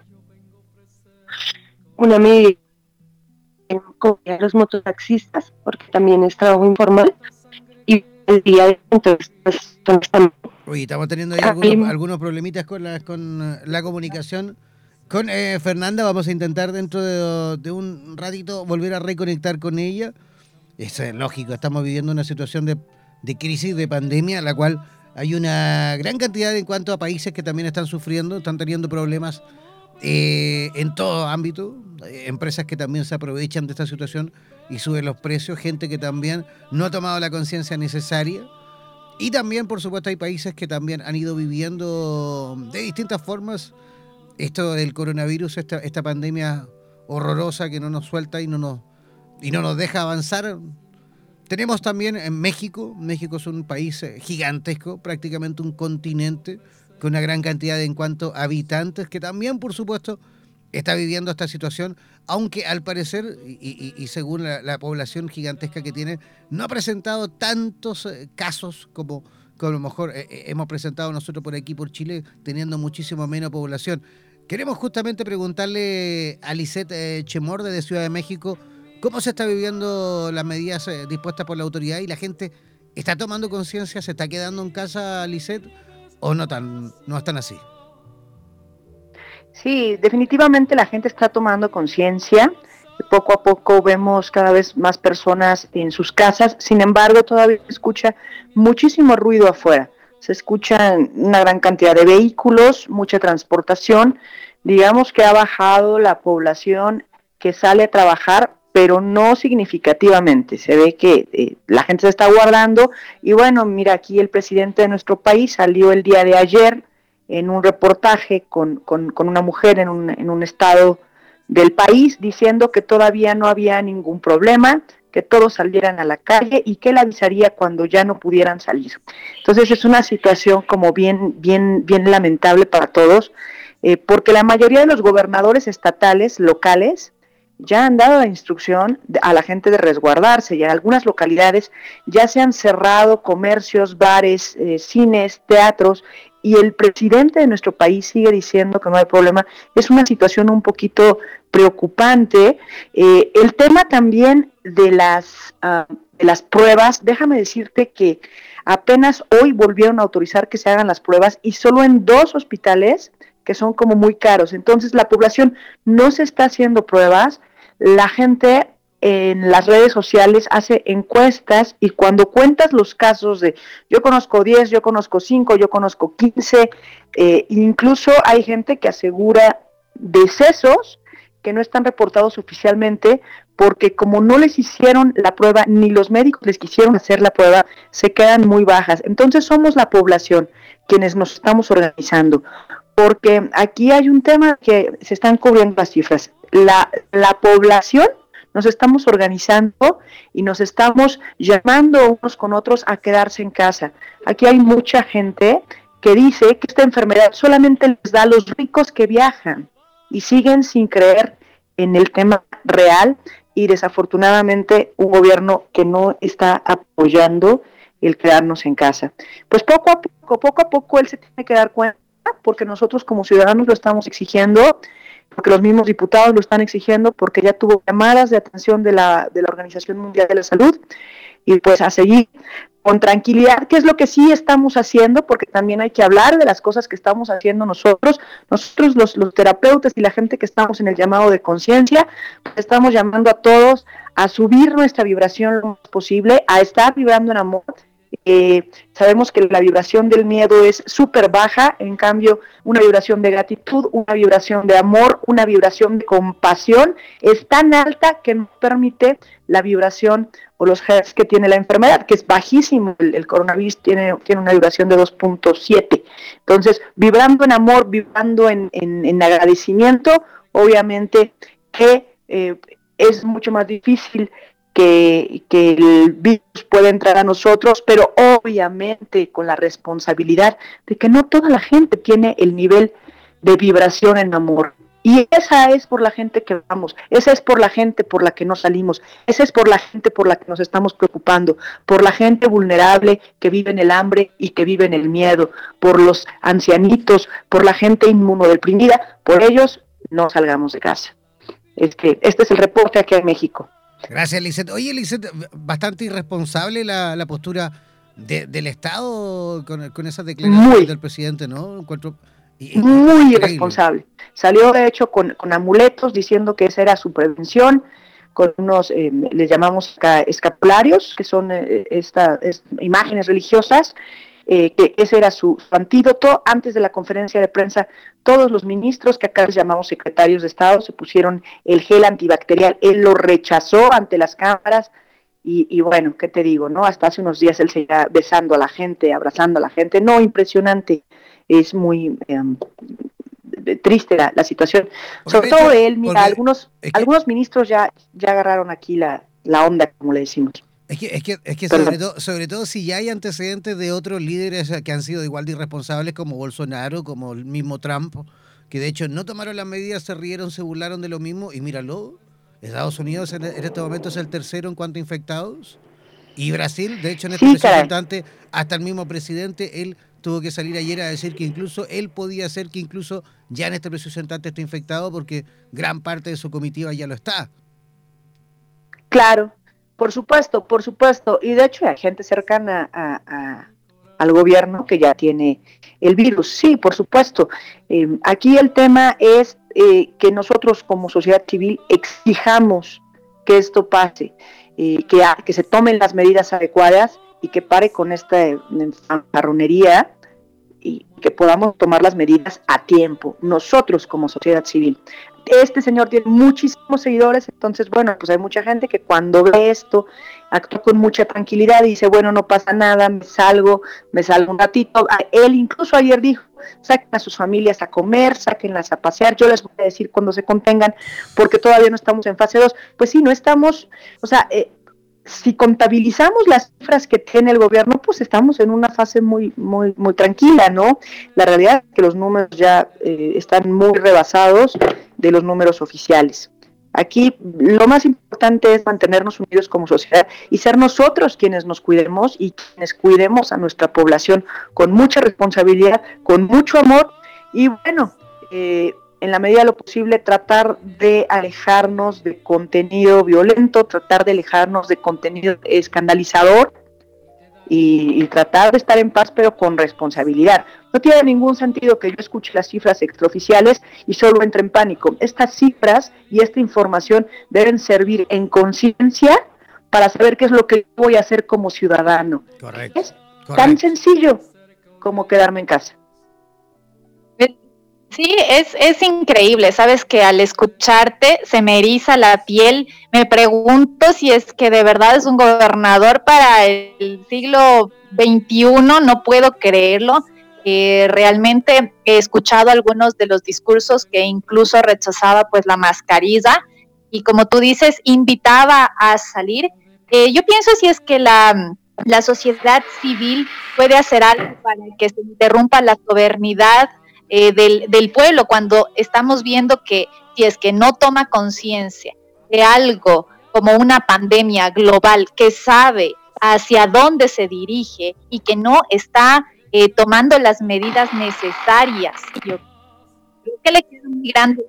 una medida con los mototaxistas, porque también es trabajo informal, y el día de entonces pues, también Oye, estamos teniendo ahí algunos, algunos problemitas con la, con la comunicación. Con eh, Fernanda vamos a intentar dentro de, de, un ratito volver a reconectar con ella. Eso es lógico, estamos viviendo una situación de, de crisis, de pandemia, la cual hay una gran cantidad en cuanto a países que también están sufriendo, están teniendo problemas eh, en todo ámbito. Eh, empresas que también se aprovechan de esta situación y suben los precios, gente que también no ha tomado la conciencia necesaria. Y también, por supuesto, hay países que también han ido viviendo de distintas formas esto del coronavirus, esta, esta pandemia horrorosa que no nos suelta y no nos, y no nos deja avanzar. Tenemos también en México, México es un país gigantesco, prácticamente un continente, con una gran cantidad de en cuanto a habitantes, que también, por supuesto, está viviendo esta situación, aunque al parecer, y, según la, la, población gigantesca que tiene, no ha presentado tantos eh, casos como, como a lo mejor eh, hemos presentado nosotros por aquí, por Chile, teniendo muchísimo menos población. Queremos justamente preguntarle a Lisette eh, Chemorde de Ciudad de México cómo se está viviendo las medidas eh, dispuestas por la autoridad y la gente está tomando conciencia, se está quedando en casa, Lisette, o no, tan, no están así. Sí, definitivamente la gente está tomando conciencia. Poco a poco vemos cada vez más personas en sus casas. Sin embargo, todavía se escucha muchísimo ruido afuera. Se escuchan una gran cantidad de vehículos, mucha transportación. Digamos que ha bajado la población que sale a trabajar, pero no significativamente. Se ve que eh, la gente se está guardando. Y bueno, mira, aquí el presidente de nuestro país salió el día de ayer en un reportaje con, con, con una mujer en un, en un, estado del país diciendo que todavía no había ningún problema, que todos salieran a la calle y que él avisaría cuando ya no pudieran salir. Entonces es una situación como bien, bien, bien lamentable para todos, eh, porque la mayoría de los gobernadores estatales, locales, ya han dado la instrucción a la gente de resguardarse y en algunas localidades ya se han cerrado comercios, bares, eh, cines, teatros y el presidente de nuestro país sigue diciendo que no hay problema. Es una situación un poquito preocupante. Eh, el tema también de las, uh, de las pruebas, déjame decirte que apenas hoy volvieron a autorizar que se hagan las pruebas y solo en dos hospitales que son como muy caros. Entonces la población no se está haciendo pruebas, la gente en las redes sociales hace encuestas y cuando cuentas los casos de yo conozco 10, yo conozco 5, yo conozco 15, eh, incluso hay gente que asegura decesos que no están reportados oficialmente porque como no les hicieron la prueba ni los médicos les quisieron hacer la prueba, se quedan muy bajas. Entonces somos la población quienes nos estamos organizando porque aquí hay un tema que se están cubriendo las cifras. La, la población nos estamos organizando y nos estamos llamando unos con otros a quedarse en casa. Aquí hay mucha gente que dice que esta enfermedad solamente les da a los ricos que viajan y siguen sin creer en el tema real y desafortunadamente un gobierno que no está apoyando el quedarnos en casa. Pues poco a poco, poco a poco él se tiene que dar cuenta porque nosotros como ciudadanos lo estamos exigiendo porque los mismos diputados lo están exigiendo, porque ya tuvo llamadas de atención de la, de la Organización Mundial de la Salud, y pues a seguir con tranquilidad, que es lo que sí estamos haciendo, porque también hay que hablar de las cosas que estamos haciendo nosotros, nosotros los, los terapeutas y la gente que estamos en el llamado de conciencia, estamos llamando a todos a subir nuestra vibración lo más posible, a estar vibrando en amor, eh, sabemos que la vibración del miedo es súper baja, en cambio una vibración de gratitud, una vibración de amor, una vibración de compasión es tan alta que nos permite la vibración o los hertz que tiene la enfermedad, que es bajísimo. El, coronavirus tiene, tiene una vibración de 2.7. Entonces, vibrando en amor, vibrando en, agradecimiento, obviamente que eh, es mucho más difícil que, el virus puede entrar a nosotros, pero obviamente con la responsabilidad de que no toda la gente tiene el nivel de vibración en amor. Y esa es por la gente que vamos, esa es por la gente por la que no salimos, esa es por la gente por la que nos estamos preocupando, por la gente vulnerable que vive en el hambre y que vive en el miedo, por los ancianitos, por la gente inmunodeprimida, por ellos no salgamos de casa. Es que este es el reporte aquí en México. Gracias, Lizeth. Oye, Lizeth, bastante irresponsable la, la postura del Estado con, con esas declaraciones del presidente, ¿no? Encuentro, muy irresponsable. Salió, de hecho, con, con, amuletos diciendo que esa era su prevención, con unos, eh, les llamamos escapularios, que son eh, estas imágenes religiosas, eh, que ese era su, antídoto. Antes de la conferencia de prensa, todos los ministros, que acá les llamamos secretarios de Estado, se pusieron el gel antibacterial. Él lo rechazó ante las cámaras. Y, bueno, ¿qué te digo? no Hasta hace unos días él se iba besando a la gente, abrazando a la gente. No, impresionante. Es muy em, triste la, situación. Sobre todo él, mira, algunos, algunos ministros ya, ya agarraron aquí la, la onda, como le decimos. Es que, es que, es que sobre, todo, sobre todo si ya hay antecedentes de otros líderes que han sido igual de irresponsables como Bolsonaro, como el mismo Trump, que de hecho no tomaron las medidas, se rieron, se burlaron de lo mismo y míralo, Estados Unidos en, este momento es el tercero en cuanto a infectados y Brasil, de hecho en este sí, hasta el mismo presidente, él tuvo que salir ayer a decir que incluso él podía ser que incluso ya en este preciso instante esté infectado porque gran parte de su comitiva ya lo está. Claro, por supuesto, por supuesto. Y de hecho hay gente cercana al gobierno que ya tiene el virus. Sí, por supuesto. Em, aquí el tema es eh, que nosotros como sociedad civil exijamos que esto pase, que, que se tomen las medidas adecuadas y que pare con esta fanfarronería y que podamos tomar las medidas a tiempo, nosotros como sociedad civil este señor tiene muchísimos seguidores, entonces, bueno, pues hay mucha gente que cuando ve esto actúa con mucha tranquilidad y dice, bueno, no pasa nada, me salgo, me salgo un ratito. Él incluso ayer dijo, saquen a sus familias a comer, sáquenlas a pasear, yo les voy a decir cuando se contengan, porque todavía no estamos en fase 2. Pues sí, no estamos, o sea, eh, si contabilizamos las cifras que tiene el gobierno, pues estamos en una fase muy, muy, muy tranquila, ¿no? La realidad es que los números ya eh, están muy rebasados de los números oficiales. Aquí lo más importante es mantenernos unidos como sociedad y ser nosotros quienes nos cuidemos y quienes cuidemos a nuestra población con mucha responsabilidad, con mucho amor y bueno, eh, en la medida de lo posible tratar de alejarnos de contenido violento, tratar de alejarnos de contenido escandalizador y, tratar de estar en paz pero con responsabilidad. No tiene ningún sentido que yo escuche las cifras extraoficiales y solo entre en pánico. Estas cifras y esta información deben servir en conciencia para saber qué es lo que voy a hacer como ciudadano. Correcto. Es tan sencillo como quedarme en casa. Sí, es, es increíble, sabes que al escucharte se me eriza la piel, me pregunto si es que de verdad es un gobernador para el siglo XXI, no puedo creerlo. Eh, realmente he escuchado algunos de los discursos que incluso rechazaba pues la mascarilla y como tú dices, invitaba a salir. Eh, yo pienso si es que la, la sociedad civil puede hacer algo para que se interrumpa la soberanidad eh, del, del, pueblo cuando estamos viendo que si es que no toma conciencia de algo como una pandemia global que sabe hacia dónde se dirige y que no está eh, tomando las medidas necesarias. Yo creo que le queda muy grande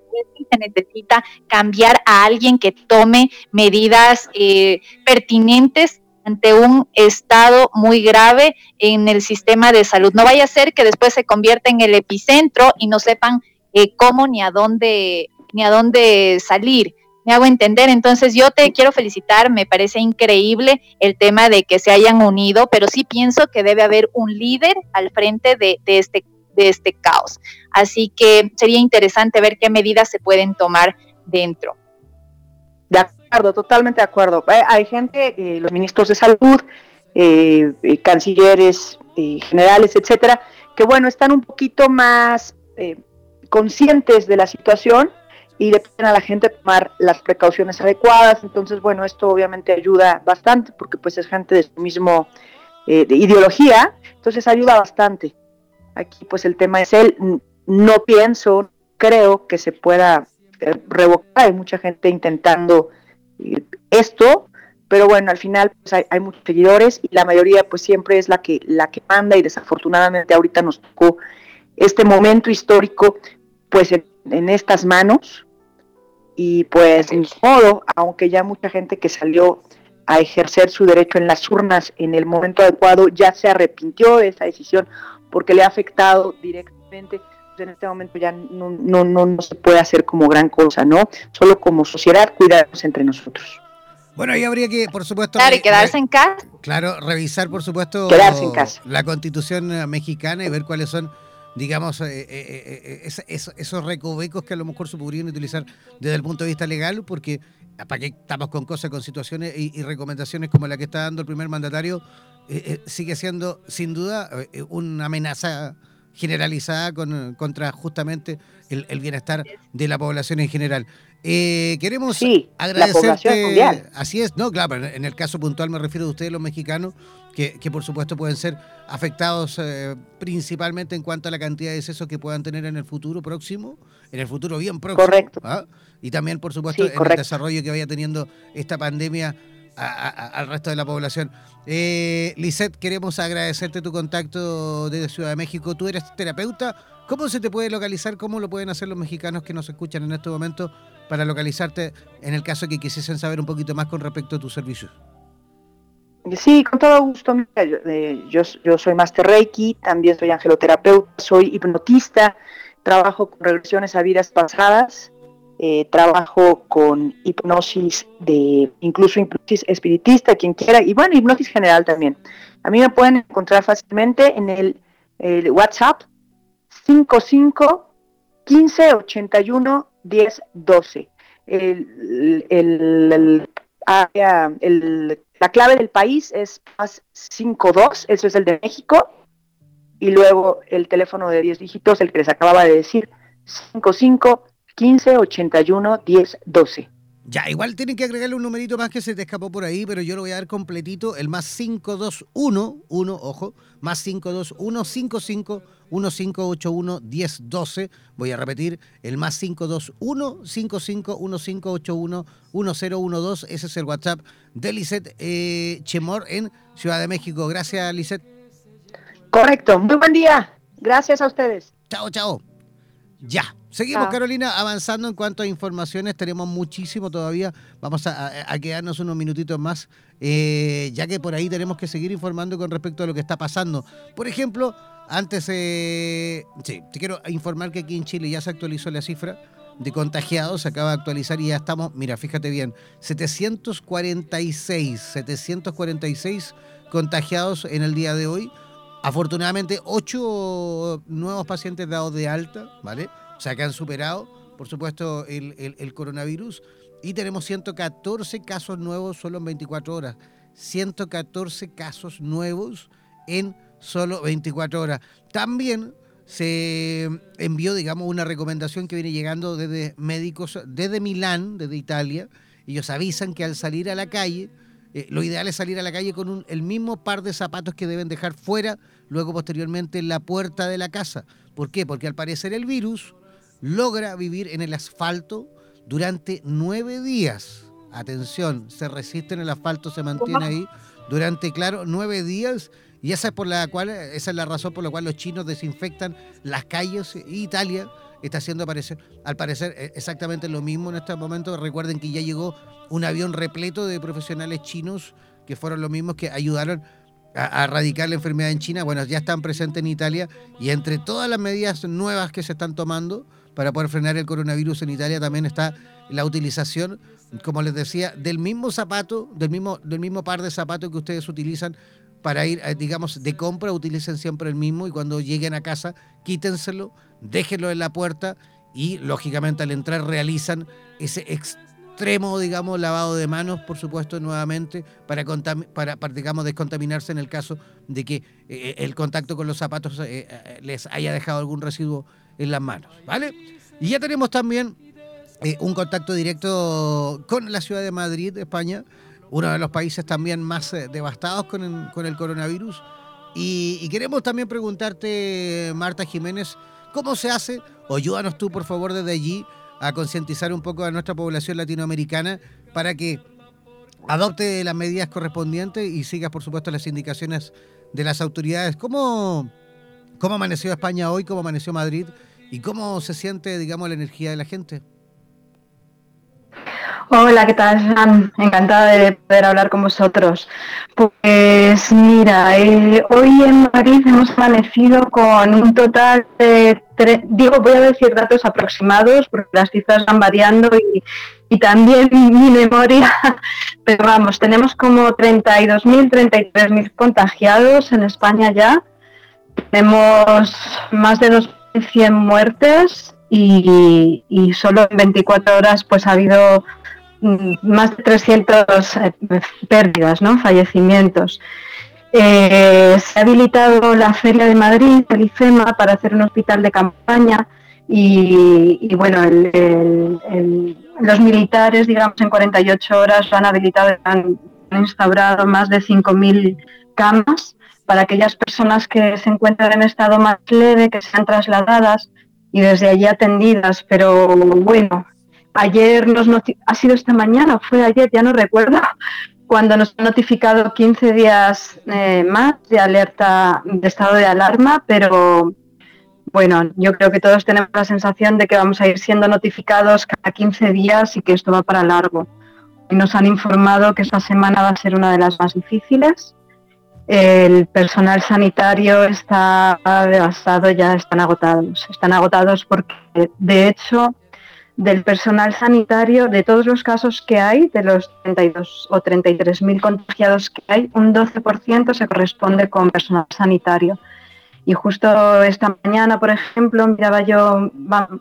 se necesita cambiar a alguien que tome medidas eh, pertinentes ante un estado muy grave en el sistema de salud. No vaya a ser que después se convierta en el epicentro y no sepan eh, cómo ni a dónde ni a dónde salir. Me hago entender. Entonces yo te quiero felicitar. Me parece increíble el tema de que se hayan unido, pero sí pienso que debe haber un líder al frente de, este de este caos. Así que sería interesante ver qué medidas se pueden tomar dentro. De acuerdo, totalmente de acuerdo. Eh, hay gente, eh, los ministros de salud, eh, cancilleres generales, etcétera, que bueno, están un poquito más conscientes de la situación y le piden a la gente tomar las precauciones adecuadas. Entonces, bueno, esto obviamente ayuda bastante porque pues es gente de su mismo de ideología, entonces ayuda bastante. Aquí pues el tema es él. No pienso, creo que se pueda eh, revocar. Hay mucha gente intentando eh, esto, pero bueno, al final pues hay, muchos seguidores y la mayoría pues siempre es la que, la que manda y desafortunadamente ahorita nos tocó este momento histórico pues en, estas manos y pues en modo, aunque ya mucha gente que salió a ejercer su derecho en las urnas en el momento adecuado ya se arrepintió de esa decisión porque le ha afectado directamente. Pues, en este momento ya no, no, no, se puede hacer como gran cosa, ¿no? Solo como sociedad cuidarnos entre nosotros. Bueno, ahí habría que, por supuesto... Claro, y quedarse en casa. Claro, revisar, por supuesto, quedarse en casa. la constitución eh, mexicana y ver cuáles son, digamos, eh, eh, esos recovecos que a lo mejor se podrían utilizar desde el punto de vista legal, porque para que estamos con cosas, con situaciones y, recomendaciones como la que está dando el primer mandatario, eh, eh, sigue siendo sin duda eh, una amenaza generalizada con, contra justamente el, bienestar de la población en general. queremos sí, agradecerte. así es, no, claro, en el caso puntual me refiero a ustedes, los mexicanos, que, por supuesto pueden ser afectados principalmente en cuanto a la cantidad de decesos que puedan tener en el futuro próximo, en el futuro bien próximo. Correcto. ¿ah? Y también, por supuesto, en el desarrollo que vaya teniendo esta pandemia al resto de la población. Eh, Lisette, queremos agradecerte tu contacto desde Ciudad de México. Tú eres terapeuta. ¿Cómo se te puede localizar? ¿Cómo lo pueden hacer los mexicanos que nos escuchan en este momento para localizarte en el caso que quisiesen saber un poquito más con respecto a tus servicios? Sí, con todo gusto. Eh, yo, yo soy Master Reiki, también soy angeloterapeuta, soy hipnotista, trabajo con regresiones a vidas pasadas eh, trabajo con hipnosis de, incluso hipnosis espiritista, quien quiera, y bueno, hipnosis general también. A mí me pueden encontrar fácilmente en el, WhatsApp 55 15 81 10 12. El, el, la clave del país es más 52, eso es el de México, y luego el teléfono de 10 dígitos, el que les acababa de decir, 55 15 81 10 12. Ya, igual tienen que agregarle un numerito más que se te escapó por ahí, pero yo lo voy a dar completito, el más 521, 1, ojo, más 521 55 1581 1012. Voy a repetir, el más 521 55 1581 1012. Ese es el WhatsApp de Lisette eh, Chemor en Ciudad de México. Gracias, Lisette. Correcto, muy buen día. Gracias a ustedes. Chao, chao. Ya. Seguimos, Carolina, avanzando en cuanto a informaciones. Tenemos muchísimo todavía. Vamos a, quedarnos unos minutitos más, eh, ya que por ahí tenemos que seguir informando con respecto a lo que está pasando. Por ejemplo, antes, eh, sí, te quiero informar que aquí en Chile ya se actualizó la cifra de contagiados, se acaba de actualizar y ya estamos, mira, fíjate bien, 746, 746 contagiados en el día de hoy. Afortunadamente, ocho nuevos pacientes dados de alta, ¿vale? O sea, que han superado, por supuesto, el, coronavirus. Y tenemos 114 casos nuevos solo en 24 horas. 114 casos nuevos en solo 24 horas. También se envió, digamos, una recomendación que viene llegando desde médicos desde Milán, desde Italia. Ellos avisan que al salir a la calle, eh, lo ideal es salir a la calle con el mismo par de zapatos que deben dejar fuera, luego posteriormente en la puerta de la casa. ¿Por qué? Porque al parecer el virus logra vivir en el asfalto durante nueve días. Atención, se resiste en el asfalto, se mantiene ahí durante, claro, nueve días y esa es por la cual, esa es la razón por la cual los chinos desinfectan las calles y Italia está haciendo aparecer, al parecer e, exactamente lo mismo en este momento. Recuerden que ya llegó un avión repleto de profesionales chinos que fueron los mismos que ayudaron a, erradicar la enfermedad en China. Bueno, ya están presentes en Italia y entre todas las medidas nuevas que se están tomando para poder frenar el coronavirus en Italia también está la utilización, como les decía, del mismo zapato, del mismo, del mismo par de zapatos que ustedes utilizan para ir, eh, digamos, de compra, utilicen siempre el mismo y cuando lleguen a casa, quítenselo, déjenlo en la puerta y, lógicamente, al entrar realizan ese extremo, digamos, lavado de manos, por supuesto, nuevamente, para, para, digamos, descontaminarse en el caso de que eh, el contacto con los zapatos eh, les haya dejado algún residuo en las manos, ¿vale? Y ya tenemos también un contacto directo con la ciudad de Madrid, España, uno de los países también más eh, devastados con el, coronavirus. Y, queremos también preguntarte, Marta Jiménez, ¿cómo se hace? O ayúdanos tú, por favor, desde allí a concientizar un poco a nuestra población latinoamericana para que adopte las medidas correspondientes y siga, por supuesto, las indicaciones de las autoridades. ¿Cómo, cómo amaneció España hoy? ¿Cómo amaneció Madrid? ¿Y cómo se siente, digamos, la energía de la gente? Hola, ¿qué tal, Encantada de poder hablar con vosotros. Pues mira, eh, hoy en Madrid hemos amanecido con un total de, digo, voy a decir datos aproximados porque las cifras van variando y, también mi memoria, pero vamos, tenemos como 32.000, 33.000 contagiados en España ya. Tenemos más de 2.100 muertes y, solo en 24 horas pues ha habido Mm, más de 300 eh, pérdidas, ¿no? fallecimientos. Eh, se ha habilitado la Feria de Madrid, el IFEMA, para hacer un hospital de campaña y, bueno, los militares, digamos, en 48 horas han habilitado, han, han instaurado más de 5.000 camas para aquellas personas que se encuentran en estado más leve, que sean trasladadas y desde allí atendidas. Pero bueno, Ayer nos ha sido esta mañana, fue ayer, ya no recuerdo, cuando nos han notificado 15 días eh, más de alerta de estado de alarma, pero bueno, yo creo que todos tenemos la sensación de que vamos a ir siendo notificados cada 15 días y que esto va para largo. Nos han informado que esta semana va a ser una de las más difíciles. El personal sanitario está devastado, ya están agotados. Están agotados porque, de hecho, del personal sanitario, de todos los casos que hay, de los 32 o 33 mil contagiados que hay, un 12% se corresponde con personal sanitario. Y justo esta mañana, por ejemplo, miraba yo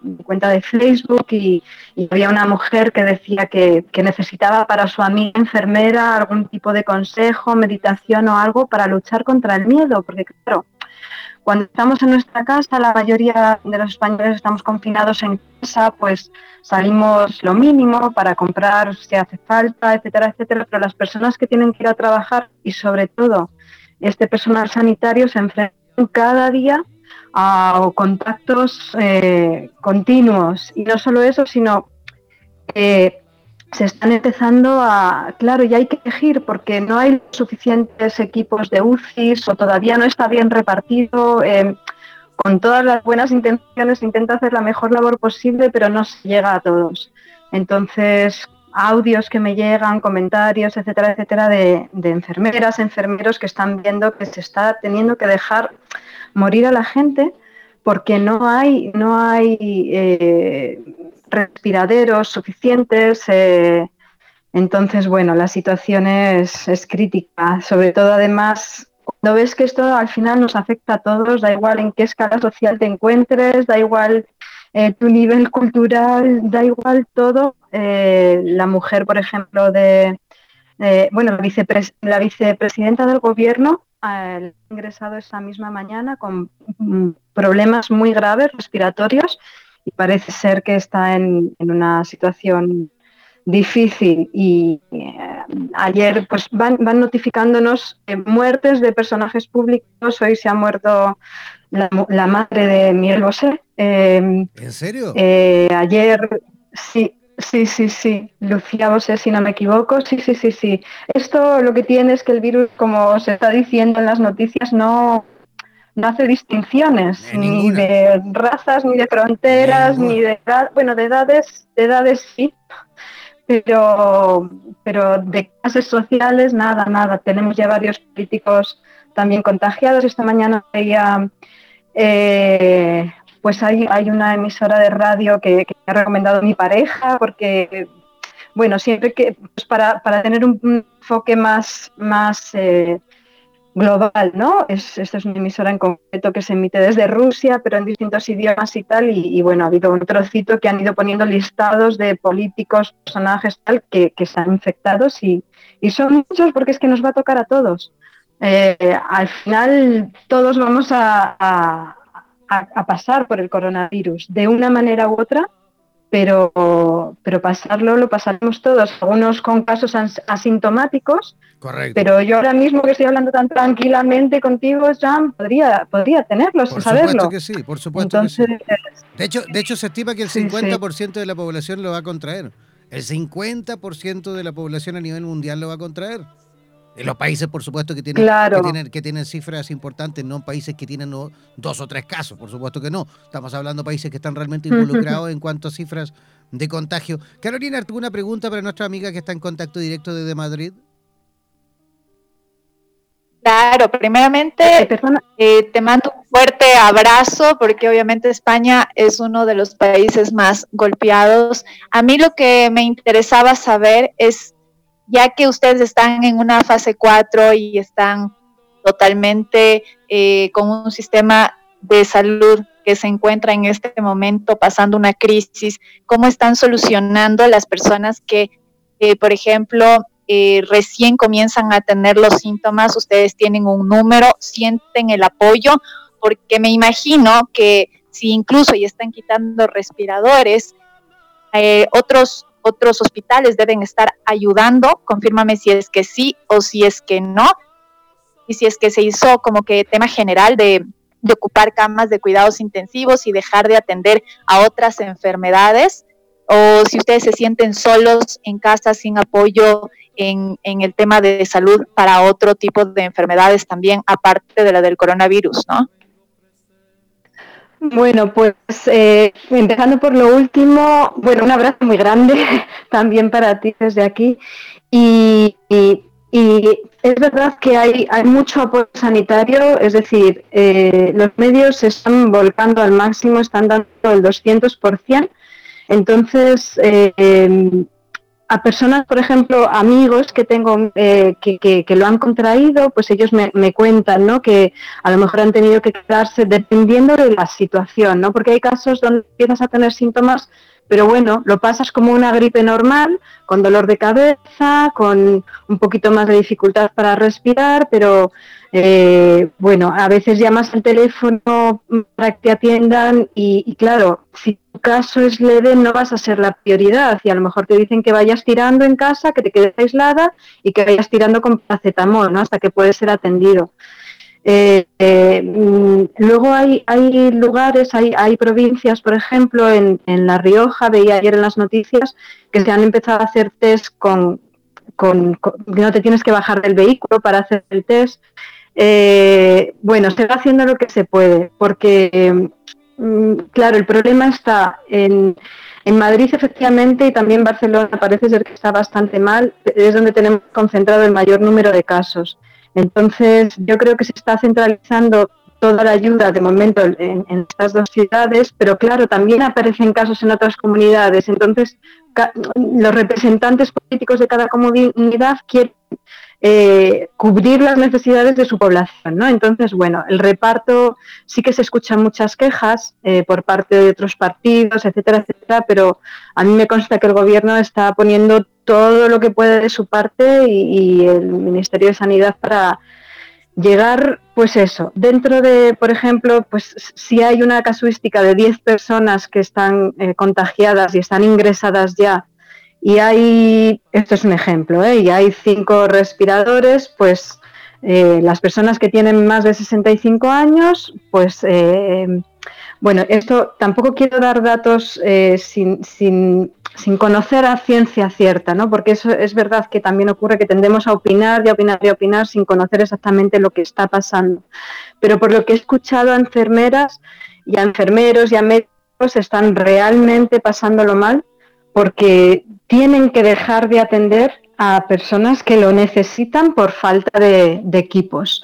mi cuenta de Facebook y, había una mujer que decía que, que, necesitaba para su amiga enfermera algún tipo de consejo, meditación o algo para luchar contra el miedo, porque claro, cuando estamos en nuestra casa, la mayoría de los españoles estamos confinados en casa, pues salimos lo mínimo para comprar si hace falta, etcétera, etcétera, pero las personas que tienen que ir a trabajar y sobre todo este personal sanitario se enfrentan cada día a contactos eh, continuos y no solo eso, sino que se están empezando a, claro, ya hay que elegir porque no hay suficientes equipos de UCIs o todavía no está bien repartido. Eh, con todas las buenas intenciones intenta hacer la mejor labor posible, pero no se llega a todos. Entonces, audios que me llegan, comentarios, etcétera, etcétera, de, enfermeras, enfermeros que están viendo que se está teniendo que dejar morir a la gente porque no hay, no hay eh, respiraderos suficientes. Eh, entonces, bueno, la situación es, es, crítica. Sobre todo, además, cuando ves que esto al final nos afecta a todos, da igual en qué escala social te encuentres, da igual eh, tu nivel cultural, da igual todo. Eh, la mujer, por ejemplo, de, bueno, la, vicepresidenta del gobierno eh, ingresado esa misma mañana con mm, problemas muy graves respiratorios y parece ser que está en, una situación difícil y eh, ayer pues van, van notificándonos muertes de personajes públicos. Hoy se ha muerto la, madre de Miel Bosé. Em, ¿En serio? Eh, ayer sí, Sí, sí, sí. Lucía Bosé, si no me equivoco. Sí, sí, sí, sí. Esto lo que tiene es que el virus, como se está diciendo en las noticias, no, no hace distinciones, ni de razas, ni de fronteras, ni de edad. Bueno, de edades, de edades sí, pero, pero de clases sociales, nada, nada. Tenemos ya varios políticos también contagiados. Esta mañana veía eh, pues hay, una emisora de radio que, me ha recomendado mi pareja, porque, bueno, siempre que, pues para, tener un, enfoque más, más eh, global, ¿no? Es, esta es una emisora en concreto que se emite desde Rusia, pero en distintos idiomas y tal, y, bueno, ha habido un trocito que han ido poniendo listados de políticos, personajes, tal, que, que se han infectado y, son muchos porque es que nos va a tocar a todos. Eh, al final todos vamos a, pasar por el coronavirus de una manera u otra, pero, pero pasarlo lo pasaremos todos, algunos con casos asintomáticos. Correcto. Pero yo ahora mismo que estoy hablando tan tranquilamente contigo, Jan, podría, podría tenerlo sin saberlo. Por supuesto que sí, por supuesto que sí. De hecho, de hecho, se estima que el 50% de la población lo va a contraer. El 50% de la población a nivel mundial lo va a contraer. En los países, por supuesto, que tienen, que tienen, que tienen cifras importantes, no países que tienen dos o tres casos, por supuesto que no. Estamos hablando de países que están realmente involucrados en cuanto a cifras de contagio. Carolina, ¿alguna pregunta para nuestra amiga que está en contacto directo desde Madrid? Claro, primeramente eh, te mando un fuerte abrazo porque obviamente España es uno de los países más golpeados. A mí lo que me interesaba saber es ya que ustedes están en una fase 4 y están totalmente eh, con un sistema de salud que se encuentra en este momento pasando una crisis, ¿cómo están solucionando las personas que, eh, por ejemplo, eh, recién comienzan a tener los síntomas? Ustedes tienen un número, sienten el apoyo, porque me imagino que si incluso ya están quitando respiradores, otros otros hospitales deben estar ayudando. Confírmame si es que sí o si es que no. Y si es que se hizo como que tema general de, ocupar camas de cuidados intensivos y dejar de atender a otras enfermedades. O si ustedes se sienten solos en casa sin apoyo en, en el tema de salud para otro tipo de enfermedades también, aparte de la del coronavirus, ¿no? Bueno, pues eh, empezando por lo último, bueno, un abrazo muy grande también para ti desde aquí. Y, es verdad que hay, hay, mucho apoyo sanitario, es decir, eh, los medios se están volcando al máximo, están dando el 200%. Entonces, eh, a personas, por ejemplo, amigos que tengo eh, que, lo han contraído, pues ellos me, cuentan, ¿no? Que a lo mejor han tenido que quedarse dependiendo de la situación, ¿no? Porque hay casos donde empiezas a tener síntomas, pero bueno, lo pasas como una gripe normal, con dolor de cabeza, con un poquito más de dificultad para respirar, pero eh, bueno, a veces llamas al teléfono para que te atiendan y, y claro, si caso es leve, no vas a ser la prioridad. Y a lo mejor te dicen que vayas tirando en casa, que te quedes aislada y que vayas tirando con paracetamol, ¿no? Hasta que puedes ser atendido. Eh, eh, mm, luego hay, hay lugares, hay, hay provincias, por ejemplo, en, La Rioja, veía ayer en las noticias, que se han empezado a hacer test con, con, no te tienes que bajar del vehículo para hacer el test. Eh, bueno, se va haciendo lo que se puede, porque claro, el problema está en, Madrid efectivamente y también Barcelona parece ser que está bastante mal, es donde tenemos concentrado el mayor número de casos. Entonces, yo creo que se está centralizando toda la ayuda de momento en, estas dos ciudades, pero claro, también aparecen casos en otras comunidades. Entonces, los representantes políticos de cada comunidad quieren eh, cubrir las necesidades de su población. ¿no? Entonces, bueno, el reparto sí que se escuchan muchas quejas eh, por parte de otros partidos, etcétera, etcétera, pero a mí me consta que el gobierno está poniendo todo lo que puede de su parte y, el Ministerio de Sanidad para llegar, pues eso, dentro de, por ejemplo, pues si hay una casuística de 10 personas que están eh, contagiadas y están ingresadas ya, y hay, esto es un ejemplo, ¿eh? y hay cinco respiradores, pues eh, las personas que tienen más de 65 años, pues bueno, esto tampoco quiero dar datos sin, sin sin conocer a ciencia cierta, ¿no? Porque eso es verdad que también ocurre que tendemos a opinar y a opinar y a opinar sin conocer exactamente lo que está pasando. Pero por lo que he escuchado a enfermeras y a enfermeros y a médicos están realmente pasándolo mal porque tienen que dejar de atender a personas que lo necesitan por falta de, equipos.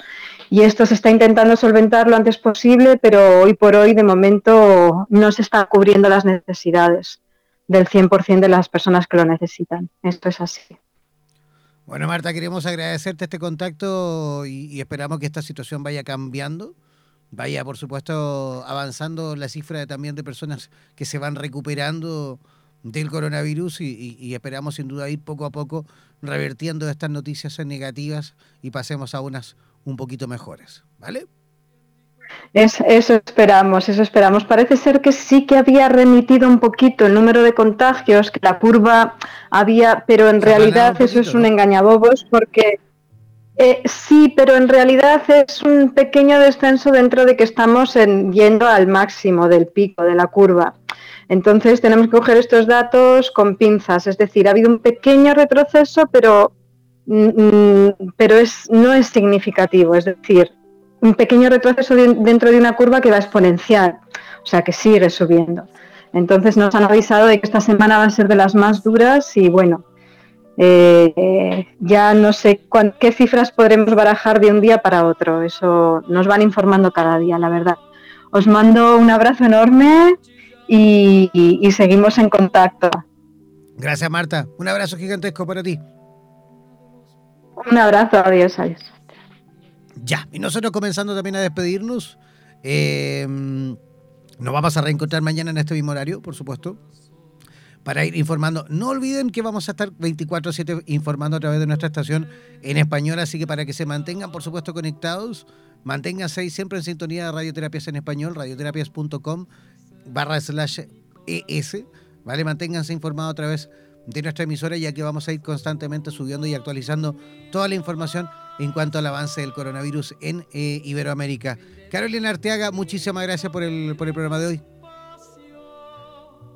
Y esto se está intentando solventar lo antes posible, pero hoy por hoy de momento no se están cubriendo las necesidades del 100% de las personas que lo necesitan. Esto es así. Bueno, Marta, queremos agradecerte este contacto y, esperamos que esta situación vaya cambiando, vaya, por supuesto, avanzando la cifra también de personas que se van recuperando del coronavirus y, y, esperamos sin duda ir poco a poco revertiendo estas noticias negativas y pasemos a unas un poquito mejores, ¿vale? eso esperamos, eso esperamos. Parece ser que sí que había remitido un poquito el número de contagios, que la curva había, pero en realidad eso es un engañabobos porque eh, sí, pero en realidad es un pequeño descenso dentro de que estamos yendo al máximo del pico de la curva. Entonces tenemos que coger estos datos con pinzas, es decir, ha habido un pequeño retroceso, pero, mm, mm, pero es, no es significativo, es decir, un pequeño retroceso dentro de una curva que va exponencial, o sea que sigue subiendo. Entonces nos han avisado de que esta semana va a ser de las más duras y bueno, eh, ya no sé qué cifras podremos barajar de un día para otro. Eso nos van informando cada día, la verdad. Os mando un abrazo enorme y, y seguimos en contacto. Gracias, Marta. Un abrazo gigantesco para ti. Un abrazo, adiós, adiós. Ya, y nosotros comenzando también a despedirnos. Eh, nos vamos a reencontrar mañana en este mismo horario, por supuesto, para ir informando. No olviden que vamos a estar 24/7 informando a través de nuestra estación en español, así que para que se mantengan, por supuesto, conectados, manténganse ahí siempre en sintonía de Radioterapias en español, radioterapias.com barra slash ES, ¿vale? Manténganse informados a través de nuestra emisora, ya que vamos a ir constantemente subiendo y actualizando toda la información en cuanto al avance del coronavirus en eh, Iberoamérica. Carolina Arteaga, muchísimas gracias por el, por el programa de hoy.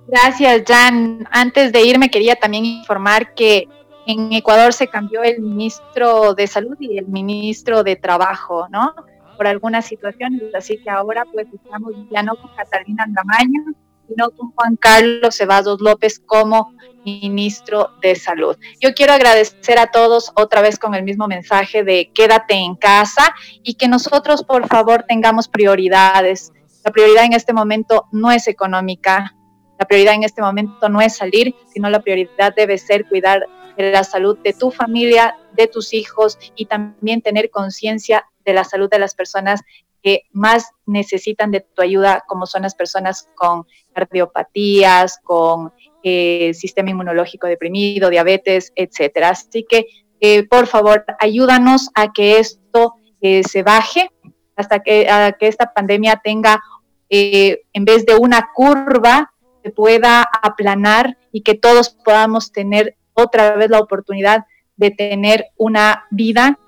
Gracias, Jan. Antes de irme, quería también informar que en Ecuador se cambió el ministro de Salud y el ministro de Trabajo, ¿no? Por algunas situaciones, así que ahora pues estamos ya no con Catalina Andamaño, sino con Juan Carlos Ceballos López como ministro de Salud. Yo quiero agradecer a todos otra vez con el mismo mensaje de quédate en casa y que nosotros por favor tengamos prioridades. La prioridad en este momento no es económica, la prioridad en este momento no es salir, sino la prioridad debe ser cuidar de la salud de tu familia, de tus hijos y también tener conciencia de la salud de las personas que más necesitan de tu ayuda, como son las personas con cardiopatías, con eh, sistema inmunológico deprimido, diabetes, etcétera. Así que, eh, por favor, ayúdanos a que esto eh, se baje, hasta que, que esta pandemia tenga, en vez de una curva, pueda aplanar y que todos podamos tener otra vez la oportunidad de tener una vida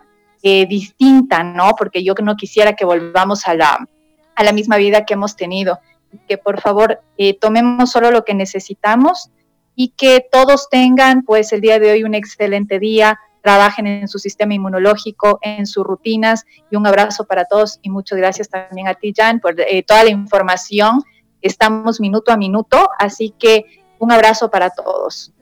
eh, distinta, ¿no? Porque yo no quisiera que volvamos a la, a la misma vida que hemos tenido. Que por favor eh, tomemos solo lo que necesitamos y que todos tengan pues el día de hoy un excelente día, trabajen en su sistema inmunológico, en sus rutinas y un abrazo para todos y muchas gracias también a ti, Jan, por eh, toda la información. Estamos minuto a minuto, así que un abrazo para todos.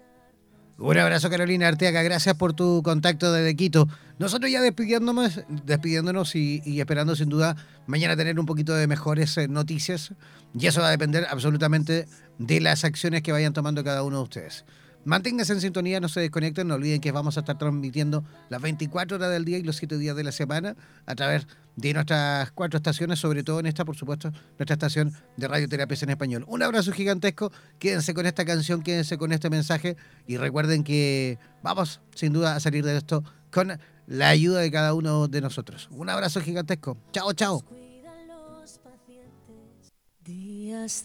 Un abrazo Carolina Arteaga, gracias por tu contacto desde Quito. Nosotros ya despidiéndonos, despidiéndonos y, esperando sin duda mañana tener un poquito de mejores eh, noticias y eso va a depender absolutamente de las acciones que vayan tomando cada uno de ustedes. Manténganse en sintonía, no se desconecten, no olviden que vamos a estar transmitiendo las 24 horas del día y los 7 días de la semana a través de nuestras cuatro estaciones, sobre todo en esta, por supuesto, nuestra estación de radioterapias en español. Un abrazo gigantesco, quédense con esta canción, quédense con este mensaje y recuerden que vamos sin duda a salir de esto con la ayuda de cada uno de nosotros. Un abrazo gigantesco. Chao, chao. Días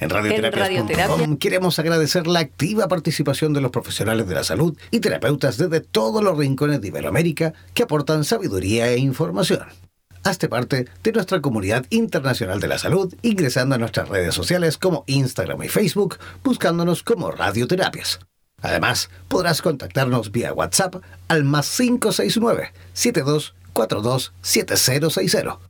En radioterapias.com queremos agradecer la activa participación de los profesionales de la salud y terapeutas desde todos los rincones de Iberoamérica que aportan sabiduría e información. Hazte parte de nuestra comunidad internacional de la salud ingresando a nuestras redes sociales como Instagram y Facebook buscándonos como Radioterapias. Además, podrás contactarnos vía WhatsApp al más 569 7242 7060.